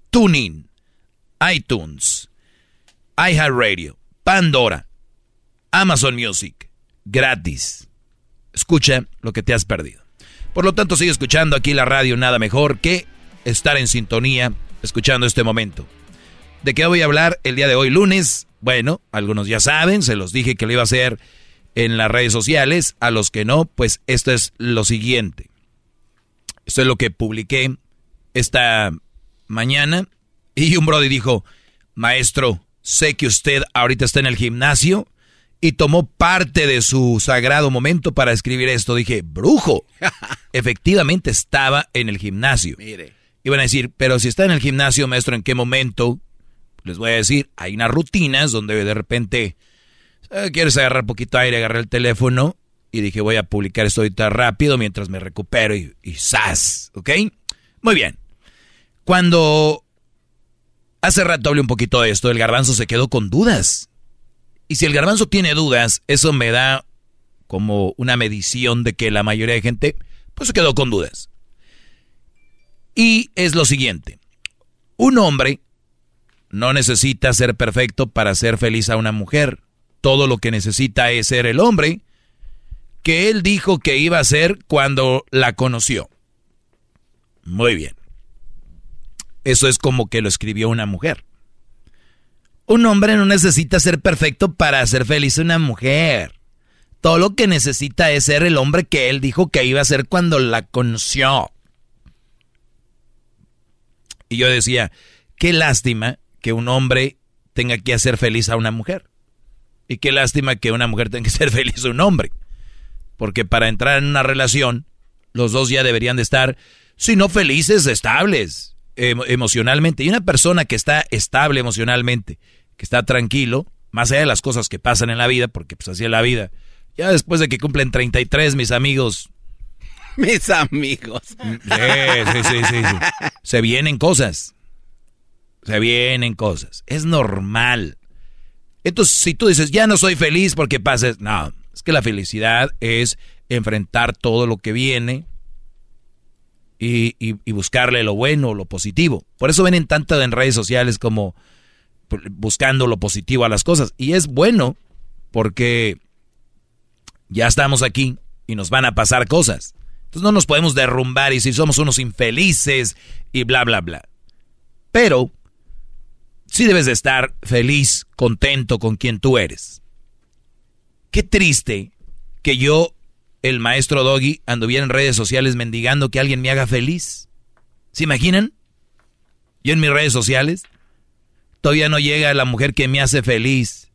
TuneIn, iTunes, iHeartRadio, Pandora, Amazon Music, gratis. Escucha lo que te has perdido. Por lo tanto, sigue escuchando aquí la radio, nada mejor que estar en sintonía escuchando este momento. ¿De qué voy a hablar el día de hoy, lunes? Bueno, algunos ya saben, se los dije que lo iba a hacer en las redes sociales. A los que no, pues esto es lo siguiente. Esto es lo que publiqué esta mañana. Y un brody dijo, maestro, sé que usted ahorita está en el gimnasio y tomó parte de su sagrado momento para escribir esto. Dije, brujo. *laughs* Efectivamente estaba en el gimnasio. Mire. Iban a decir, pero si está en el gimnasio, maestro, ¿en qué momento? Les voy a decir, hay unas rutinas donde de repente eh, quieres agarrar poquito aire, agarré el teléfono y dije voy a publicar esto ahorita rápido mientras me recupero y, y ¡zas! ¿Ok? Muy bien. Cuando hace rato hablé un poquito de esto, el garbanzo se quedó con dudas. Y si el garbanzo tiene dudas, eso me da como una medición de que la mayoría de gente pues se quedó con dudas. Y es lo siguiente. Un hombre no necesita ser perfecto para ser feliz a una mujer todo lo que necesita es ser el hombre que él dijo que iba a ser cuando la conoció. Muy bien. Eso es como que lo escribió una mujer. Un hombre no necesita ser perfecto para ser feliz una mujer. Todo lo que necesita es ser el hombre que él dijo que iba a ser cuando la conoció. Y yo decía, qué lástima que un hombre tenga que hacer feliz a una mujer. Y qué lástima que una mujer tenga que *laughs* ser feliz a un hombre. Porque para entrar en una relación, los dos ya deberían de estar, si no felices, estables emocionalmente. Y una persona que está estable emocionalmente, que está tranquilo, más allá de las cosas que pasan en la vida, porque pues así es la vida. Ya después de que cumplen 33, mis amigos. *laughs* Mis amigos. sí, sí, sí. Se vienen cosas. Se vienen cosas. Es normal. Entonces, si tú dices, ya no soy feliz porque pases, no, es que la felicidad es enfrentar todo lo que viene y, buscarle lo bueno, lo positivo. Por eso ven en tanto en redes sociales como buscando lo positivo a las cosas. Y es bueno porque ya estamos aquí y nos van a pasar cosas. Entonces no nos podemos derrumbar y si somos unos infelices y bla, bla, bla. Pero sí debes de estar feliz, contento con quien tú eres. Qué triste que yo, el maestro Doggy, anduviera en redes sociales mendigando que alguien me haga feliz. ¿Se imaginan? Yo en mis redes sociales todavía no llega la mujer que me hace feliz.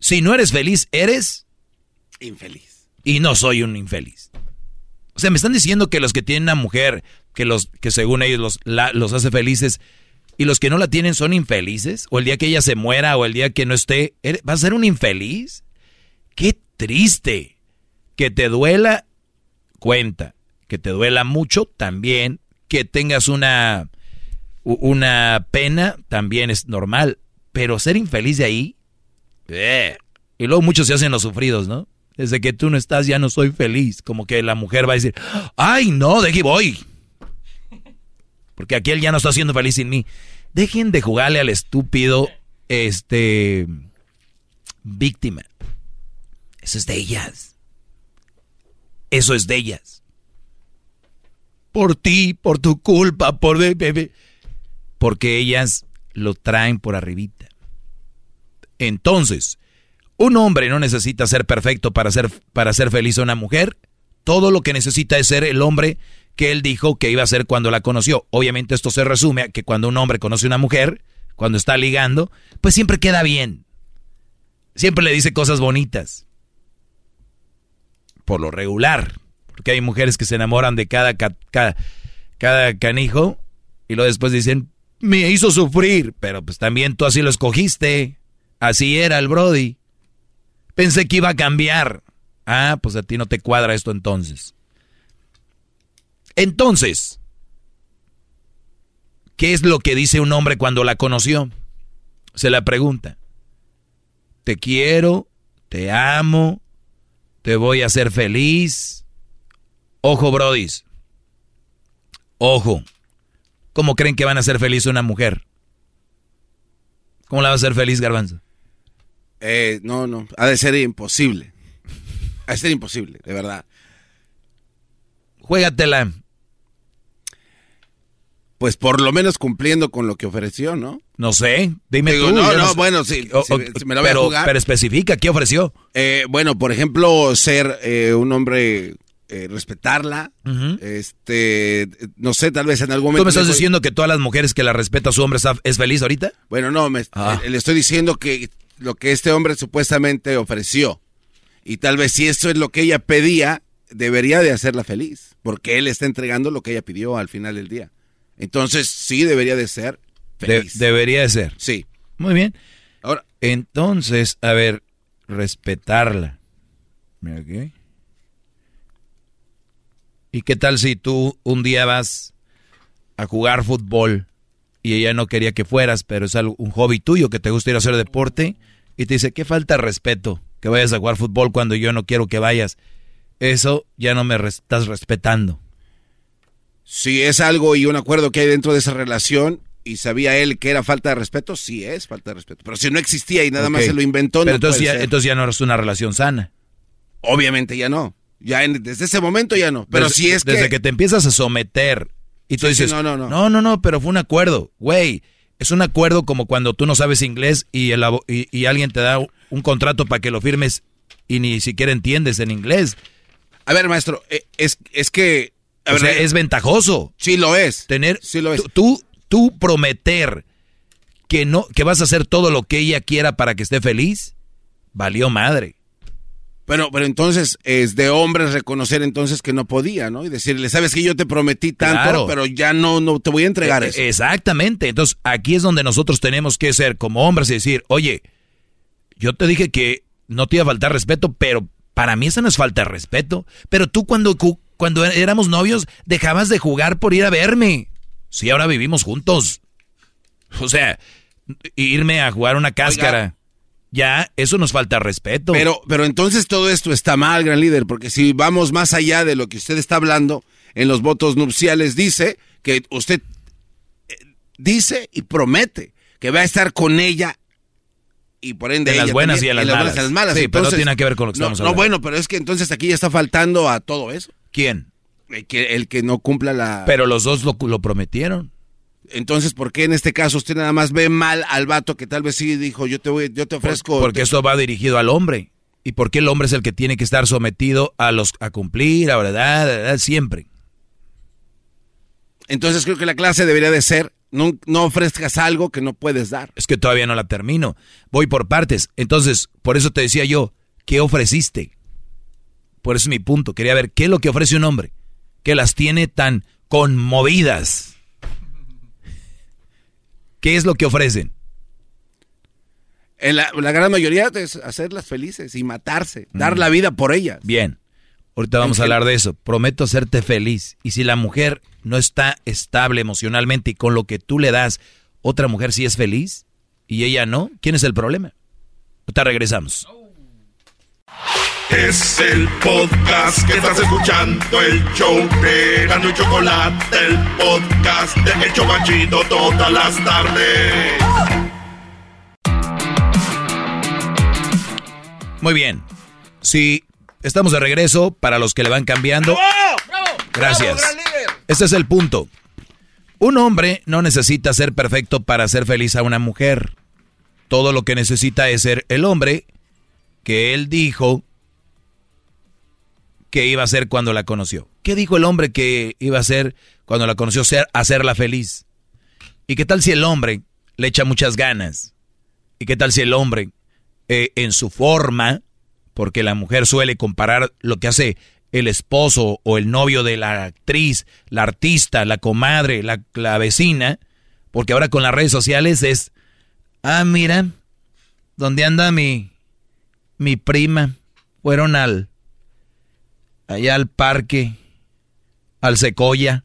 Si no eres feliz, eres infeliz. Y no soy un infeliz. O sea, me están diciendo que los que tienen una mujer que los que según ellos los, los hace felices y los que no la tienen son infelices, o el día que ella se muera, o el día que no esté, ¿vas a ser un infeliz? Qué triste. Que te duela, cuenta. Que te duela mucho, también. Que tengas una, una pena, también es normal. Pero ser infeliz de ahí, eh. y luego muchos se hacen los sufridos, ¿no? Desde que tú no estás ya no soy feliz. Como que la mujer va a decir, ay no, de aquí voy *laughs* porque aquel ya no está siendo feliz sin mí. Dejen de jugarle al estúpido, este, víctima. Eso es de ellas. Eso es de ellas. Por ti, por tu culpa, por bebé. Porque ellas lo traen por arribita. Entonces, un hombre no necesita ser perfecto para ser, para ser feliz a una mujer. todo lo que necesita es ser el hombre que él dijo que iba a ser cuando la conoció. Obviamente esto se resume a que cuando un hombre conoce a una mujer, cuando está ligando, pues siempre queda bien. Siempre le dice cosas bonitas. Por lo regular. Porque hay mujeres que se enamoran de cada, cada, cada canijo y luego después dicen, me hizo sufrir. Pero pues también tú así lo escogiste. Así era el Brody. Pensé que iba a cambiar. Ah, pues a ti no te cuadra esto entonces. Entonces, ¿qué es lo que dice un hombre cuando la conoció? Se la pregunta. Te quiero, te amo, te voy a hacer feliz. Ojo, brodis. Ojo. ¿Cómo creen que van a ser feliz una mujer? ¿Cómo la va a hacer feliz, Garbanzo? Eh, no, no. Ha de ser imposible. Ha de ser imposible, de verdad. Juégatela. Pues por lo menos cumpliendo con lo que ofreció, ¿no? No sé, dime tú. No, no, bueno, sí, me lo voy pero, a jugar. Pero especifica, ¿qué ofreció? Eh, bueno, por ejemplo, ser eh, un hombre, eh, respetarla, este, no sé, tal vez en algún momento... ¿Tú me estás diciendo que todas las mujeres que la respeta a su hombre es feliz ahorita? Bueno, no, me, Ah. le estoy diciendo que lo que este hombre supuestamente ofreció, y tal vez si eso es lo que ella pedía, debería de hacerla feliz, porque él está entregando lo que ella pidió al final del día. Entonces, sí debería de ser De- feliz. debería de ser. Sí. Muy bien. Ahora, Entonces, a ver, respetarla. ¿Y qué tal si tú un día vas a jugar fútbol y ella no quería que fueras, pero es algo, un hobby tuyo que te gusta ir a hacer deporte y te dice, qué falta de respeto que vayas a jugar fútbol cuando yo no quiero que vayas? Eso ya no me estás respetando. Si es algo y un acuerdo que hay dentro de esa relación y sabía él que era falta de respeto, sí es falta de respeto. Pero si no existía y nada más se lo inventó, Pero no entonces, puede ya, ser. entonces ya no es una relación sana. Obviamente ya no. Ya en- desde ese momento ya no. Pero Desde- si es desde que... que te empiezas a someter y tú Sí, sí, dices, no, no, no. no, no, no, pero fue un acuerdo, güey. Es un acuerdo como cuando tú no sabes inglés y, el y alguien te da un contrato para que lo firmes y ni siquiera entiendes en inglés. A ver, maestro, eh, es, es que... O sea, ver, es ventajoso. Sí lo es. Tener, Sí lo es. tú- Tú, prometer que no, que vas a hacer todo lo que ella quiera para que esté feliz, valió madre. Pero, pero entonces es de hombres reconocer entonces que no podía, ¿no? Y decirle, sabes que yo te prometí tanto, Claro. pero ya no, no te voy a entregar Eh, eso. Exactamente. Entonces, aquí es donde nosotros tenemos que ser como hombres y decir, oye, yo te dije que no te iba a faltar respeto, pero para mí esa no es falta de respeto. Pero tú cuando, cu- cuando éramos novios dejabas de jugar por ir a verme. Sí, ahora vivimos juntos. O sea, irme a jugar una cáscara. Ya, eso nos falta respeto. Pero, pero entonces todo esto está mal, gran líder, porque si vamos más allá de lo que usted está hablando, en los votos nupciales dice que usted eh, dice y promete que va a estar con ella y por ende En las buenas también, y en las malas. y en las malas. Sí, pero no tiene que ver con lo que no, estamos No, hablando. bueno, pero es que entonces aquí ya está faltando a todo eso. ¿Quién? El que, el que no cumpla la... Pero los dos lo, lo prometieron. Entonces, ¿por qué en este caso usted nada más ve mal al vato que tal vez sí dijo, yo te voy, yo te ofrezco... Porque esto va dirigido al hombre. ¿Y por qué el hombre es el que tiene que estar sometido a los a cumplir, a verdad, a verdad, siempre? Entonces creo que la clase debería de ser, no, no ofrezcas algo que no puedes dar. Es que todavía no la termino. Voy por partes. Entonces, por eso te decía yo, ¿qué ofreciste? Por eso es mi punto. Quería ver qué es lo que ofrece un hombre que las tiene tan conmovidas. ¿Qué es lo que ofrecen? En la, la gran mayoría es hacerlas felices y matarse, Mm. dar la vida por ellas. Bien. Ahorita vamos a hablar de eso. Prometo hacerte feliz. Y si la mujer no está estable emocionalmente y con lo que tú le das, otra mujer sí es feliz y ella no, ¿quién es el problema? Ahorita regresamos. Es el podcast que estás escuchando, el show de Gano y Chocolate, el podcast de Hecho Machito todas las tardes. Muy bien. Si estamos de regreso, para los que le van cambiando. Gracias. Este es el punto. Un hombre no necesita ser perfecto para ser feliz a una mujer. Todo lo que necesita es ser el hombre que él dijo que iba a hacer cuando la conoció? ¿Qué dijo el hombre que iba a hacer cuando la conoció ser, hacerla feliz? ¿Y qué tal si el hombre le echa muchas ganas? ¿Y qué tal si el hombre, eh, en su forma, porque la mujer suele comparar lo que hace el esposo o el novio de la actriz, la artista, la comadre, la, la vecina, porque ahora con las redes sociales es, ah, mira, ¿dónde anda mi, mi prima? Fueron al, allá al parque, al Secoya.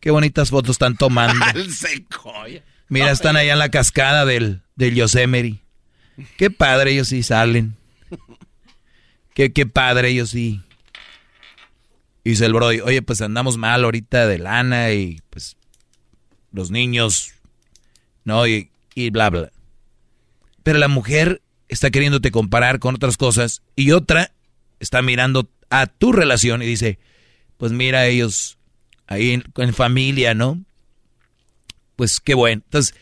Qué bonitas fotos están tomando. *laughs* Al Secoya. Mira, están allá en la cascada del, del Yosemite. Qué padre, ellos sí salen. Qué, qué padre, ellos sí. Y dice el Brody, oye, pues andamos mal ahorita de lana y pues los niños, ¿no? Y, y bla, bla. Pero la mujer está queriéndote comparar con otras cosas y otra está mirando a tu relación y dice, pues mira ellos ahí en, familia, ¿no? Pues qué bueno. Entonces,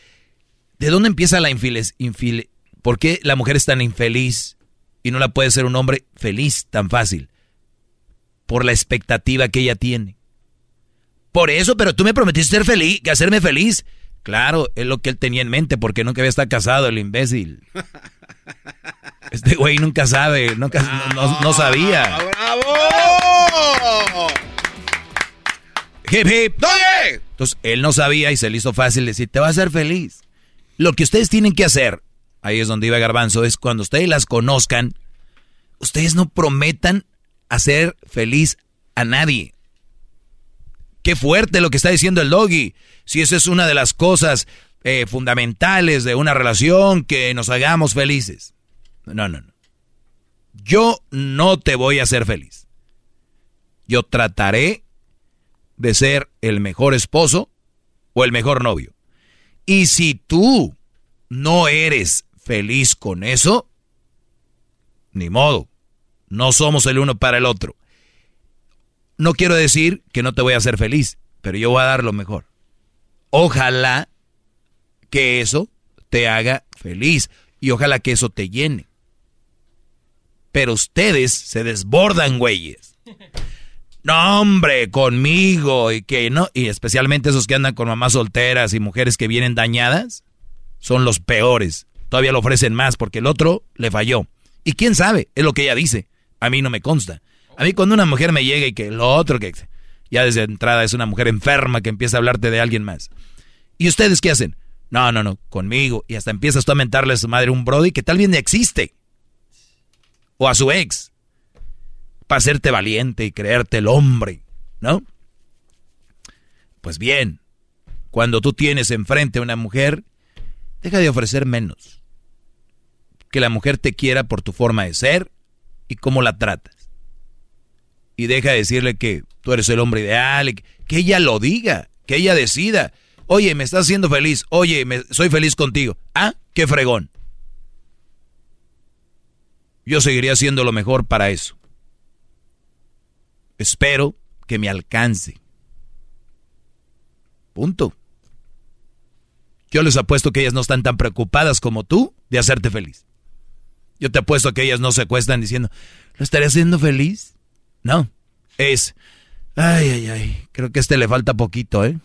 ¿de dónde empieza la infeliz? ¿Por qué la mujer es tan infeliz y no la puede ser un hombre feliz tan fácil? Por la expectativa que ella tiene. Por eso, pero tú me prometiste ser feliz, hacerme feliz. Claro, es lo que él tenía en mente, porque nunca había estado casado, el imbécil. *laughs* Este güey nunca sabe, nunca, no, sabía. ¡Bravo! Hip, hip. Entonces, él no sabía y se le hizo fácil decir, te va a hacer feliz. Lo que ustedes tienen que hacer, ahí es donde iba Garbanzo, es cuando ustedes las conozcan, ustedes no prometan hacer feliz a nadie. Qué fuerte lo que está diciendo el doggy. Si esa es una de las cosas eh, fundamentales de una relación, que nos hagamos felices. No, no, no. Yo no te voy a hacer feliz. Yo trataré de ser el mejor esposo o el mejor novio. Y si tú no eres feliz con eso, ni modo. No somos el uno para el otro. No quiero decir que no te voy a hacer feliz, pero yo voy a dar lo mejor. Ojalá que eso te haga feliz y ojalá que eso te llene. Pero ustedes se desbordan, güeyes. No, hombre, conmigo y que no, y especialmente esos que andan con mamás solteras y mujeres que vienen dañadas, son los peores. Todavía lo ofrecen más porque el otro le falló. Y quién sabe, es lo que ella dice. A mí no me consta. A mí cuando una mujer me llega y que lo otro que ya desde entrada es una mujer enferma que empieza a hablarte de alguien más. ¿Y ustedes qué hacen? No, no, no, conmigo. Y hasta empiezas tú a mentarle a su madre un brody que tal bien existe. O a su ex. Para hacerte valiente y creerte el hombre, ¿no? Pues bien, cuando tú tienes enfrente a una mujer, deja de ofrecer menos. Que la mujer te quiera por tu forma de ser y cómo la tratas y deja de decirle que tú eres el hombre ideal, que ella lo diga, que ella decida. Oye, me estás haciendo feliz, oye, me, soy feliz contigo. Ah, qué fregón. Yo seguiría haciendo lo mejor para eso. Espero que me alcance. Punto. Yo les apuesto que ellas no están tan preocupadas como tú de hacerte feliz. Yo te apuesto que ellas no se acuestan diciendo, ¿lo estaré haciendo feliz? No, es, ay, ay, ay, creo que a este le falta poquito, ¿eh?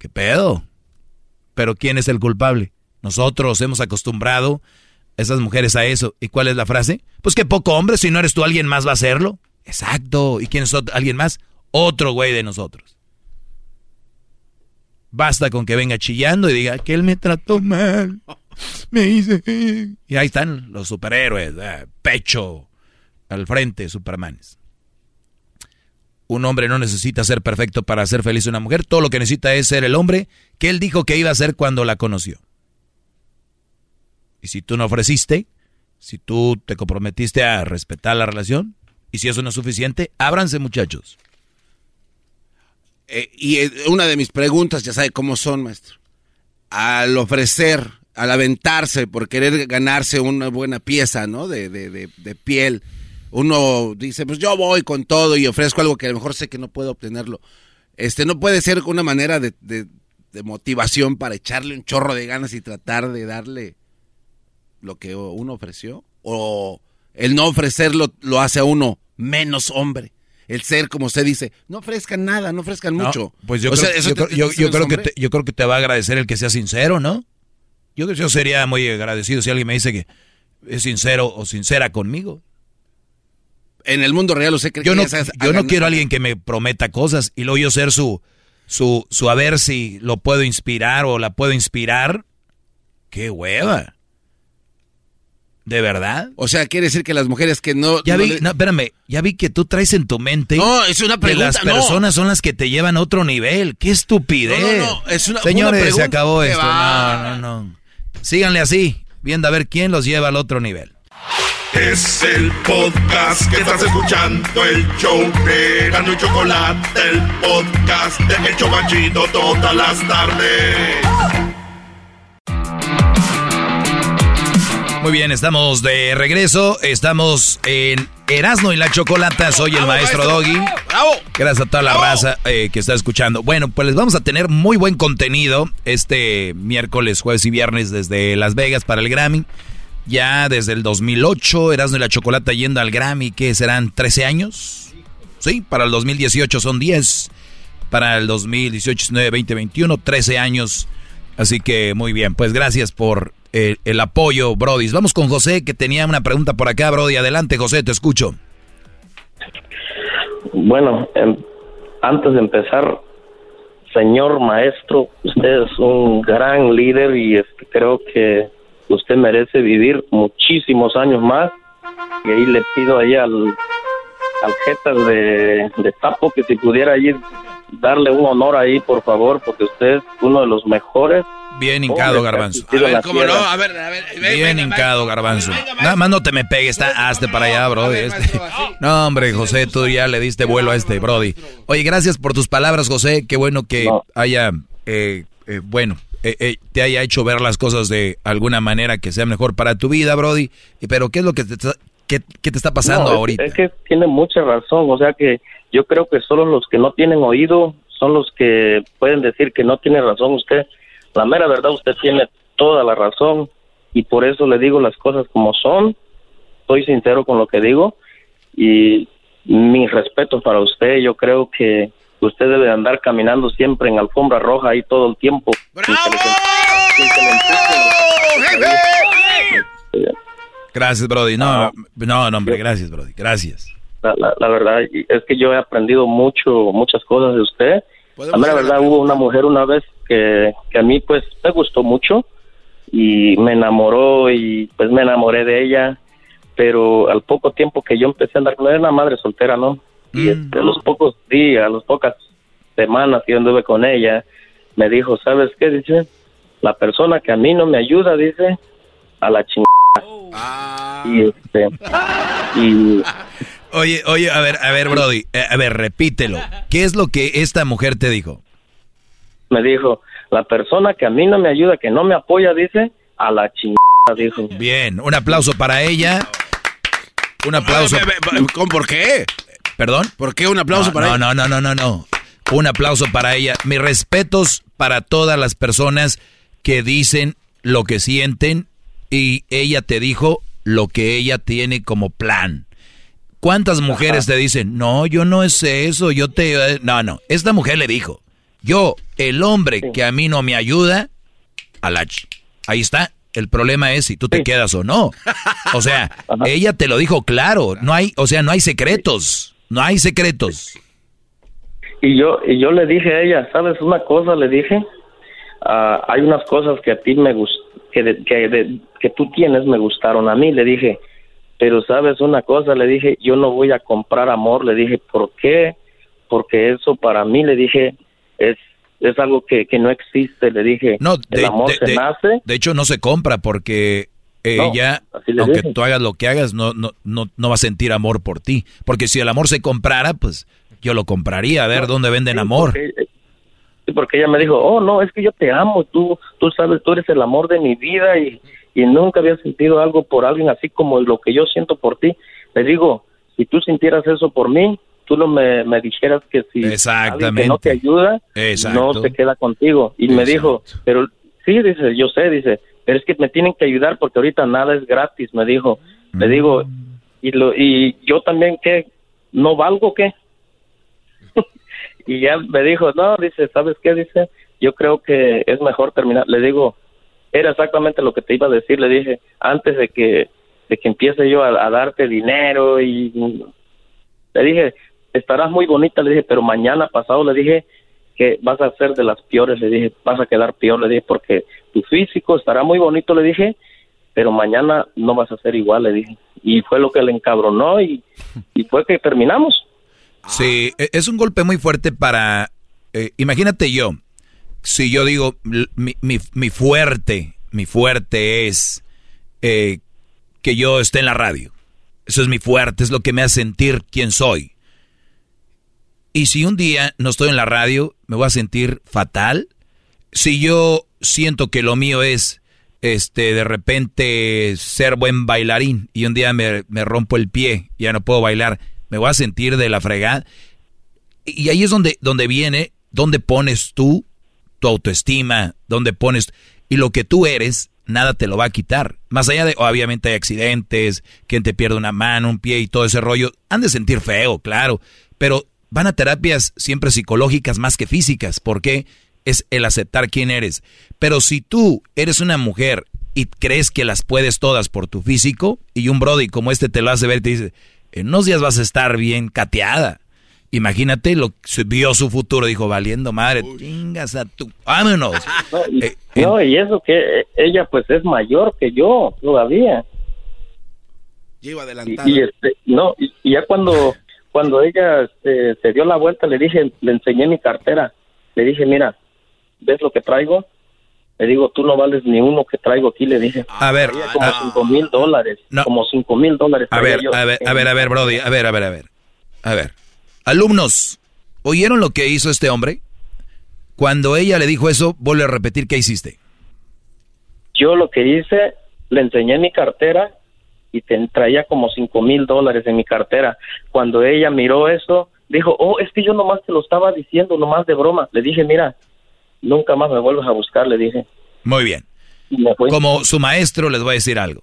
¿Qué pedo? Pero ¿quién es el culpable? Nosotros hemos acostumbrado esas mujeres a eso. ¿Y cuál es la frase? Pues que poco hombre, si no eres tú, alguien más va a hacerlo. Exacto. ¿Y quién es alguien más? Otro güey de nosotros. Basta con que venga chillando y diga que él me trató mal. Me hice. Y ahí están los superhéroes. Pecho, al frente, Supermanes. Un hombre no necesita ser perfecto para hacer feliz a una mujer. Todo lo que necesita es ser el hombre que él dijo que iba a ser cuando la conoció. Si tú no ofreciste, si tú te comprometiste a respetar la relación, y si eso no es suficiente, ábranse muchachos. Eh, y eh, una de mis preguntas, ya sabe cómo son, maestro. Al ofrecer, al aventarse por querer ganarse una buena pieza, ¿no? De, de, de, de piel uno dice, pues yo voy con todo y ofrezco algo que a lo mejor sé que no puedo obtenerlo. Este no puede ser una manera de, motivación para echarle un chorro de ganas y tratar de darle lo que uno ofreció. O El no ofrecerlo lo hace a uno menos hombre. El ser, como usted dice, no ofrezcan nada, no ofrezcan mucho. Pues yo, creo, yo, creo que te, yo creo que te va a agradecer el que sea sincero, ¿no? Yo, yo sería muy agradecido si alguien me dice que es sincero o sincera conmigo. En el mundo real usted cree yo que no, yo no quiero a alguien que me prometa cosas y luego yo ser su, su, su a ver si lo puedo inspirar o la puedo inspirar. ¡Qué hueva! ¿De verdad? O sea, quiere decir que las mujeres que no... Ya no vi, le- no, espérame, ya vi que tú traes en tu mente No, es una que las pregunta, no. personas son las que te llevan a otro nivel. ¡Qué estupidez! No, no, no, es una- Señores, una se pregunta. acabó ¿Qué esto. va? No, no, no. Síganle así, viendo a ver quién los lleva al otro nivel. Es el podcast que estás escuchando, el show de Gano y Chocolate, el podcast de El Chobachito todas las tardes. Muy bien, estamos de regreso. Estamos en Erasmo y la Chocolata. Soy el maestro Doggy. Gracias a toda la raza eh, que está escuchando. Bueno, pues les vamos a tener muy buen contenido este miércoles, jueves y viernes desde Las Vegas para el Grammy. Ya desde el 2008, Erasmo y la Chocolata yendo al Grammy, que serán 13 años. Sí, para el 2018 son 10. Para el 2018, 19, 20, 21, 13 años. Así que muy bien, pues gracias por el, apoyo, Brody. Vamos con José, que tenía una pregunta por acá, Brody. Adelante, José, te escucho. Bueno, antes de empezar, señor maestro, usted es un gran líder y este, creo que usted merece vivir muchísimos años más. Y ahí le pido ahí al, al jetas de, de Tapo que si pudiera allí darle un honor ahí, por favor, porque usted es uno de los mejores. Bien hincado, Garbanzo. en la ¿Cómo no? A ver, a ver. Bien hincado, Garbanzo. Nada más no te me pegues, está hazte para allá, Brody. este. *laughs* No, hombre, José, tú ya le diste vuelo a este, Brody. Oye, gracias por tus palabras, José. Qué bueno que haya, eh, eh, bueno, eh, eh, te haya hecho ver las cosas de alguna manera que sea mejor para tu vida, Brody. Y- Pero, ¿qué es lo que te está, qué, qué te está pasando No, es- ahorita? Es, que tiene mucha razón, o sea que yo creo que solo los que no tienen oído son los que pueden decir que no tiene razón usted. La mera verdad, usted tiene toda la razón y por eso le digo las cosas como son. Soy sincero con lo que digo y mi respeto para usted. Yo creo que usted debe andar caminando siempre en alfombra roja ahí todo el tiempo. empujen. Gracias, Brody. No, no, no, hombre, gracias, Brody. Gracias. La, la, la verdad es que yo he aprendido mucho, muchas cosas de usted. A mí la verdad hubo una mujer una vez que, que a mí pues me gustó mucho y me enamoró y pues me enamoré de ella, pero al poco tiempo que yo empecé a andar con ella, era una madre soltera, ¿no? Y este, a los pocos días, a las pocas semanas que yo anduve con ella, me dijo, ¿sabes qué? Dice, la persona que a mí no me ayuda, dice, a la chingada. Y este, y *laughs* Oye, oye, a ver, a ver, Brody, eh, a ver, repítelo. ¿Qué es lo que esta mujer te dijo? me dijo, la persona que a mí no me ayuda, que no me apoya, dice, a la chingada, dijo. Bien, un aplauso para ella. Un aplauso. ¿Con por qué? ¿Perdón? ¿Por qué un aplauso no, para no, ella? No, no, no, no, no. Un aplauso para ella. Mis respetos para todas las personas que dicen lo que sienten y ella te dijo lo que ella tiene como plan. ¿Cuántas mujeres te dicen, no, yo no es eso, yo te... eh"? No, no, esta mujer le dijo, yo, el hombre que a mí no me ayuda, a la... ch- Ahí está, el problema es si tú te quedas o no. O sea, *laughs* ella te lo dijo claro, no hay, o sea, no hay secretos, no hay secretos. Y yo, y yo le dije a ella, ¿sabes una cosa? Le dije, ah, hay unas cosas que a ti me gust que, de- que, de- que tú tienes me gustaron a mí, le dije, pero sabes una cosa, le dije, yo no voy a comprar amor, le dije, ¿por qué? Porque eso para mí, le dije, es, es algo que, que no existe, le dije, No, el de, amor de- se de- nace, de hecho no se compra porque ella, le aunque dije. tú hagas lo que hagas, no, no, no, no va a sentir amor por ti. Porque si el amor se comprara, pues yo lo compraría, a ver dónde venden amor. porque, sí, porque ella me dijo, oh, no, es que yo te amo, tú, tú sabes, tú eres el amor de mi vida y, y nunca había sentido algo por alguien así como lo que yo siento por ti. Le digo, si tú sintieras eso por mí, tú no me, me dijeras que si alguien que no te ayuda, Exacto. no se queda contigo. Y me dijo, pero sí, dice, yo sé, dice, pero es que me tienen que ayudar porque ahorita nada es gratis, me dijo. Le digo, y, lo, y yo también, ¿qué? ¿No valgo qué? *laughs* y ya me dijo, no, dice, ¿sabes qué? Dice, yo creo que es mejor terminar. Le digo, era exactamente lo que te iba a decir, le dije, antes de que, de que empiece yo a, darte dinero y le dije, estarás muy bonita, le dije, pero mañana pasado le dije que vas a ser de las peores, le dije, vas a quedar peor, le dije, porque tu físico estará muy bonito, le dije, pero mañana no vas a ser igual, le dije. Y fue lo que le encabronó y, y fue que terminamos. Sí, e- es un golpe muy fuerte para... eh, imagínate yo, si yo digo, mi, mi- mi fuerte, mi fuerte es eh, que yo esté en la radio. Eso es mi fuerte, es lo que me hace sentir quién soy. Y si un día no estoy en la radio, me voy a sentir fatal. Si yo siento que lo mío es, este, de repente ser buen bailarín y un día me, me rompo el pie, ya no puedo bailar, me voy a sentir de la fregada. Y ahí es donde, donde viene, donde pones tú tu autoestima, donde pones, y lo que tú eres, nada te lo va a quitar. Más allá de, obviamente hay accidentes, quien te pierde una mano, un pie y todo ese rollo, han de sentir feo, claro, pero van a terapias siempre psicológicas más que físicas, porque es el aceptar quién eres. Pero si tú eres una mujer y crees que las puedes todas por tu físico, y un brody como este te lo hace ver te dice, en unos días vas a estar bien cateada. Imagínate lo que vio su futuro, dijo, valiendo madre, chingas a tu, vámonos. Eh, No, y eso que eh, ella pues es mayor que yo todavía. Lleva Y, y, este, no, y, y ya cuando cuando ella este, se dio la vuelta, le dije, le enseñé mi cartera. Le dije, mira, ¿ves lo que traigo? Le digo, tú no vales ni uno que traigo aquí, le dije. A ver, como cinco mil dólares. Como cinco mil dólares. A ver, yo a ver, a ver, a ver, Brody, a ver, a ver, a ver. A ver. Alumnos, ¿oyeron lo que hizo este hombre? Cuando ella le dijo eso, vuelve a repetir qué hiciste. Yo lo que hice, le enseñé mi cartera y te- traía como cinco mil dólares en mi cartera. Cuando ella miró eso, dijo, oh, es que yo nomás te lo estaba diciendo, nomás de broma. Le dije, mira, nunca más me vuelvas a buscar, le dije. Muy bien. Como su maestro les voy a decir algo.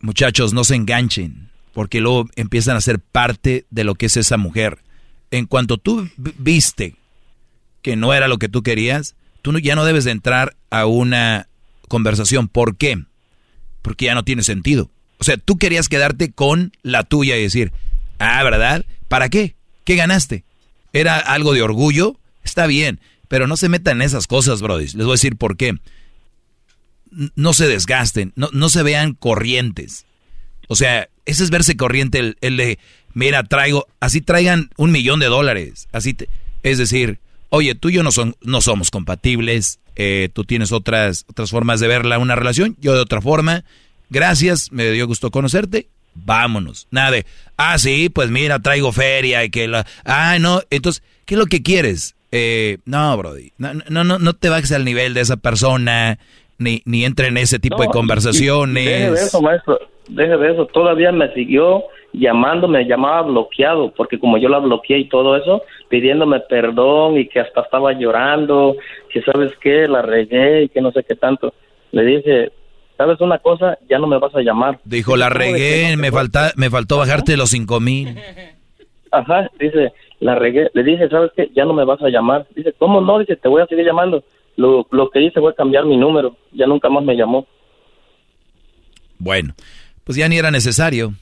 Muchachos, no se enganchen, porque luego empiezan a ser parte de lo que es esa mujer. En cuanto tú viste que no era lo que tú querías, tú ya no debes de entrar a una conversación. ¿Por qué? Porque ya no tiene sentido. O sea, tú querías quedarte con la tuya y decir, ah, ¿verdad? ¿Para qué? ¿Qué ganaste? ¿Era algo de orgullo? Está bien, pero no se metan en esas cosas, Brody. Les voy a decir por qué no se desgasten, no, no se vean corrientes. O sea, ese es verse corriente, el, el de, mira, traigo, así traigan un millón de dólares. Así te- es decir, oye, tú y yo no, son, no somos compatibles, eh, tú tienes otras, otras formas de verla una relación, yo de otra forma. Gracias, me dio gusto conocerte, vámonos. Nada de, ah, sí, pues mira, traigo feria y que la, ah, no, entonces, ¿qué es lo que quieres? Eh, no, Brody, no, no, no, no te bajes al nivel de esa persona, ni, ni entre en ese tipo No, de conversaciones. y Deje de eso, maestro. Deje de eso. Todavía me siguió llamando, me llamaba bloqueado, porque como yo la bloqueé y todo eso, pidiéndome perdón y que hasta estaba llorando, que sabes qué, la regué y que no sé qué tanto. Le dije, ¿sabes una cosa? Ya no me vas a llamar. Dijo, la ¿Cómo de que regué, no me, falta, me faltó bajarte los cinco mil. Ajá, dice, la regué. Le dije, ¿sabes qué? Ya no me vas a llamar. Dice, ¿cómo no? Dice, te voy a seguir llamando. Lo, lo que hice fue cambiar mi número. Ya nunca más me llamó. Bueno, pues ya ni era necesario.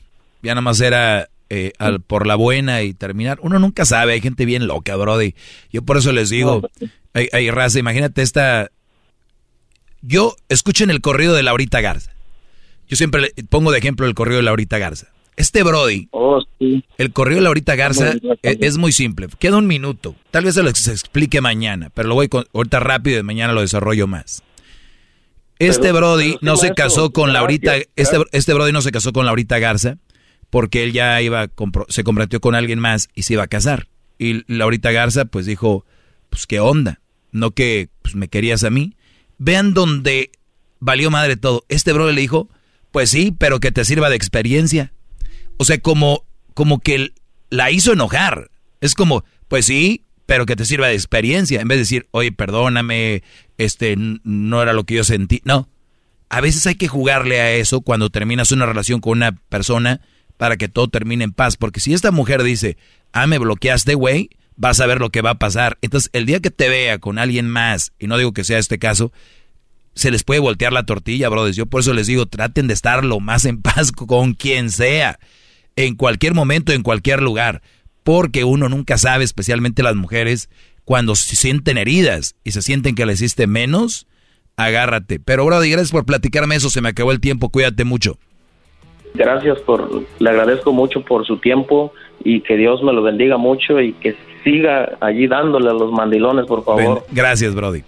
Ya nada más era eh, al- por la buena y terminar. Uno nunca sabe, hay gente bien loca, Brody. Yo por eso les digo, hay, hay raza, imagínate esta... Yo, escuchen el corrido de Laurita Garza. Yo siempre le pongo de ejemplo el corrido de Laurita Garza. Este Brody, el corrido de Laurita Garza es, es muy simple. Queda un minuto. Tal vez se lo ex- explique mañana, pero lo voy con, ahorita rápido y mañana lo desarrollo más. Este Pero- Brody pero no se maestro, casó con Laurita, gracias, este, este Brody no se casó con Laurita Garza porque él ya iba, se comprometió con alguien más y se iba a casar. Y Laurita Garza pues dijo, pues qué onda, no que pues, me querías a mí. Vean donde valió madre todo. Este Brody le dijo, pues sí, pero que te sirva de experiencia. O sea, como, como que la hizo enojar. Es como, pues sí, pero que te sirva de experiencia. En vez de decir, oye, perdóname, este, no era lo que yo sentí. No. A veces hay que jugarle a eso cuando terminas una relación con una persona para que todo termine en paz. Porque si esta mujer dice, ah, me bloqueaste, güey, vas a ver lo que va a pasar. Entonces, el día que te vea con alguien más, y no digo que sea este caso, se les puede voltear la tortilla, brothers. Yo por eso les digo, traten de estar lo más en paz *laughs* con quien sea, en cualquier momento, en cualquier lugar. Porque uno nunca sabe, especialmente las mujeres, cuando se sienten heridas y se sienten que le hiciste menos, agárrate. Pero, Brody, gracias por platicarme eso. Se me acabó el tiempo. Cuídate mucho. Gracias por, le agradezco mucho por su tiempo y que Dios me lo bendiga mucho y que siga allí dándole a los mandilones, por favor. gracias, Brody.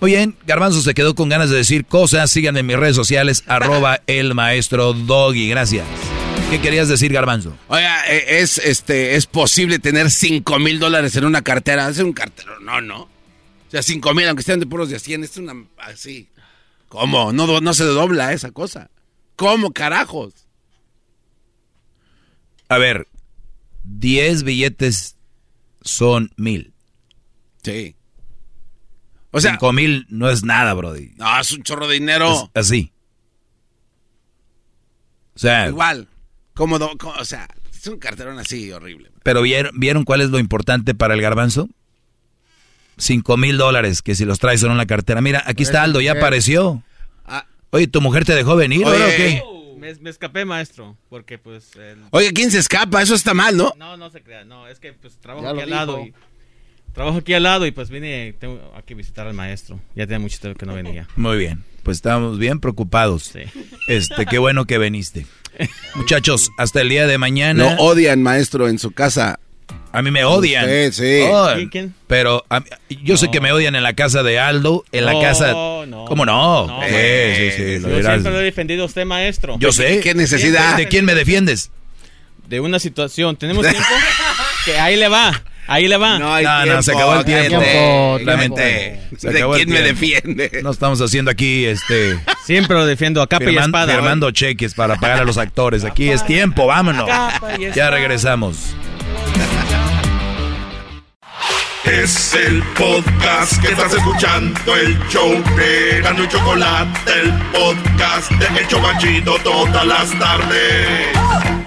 Muy bien, Garbanzo se quedó con ganas de decir cosas. Síganme en mis redes sociales, *laughs* arroba el maestro Doggy. Gracias. ¿Qué querías decir, Garbanzo? Oiga, e, es, este, es posible tener 5 mil dólares en una cartera. Es un cartero, no, no. O sea, 5 mil, aunque sean de puros de 100, es una así. ¿Cómo? No, no se dobla esa cosa. ¿Cómo, carajos? A ver, 10 billetes son mil. Sí. O sea, 5 mil no es nada, Brody. No, es un chorro de dinero. así. O sea. Igual. Cómodo, o sea, es un carterón así horrible. Pero ¿vieron, ¿vieron cuál es lo importante para el garbanzo? 5 mil dólares, que si los traes en una cartera. Mira, aquí está Aldo, ya apareció. Ah. Oye, ¿tu mujer te dejó venir o qué? Me, escapé, maestro, porque pues... Oye, ¿quién se escapa? Eso está mal, ¿no? No, no se crea, no, es que pues trabajo aquí al lado y... Trabajo aquí al lado y pues vine tengo aquí visitar al maestro. Ya tenía mucho tiempo que no venía. Muy bien, pues estábamos bien preocupados. Sí. Este, qué bueno que viniste. *laughs* Muchachos, hasta el día de mañana... No odian, maestro, en su casa. A mí me odian. Sí, sí. ¿Quién? Pero yo sé que me odian en la casa de Aldo, en la casa. No. ¿Cómo no? no sí, sí, sí. Yo siempre lo he defendido a usted, maestro. Yo sé. ¿Qué necesidad? ¿De quién me defiendes? De una situación. ¿Tenemos tiempo? *laughs* que ahí le va. Ahí le va. No, no, se acabó el tiempo. ¿De quién me defiende? No estamos haciendo aquí este. Siempre lo defiendo a capa y espada. Firmando cheques para pagar a los actores. Aquí es tiempo, vámonos. Ya regresamos. Es el podcast que estás escuchando, el show de Gano y Chocolate, el podcast de El Chocachito todas las tardes.